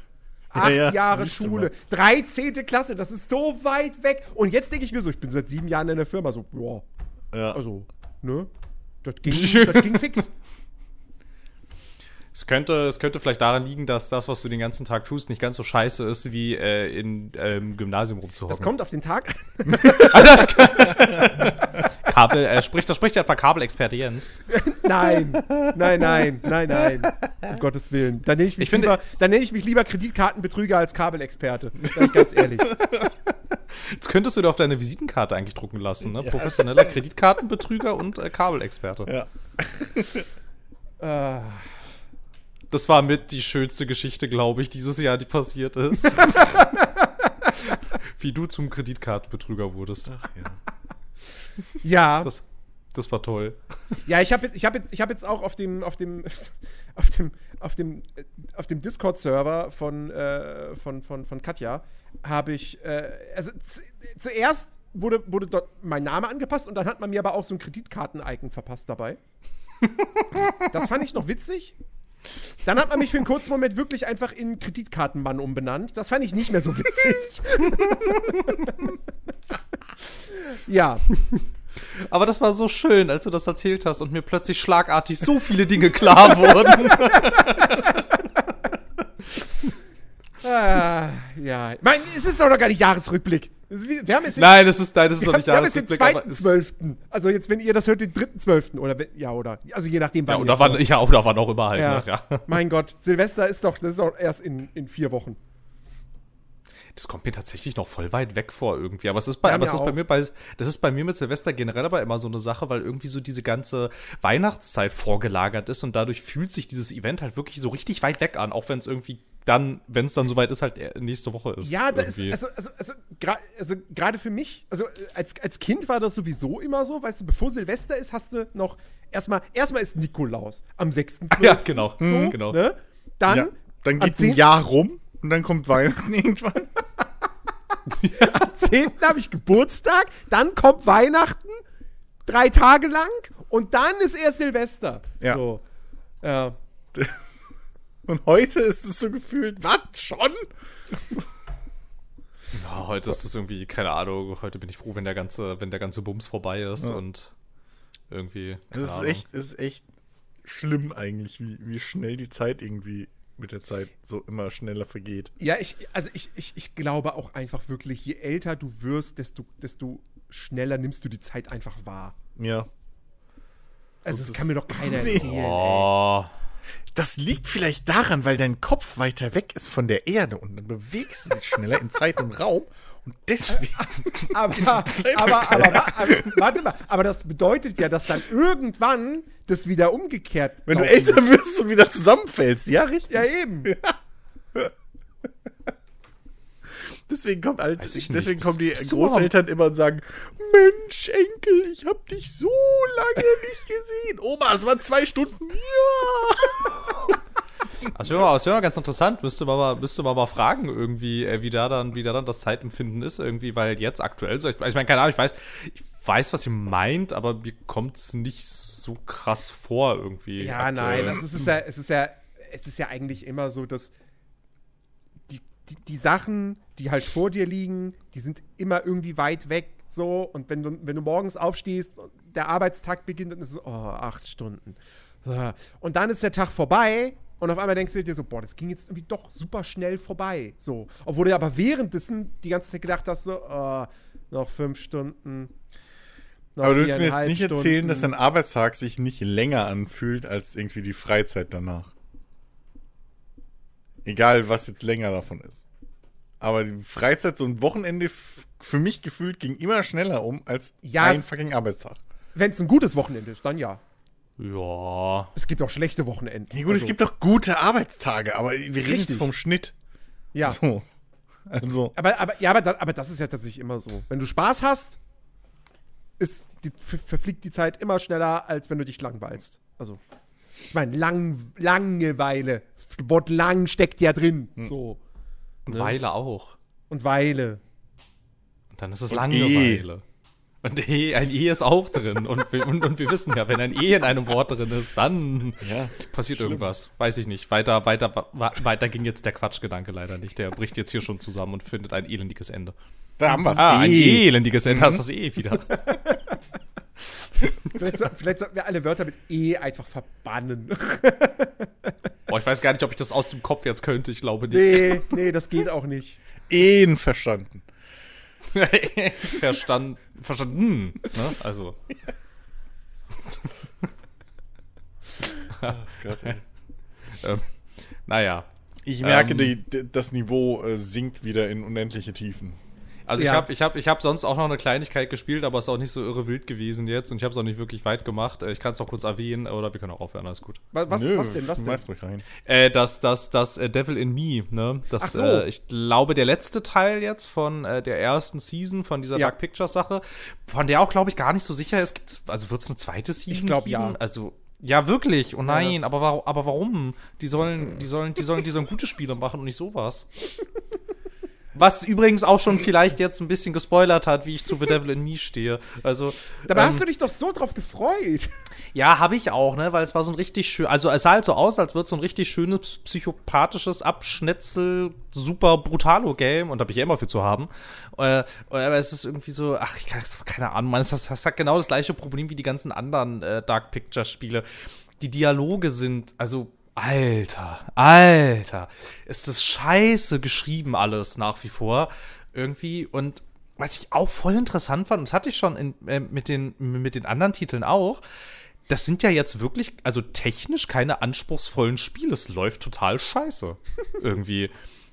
Acht ja, Jahre siehst du Schule, 13. Klasse, das ist so weit weg. Und jetzt denke ich mir so, ich bin seit sieben Jahren in der Firma, so, boah, Ja. also, ne? Das ging, *laughs* das ging fix. Es, könnte, es könnte vielleicht daran liegen, dass das, was du den ganzen Tag tust, nicht ganz so scheiße ist, wie äh, in ähm, Gymnasium rumzuhocken. Das kommt auf den Tag *laughs* an. Kabel, äh, spricht, da spricht ja etwa Kabelexperte Jens. Nein, nein, nein, nein, nein. Um Gottes Willen. Dann nenne ich mich, Ich lieber, dann nenne ich mich lieber Kreditkartenbetrüger als Kabelexperte. Ganz ehrlich. Jetzt könntest du dir auf deine Visitenkarte eigentlich drucken lassen, ne? Professioneller Kreditkartenbetrüger und äh, Kabelexperte. Ja. Ah, Das war mit die schönste Geschichte, glaube ich, dieses Jahr, die passiert ist. *laughs* Wie du zum Kreditkartenbetrüger wurdest. ja, Das, das war toll. ja, ich habe jetzt, ich habe jetzt, ich habe jetzt auch auf dem, auf dem, *laughs* auf dem, auf dem, äh, auf dem Discord-Server von, äh, von, von, von Katja habe ich, äh, also zu, zuerst wurde, wurde dort mein Name angepasst und dann hat man mir aber auch so ein Kreditkarten-Icon verpasst dabei. *laughs* Das fand ich noch witzig. Dann hat man mich für einen kurzen Moment wirklich einfach in Kreditkartenmann umbenannt. Das fand ich nicht mehr so witzig. *laughs* ja, Aber das war so schön, als du das erzählt hast und mir plötzlich schlagartig so viele Dinge klar wurden. *laughs* ah, ja. Mein, es ist doch noch gar nicht Jahresrückblick. Wir haben jetzt Nein, das ist, nein, das ist doch wir nicht haben jetzt den Jahresrückblick, aber es- 2.12. Also jetzt, wenn ihr das hört, den 3.12. Oder, wenn- ja, oder, also je nachdem, Ja, wann es war, hört. ja, und da war noch immer halt. ja. Ne? Ja. Mein Gott, Silvester ist doch, das ist doch erst in, in vier Wochen. Das kommt mir tatsächlich noch voll weit weg vor irgendwie. Aber es ist bei, Ja, aber es mir ist bei mir bei, das ist bei mir mit Silvester generell aber immer so eine Sache, weil irgendwie so diese ganze Weihnachtszeit vorgelagert ist und dadurch fühlt sich dieses Event halt wirklich so richtig weit weg an, auch wenn es irgendwie dann, wenn es dann soweit ist, halt eher nächste Woche ist. Ja, da ist, also, also, also, gra- also gerade für mich, also als, als Kind war das sowieso immer so, weißt du, bevor Silvester ist, hast du noch erstmal, erstmal ist Nikolaus am 6.12. *laughs* Ja, genau. So, Mhm, genau. Ne? Dann, ja. Dann geht ein 10. Jahr rum und dann kommt Weihnachten *laughs* irgendwann. *laughs* am 10. habe ich Geburtstag, dann kommt Weihnachten, drei Tage lang und dann ist erst Silvester. Ja. So. Ja. *laughs* Und heute ist es so gefühlt, was, schon? Ja, heute ist es irgendwie, keine Ahnung, heute bin ich froh, wenn der ganze, wenn der ganze Bums vorbei ist Ja. und irgendwie. Das ist Ahnung. echt, ist echt schlimm eigentlich, wie, wie schnell die Zeit irgendwie mit der Zeit so immer schneller vergeht. Ja, ich, also ich, ich, ich glaube auch einfach wirklich, je älter du wirst, desto, desto schneller nimmst du die Zeit einfach wahr. Ja. Also, das das- kann mir doch keiner *laughs* Nee. erzählen. Oh. Das liegt vielleicht daran, weil dein Kopf weiter weg ist von der Erde und dann bewegst du dich schneller in Zeit und Raum Und deswegen. *laughs* aber, *laughs* aber, aber, aber, warte mal, aber das bedeutet ja, dass dann irgendwann das wieder umgekehrt Wenn du älter wirst und wieder zusammenfällst. Ja, richtig. Ja, eben. *laughs* Deswegen kommt alt, deswegen kommen die Großeltern immer und sagen: Mensch, Enkel, ich hab dich so lange nicht gesehen. Oma, es waren zwei Stunden. Ja. Das wäre mal, das wär mal ganz interessant. Müsste man mal, müsste man mal fragen, irgendwie, äh, wie da dann, wie da dann das Zeitempfinden ist, irgendwie, weil jetzt aktuell so. Ich, ich meine, keine Ahnung, ich weiß, ich weiß, was ihr meint, aber mir kommt es nicht so krass vor, irgendwie. Ja, aktuell. nein, das ist, es ja, es ist ja, es ist ja eigentlich immer so, dass die, die, die Sachen, die halt vor dir liegen, die sind immer irgendwie weit weg, so. Und wenn du, wenn du morgens aufstehst, und der Arbeitstag beginnt, dann ist es, oh, acht Stunden. Und dann ist der Tag vorbei und auf einmal denkst du dir so, boah, das ging jetzt irgendwie doch super schnell vorbei, so. Obwohl du aber währenddessen die ganze Zeit gedacht hast, so, oh, noch fünf Stunden. noch Aber du willst mir jetzt nicht erzählen, Stunden. dass dein Arbeitstag sich nicht länger anfühlt als irgendwie die Freizeit danach. Egal, was jetzt länger davon ist. Aber die Freizeit, so ein Wochenende, für mich gefühlt, ging immer schneller um als Ja, ein fucking Arbeitstag. Wenn es ein gutes Wochenende ist, dann ja. Ja. Es gibt auch schlechte Wochenenden. Ja gut, es Also, gibt doch gute Arbeitstage, aber wir reden jetzt Richtig. vom Schnitt. Ja. So. Also, Aber, aber, ja, aber, das, aber das ist ja tatsächlich immer so. Wenn du Spaß hast, ist die, ver- verfliegt die Zeit immer schneller, als wenn du dich langweilst. Also, ich meine, lang, Langeweile. Das Wort lang steckt ja drin. Hm. So. Und Ne? Weile auch. Und Weile. Und dann ist es Und Langeweile. Und E, ein E ist auch drin. Und, wir- und, und wir wissen ja, wenn ein E in einem Wort drin ist, dann ja. passiert schlimm. irgendwas. Weiß ich nicht. Weiter, weiter, weiter ging jetzt der Quatschgedanke leider nicht. Der bricht jetzt hier schon zusammen und findet ein elendiges Ende. Da haben wir es. Ah, ein Eh. elendiges Ende. Hast das E wieder. *laughs* Vielleicht, so, vielleicht sollten wir alle Wörter mit E einfach verbannen. *laughs* Boah, ich weiß gar nicht, ob ich das aus dem Kopf jetzt könnte. Ich glaube nicht. nee, nee, das geht auch nicht. Ehen verstanden. *laughs* Verstanden. Verstanden. Ne? Also. *laughs* Gott, ey. Ähm, naja. Ich merke, Ähm, die, das Niveau äh, sinkt wieder in unendliche Tiefen. Also Ja. ich habe ich hab, ich hab sonst auch noch eine Kleinigkeit gespielt, aber es ist auch nicht so irre wild gewesen jetzt und ich habe es auch nicht wirklich weit gemacht. Äh, Ich kann es noch kurz erwähnen oder wir können auch aufhören, alles gut. Was, was, Nö, was denn? Was denn? ruhig rein. Äh, das, das, das äh, Devil in Me, ne? Das, Ach so. äh, ich glaube, der letzte Teil jetzt von äh, der ersten Season von dieser Ja. Dark Pictures Sache, von der auch, glaube ich, gar nicht so sicher ist. Gibt's, also wird es eine zweite Season glaub, geben? ja. Also, ja, wirklich. Oh nein, aber, warum, aber warum? Die sollen, die sollen, die sollen, die sollen gute Spiele machen und nicht sowas. *laughs* Was übrigens auch schon vielleicht jetzt ein bisschen gespoilert hat, wie ich zu The Devil in Me stehe. Also, Dabei ähm, hast du dich doch so drauf gefreut. ja, habe ich auch, ne, weil es war so ein richtig schön, also es sah halt so aus, als würde so ein richtig schönes psychopathisches Abschnetzel super brutalo Game und da bin ich ja immer für zu haben. Äh, aber es ist irgendwie so, ach, ich kann, keine Ahnung, man, es hat, das hat genau das gleiche Problem wie die ganzen anderen äh, Dark Picture Spiele. Die Dialoge sind, also Alter, Alter, ist das scheiße geschrieben alles nach wie vor irgendwie und was ich auch voll interessant fand, und das hatte ich schon in, äh, mit, den, mit den anderen Titeln auch, das sind ja jetzt wirklich, also technisch keine anspruchsvollen Spiele. Es läuft total scheiße. *laughs* irgendwie.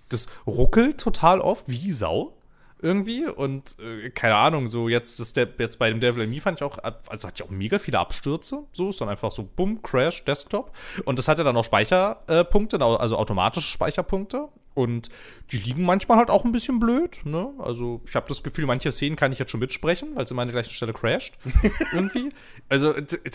Das ruckelt total oft wie Sau. Irgendwie. Und äh, keine Ahnung, so jetzt, das der, jetzt bei dem Devil in Me fand ich auch, also hatte ich auch mega viele Abstürze. So ist dann einfach so, bumm, Crash, Desktop. Und das hatte dann auch Speicherpunkte, also automatische Speicherpunkte. Und die liegen manchmal halt auch ein bisschen blöd. Ne? Also ich habe das Gefühl, manche Szenen kann ich jetzt schon mitsprechen, weil es immer an der gleichen Stelle crasht. *laughs* irgendwie. Also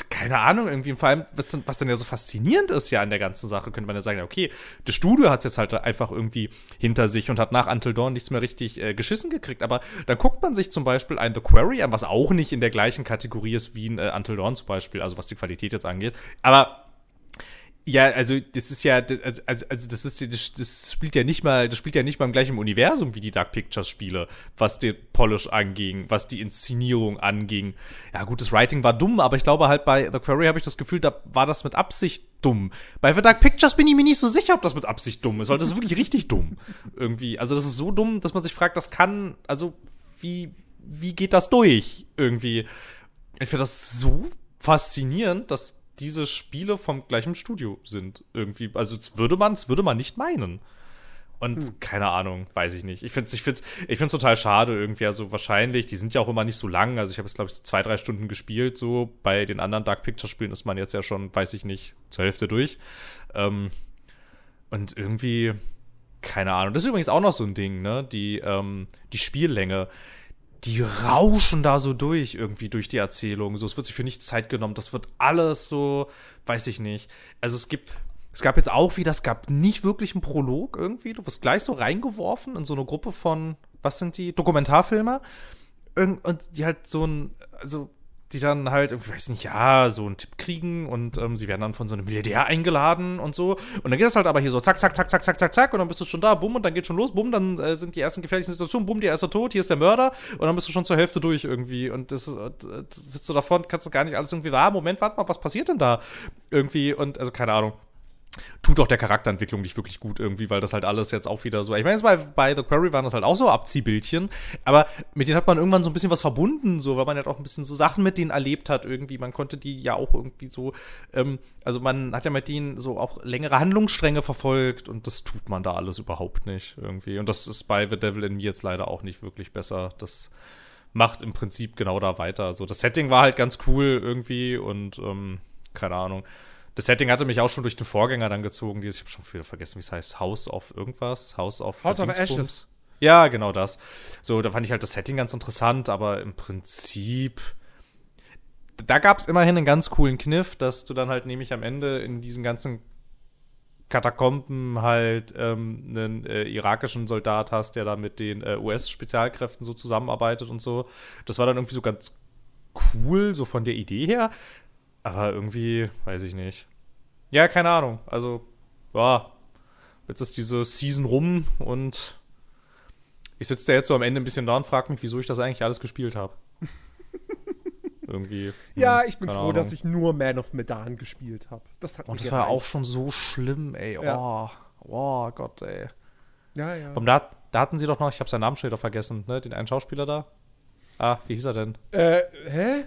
keine Ahnung, irgendwie. Vor allem, was dann, was dann ja so faszinierend ist ja an der ganzen Sache, könnte man ja sagen, okay, das Studio hat es jetzt halt einfach irgendwie hinter sich und hat nach Until Dawn nichts mehr richtig äh, geschissen gekriegt. Aber dann guckt man sich zum Beispiel ein The Quarry an, was auch nicht in der gleichen Kategorie ist wie ein äh, Until Dawn zum Beispiel, also was die Qualität jetzt angeht. Aber ja, also das ist ja, also, also also das ist, das, das spielt ja nicht mal, das spielt ja nicht mal im gleichen Universum wie die Dark Pictures Spiele, was den Polish anging, was die Inszenierung anging. Ja gut, das Writing war dumm, aber ich glaube halt bei The Quarry habe ich das Gefühl, da war das mit Absicht dumm. Bei The Dark Pictures bin ich mir nicht so sicher, ob das mit Absicht dumm ist, weil das ist wirklich richtig dumm. Irgendwie, also das ist so dumm, dass man sich fragt, das kann, also wie, wie geht das durch? Irgendwie. Ich finde das so faszinierend, dass diese Spiele vom gleichen Studio sind. Irgendwie. Also würde man, das würde man nicht meinen. Und hm. keine Ahnung, weiß ich nicht. Ich finde es ich find's, ich find's total schade irgendwie. Also wahrscheinlich, die sind ja auch immer nicht so lang. Also ich habe jetzt, glaube ich, so zwei, drei Stunden gespielt. So bei den anderen Dark Picture-Spielen ist man jetzt ja schon, weiß ich nicht, zur Hälfte durch. Ähm, und irgendwie, keine Ahnung. Das ist übrigens auch noch so ein Ding, ne? Die, ähm, die Spiellänge die rauschen da so durch, irgendwie durch die Erzählung. So, es wird sich für nichts Zeit genommen. Das wird alles so, weiß ich nicht. Also es gibt, es gab jetzt auch wieder, es gab nicht wirklich einen Prolog irgendwie. Du wirst gleich so reingeworfen in so eine Gruppe von, was sind die? Dokumentarfilmer. Und die halt so ein, also die dann halt, ich weiß nicht, ja, so einen Tipp kriegen und ähm, sie werden dann von so einem Milliardär eingeladen und so. Und dann geht das halt aber hier so zack, zack, zack, zack, zack, zack, zack und dann bist du schon da, bumm, und dann geht schon los, bumm, dann äh, sind die ersten gefährlichen Situationen, bumm, der erste tot, hier ist der Mörder und dann bist du schon zur Hälfte durch irgendwie und das, äh, das sitzt du davon, kannst du gar nicht alles irgendwie, ah, Moment, warte mal, was passiert denn da? Irgendwie und, also keine Ahnung tut auch der Charakterentwicklung nicht wirklich gut irgendwie, weil das halt alles jetzt auch wieder so. Ich meine, bei, bei The Quarry waren das halt auch so Abziehbildchen, aber mit denen hat man irgendwann so ein bisschen was verbunden, so, weil man halt auch ein bisschen so Sachen mit denen erlebt hat irgendwie. Man konnte die ja auch irgendwie so, ähm, also man hat ja mit denen so auch längere Handlungsstränge verfolgt und das tut man da alles überhaupt nicht irgendwie. Und das ist bei The Devil in Me jetzt leider auch nicht wirklich besser. Das macht im Prinzip genau da weiter. So, das Setting war halt ganz cool irgendwie und ähm, keine Ahnung das Setting hatte mich auch schon durch den Vorgänger dann gezogen, dieses, ich habe schon wieder vergessen, wie es heißt, House of irgendwas, House of House of Ashes. Ja, genau das. So, da fand ich halt das Setting ganz interessant, aber im Prinzip da gab es immerhin einen ganz coolen Kniff, dass du dann halt nämlich am Ende in diesen ganzen Katakomben halt ähm, einen äh, irakischen Soldat hast, der da mit den äh, US-Spezialkräften so zusammenarbeitet und so. Das war dann irgendwie so ganz cool, so von der Idee her. Aber irgendwie, weiß ich nicht. Ja, keine Ahnung. Also, ja, jetzt ist diese Season rum und ich sitze da jetzt so am Ende ein bisschen da und frage mich, wieso ich das eigentlich alles gespielt habe. *laughs* irgendwie. Ja, hm, ich bin froh, Ahnung. dass ich nur Man of Medan gespielt habe. Das hat Und das war auch schon so schlimm, ey. Ja. Oh, oh Gott, ey. Ja, ja. Und da, da hatten sie doch noch, ich habe seinen Namensschild vergessen, ne? Den einen Schauspieler da. Ah, wie hieß er denn? Äh, hä?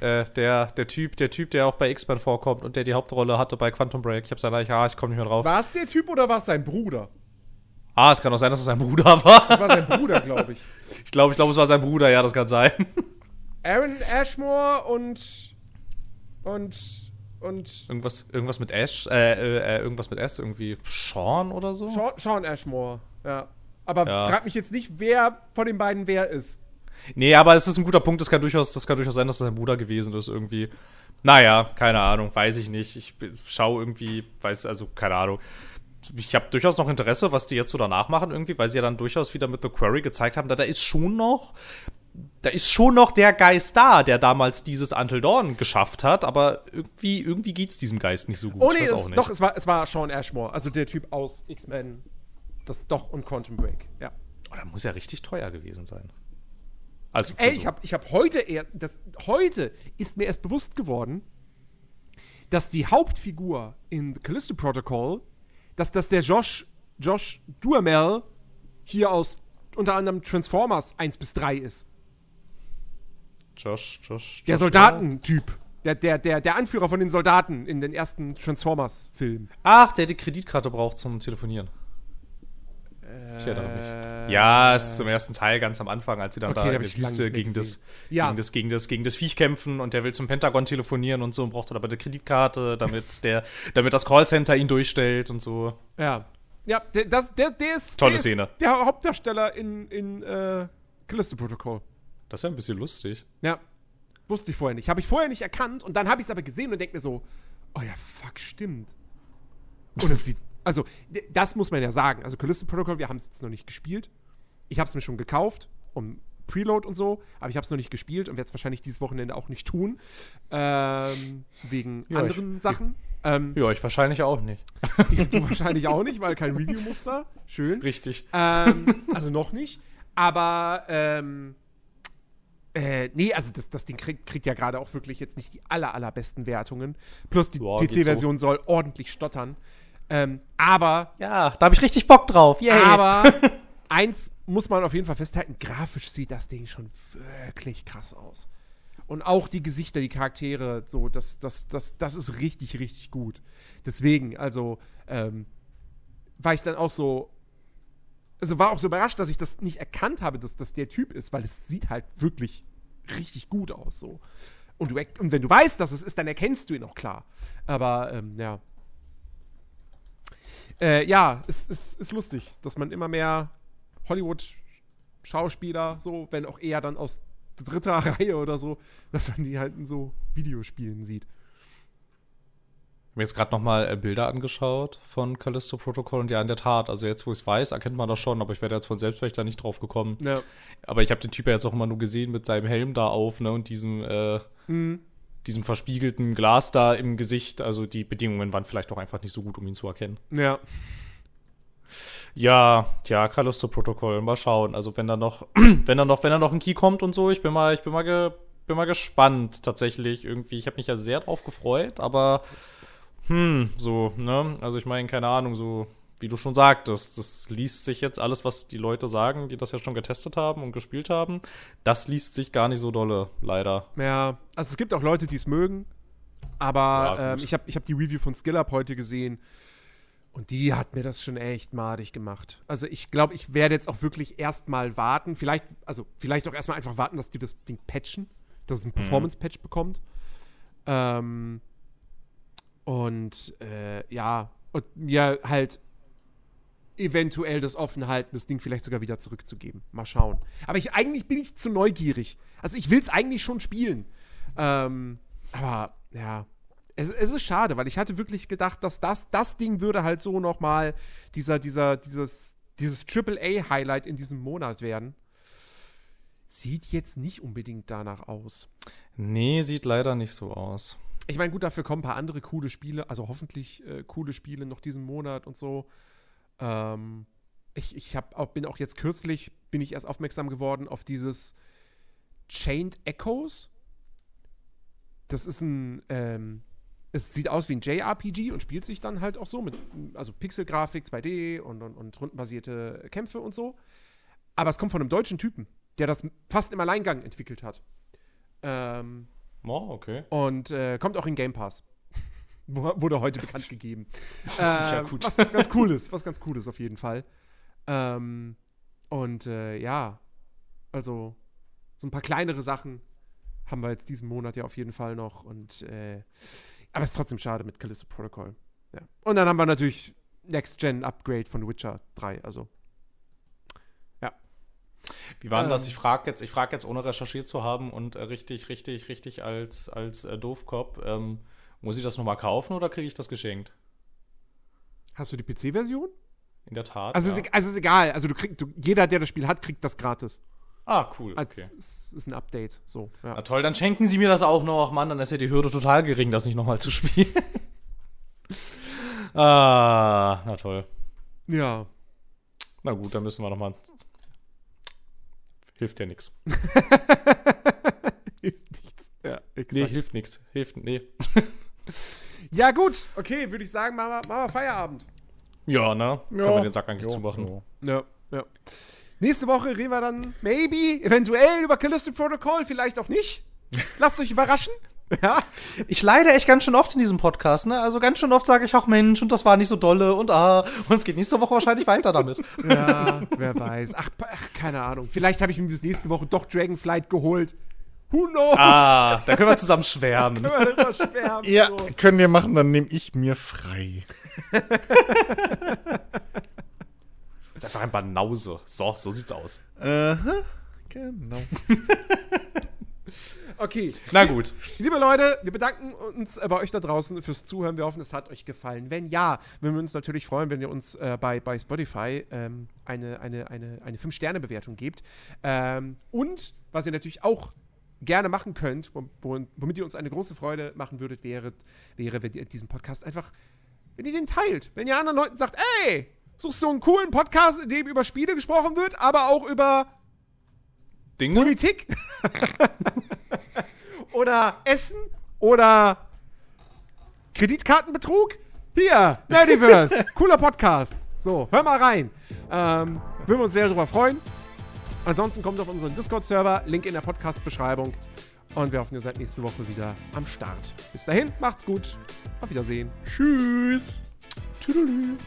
Äh, der, der Typ, der Typ, der auch bei X-Men vorkommt und der die Hauptrolle hatte bei Quantum Break. Ich hab seine, ah, ich komme nicht mehr drauf. War es der Typ oder war es sein Bruder? Ah, es kann auch sein, dass es sein Bruder *laughs* war. Das war sein Bruder, glaube ich. Ich glaube, ich glaube, es war sein Bruder, ja, das kann sein. Aaron Ashmore und und und irgendwas irgendwas mit Ash, äh, äh, irgendwas mit S, irgendwie Sean oder so? Sean, Sean Ashmore, ja. Aber ja. frag mich jetzt nicht, wer von den beiden wer ist. Nee, aber es ist ein guter Punkt. Das kann durchaus, das kann durchaus sein, dass das sein Bruder gewesen ist irgendwie. Naja, keine Ahnung, weiß ich nicht. Ich schaue irgendwie, weiß, also keine Ahnung. Ich habe durchaus noch Interesse, was die jetzt so danach machen irgendwie, weil sie ja dann durchaus wieder mit The Quarry gezeigt haben, da, da ist schon noch, da ist schon noch der Geist da, der damals dieses Until Dawn geschafft hat, aber irgendwie, irgendwie geht's diesem Geist nicht so gut. Oh nee, es, doch, es war, es war Sean Ashmore, also der Typ aus X-Men, das doch und Quantum Break, ja. Oh, da muss ja richtig teuer gewesen sein. Also Ey, so. ich habe ich hab heute eher, das, heute ist mir erst bewusst geworden, dass die Hauptfigur in The Callisto Protocol, dass das der Josh, Josh Duhamel hier aus unter anderem Transformers 1 bis 3 ist. Josh, Josh, Josh Der Soldatentyp. Der, der, der, der Anführer von den Soldaten in den ersten Transformers-Filmen. Ach, der die Kreditkarte braucht zum Telefonieren. Ich erinnere mich. Ja, es ist im ersten Teil ganz am Anfang, als sie dann okay, da in der Wüste gegen das, ja. gegen, das, gegen, das, gegen das Viech kämpfen und der will zum Pentagon telefonieren und so und braucht dann aber eine Kreditkarte, damit, *laughs* der, damit das Callcenter ihn durchstellt und so. Ja. Ja, der, das, der, der ist. Tolle der Szene. Ist der Hauptdarsteller in, in äh, Callisto Protocol. Das ist ja ein bisschen lustig. Ja. Wusste ich vorher nicht. Habe ich vorher nicht erkannt und dann habe ich es aber gesehen und denke mir so, oh ja, fuck, stimmt. Und es sieht also, das muss man ja sagen. Also, Callisto Protocol, wir haben es jetzt noch nicht gespielt. Ich habe es mir schon gekauft, um Preload und so, aber ich habe es noch nicht gespielt und werde es wahrscheinlich dieses Wochenende auch nicht tun. Ähm, wegen ja, anderen ich, Sachen. Ähm, ja, ich wahrscheinlich auch nicht. du wahrscheinlich auch nicht, weil kein Review-Muster. Schön. Richtig. Ähm, also noch nicht. Aber, ähm, äh, nee, also das, das Ding kriegt, kriegt ja gerade auch wirklich jetzt nicht die aller, allerbesten Wertungen. Plus die PC-Version so. soll ordentlich stottern. Ähm, aber. Ja, da habe ich richtig Bock drauf. Yay. Aber *laughs* eins muss man auf jeden Fall festhalten: grafisch sieht das Ding schon wirklich krass aus. Und auch die Gesichter, die Charaktere, so, das, das, das, das ist richtig, richtig gut. Deswegen, also, ähm, war ich dann auch so, also war auch so überrascht, dass ich das nicht erkannt habe, dass das der Typ ist, weil es sieht halt wirklich richtig gut aus so. Und, du, und wenn du weißt, dass es ist, dann erkennst du ihn auch klar. Aber ähm, ja. Äh, ja, es ist, ist lustig, dass man immer mehr Hollywood-Schauspieler, so, wenn auch eher dann aus dritter *laughs* Reihe oder so, dass man die halt in so Videospielen sieht mir jetzt gerade nochmal äh, Bilder angeschaut von Callisto Protocol und ja, in der Tat, also jetzt, wo ich es weiß, erkennt man das schon, aber ich werde jetzt von selbst vielleicht da nicht drauf gekommen. Ja. Aber ich habe den Typ ja jetzt auch immer nur gesehen mit seinem Helm da auf, ne, und diesem, äh, mhm. Diesem verspiegelten Glas da im Gesicht. Also die Bedingungen waren vielleicht auch einfach nicht so gut, um ihn zu erkennen. Ja. Ja, ja, Callisto Protocol, mal schauen. Also wenn da noch, *clears throat* wenn da noch, wenn da noch ein Key kommt und so, ich bin mal, ich bin mal, ge, bin mal gespannt tatsächlich irgendwie. Ich habe mich ja sehr drauf gefreut, aber hm, so, ne? Also ich meine, keine Ahnung, so wie du schon sagtest, das liest sich jetzt alles, was die Leute sagen, die das ja schon getestet haben und gespielt haben, das liest sich gar nicht so dolle, leider. Ja, also es gibt auch Leute, die es mögen, aber ja, ähm, ich habe ich hab die Review von SkillUp heute gesehen und die hat mir das schon echt madig gemacht. Also ich glaube, ich werde jetzt auch wirklich erstmal warten, vielleicht, also vielleicht auch erstmal einfach warten, dass die das Ding patchen, dass es ein mhm. Performance-Patch bekommt. Ähm, und äh, ja, und mir halt eventuell das offen halten, das Ding vielleicht sogar wieder zurückzugeben. Mal schauen. Aber ich, eigentlich bin ich zu neugierig. Also ich will es eigentlich schon spielen. Ähm, aber ja, es, es, ist schade, weil ich hatte wirklich gedacht, dass das, das Ding würde halt so noch mal dieser, dieser, dieses, dieses AAA-Highlight in diesem Monat werden. Sieht jetzt nicht unbedingt danach aus. Nee, sieht leider nicht so aus ich meine, gut, dafür kommen ein paar andere coole Spiele, also hoffentlich äh, coole Spiele noch diesen Monat und so. Ähm, ich ich hab auch, bin auch jetzt kürzlich, bin ich erst aufmerksam geworden auf dieses Chained Echoes. Das ist ein, ähm, es sieht aus wie ein JRPG und spielt sich dann halt auch so mit, also Pixelgrafik, 2D und, und, und rundenbasierte Kämpfe und so. Aber es kommt von einem deutschen Typen, der das fast im Alleingang entwickelt hat. Ähm, Oh, okay. Und äh, kommt auch in Game Pass. Wurde heute bekannt gegeben. *laughs* Das ist äh, ja gut. Was ganz cool ist, *laughs* was ganz cool ist auf jeden Fall. Ähm, und äh, ja, also so ein paar kleinere Sachen haben wir jetzt diesen Monat ja auf jeden Fall noch. Und äh, aber es ist trotzdem schade mit Callisto Protocol. Ja. Und dann haben wir natürlich Next Gen Upgrade von Witcher 3. Also wie war denn das? Ähm. Ich frage jetzt, frag jetzt, ohne recherchiert zu haben und äh, richtig, richtig, richtig als, als äh, Doofkopf, ähm, muss ich das nochmal kaufen oder kriege ich das geschenkt? Hast du die PC-Version? In der Tat. Also, ja. ist, also ist egal. Also du kriegst, du, jeder, der das Spiel hat, kriegt das gratis. Ah, cool. Als, okay. Ist, ist ein Update. So, ja. Na toll, dann schenken Sie mir das auch noch, Mann. Dann ist ja die Hürde total gering, das nicht nochmal zu spielen. *laughs* ah, na toll. Ja. Na gut, dann müssen wir nochmal Hilft ja nichts. *laughs* hilft nichts. Ja, exakt. Nee, hilft nichts. Hilft, nee. Ja, gut. Okay, würde ich sagen, machen wir, machen wir Feierabend. Ja, ne? Ja. Können wir den Sack eigentlich ja, zumachen. Ja, ja. Nächste Woche reden wir dann maybe, eventuell über Callisto Protocol, vielleicht auch nicht. Lasst euch überraschen. *laughs* Ja. Ich leide echt ganz schön oft in diesem Podcast, ne? Also ganz schön oft sage ich, ach Mensch, und das war nicht so dolle und ah, und es geht nächste Woche wahrscheinlich weiter damit. *laughs* Ja, wer weiß. Ach, ach keine Ahnung. Vielleicht habe ich mir bis nächste Woche doch Dragonflight geholt. Who knows? Ah, da können wir zusammen schwärmen. *laughs* können wir darüber schwärmen. Ja, so. können wir machen, dann nehme ich mir frei. das *laughs* ist einfach ein Banause. So, so sieht's aus. Aha, uh -huh. genau. *laughs* Okay. Na gut. Liebe Leute, wir bedanken uns bei euch da draußen fürs Zuhören. Wir hoffen, es hat euch gefallen. Wenn ja, würden wir uns natürlich freuen, wenn ihr uns äh, bei, bei Spotify ähm, eine, eine, eine, eine 5-Sterne-Bewertung gebt. Ähm, und was ihr natürlich auch gerne machen könnt, womit ihr uns eine große Freude machen würdet, wäre, wäre, wenn ihr diesen Podcast einfach, wenn ihr den teilt. Wenn ihr anderen Leuten sagt, ey, suchst du einen coolen Podcast, in dem über Spiele gesprochen wird, aber auch über Dinge? Politik? *laughs* oder Essen? Oder Kreditkartenbetrug? Hier, Nerdiverse, cooler Podcast. So, hör mal rein. Ähm, würden wir uns sehr darüber freuen. Ansonsten kommt auf unseren Discord-Server, Link in der Podcast-Beschreibung. Und wir hoffen, ihr seid nächste Woche wieder am Start. Bis dahin, macht's gut. Auf Wiedersehen. Tschüss. Tschüss.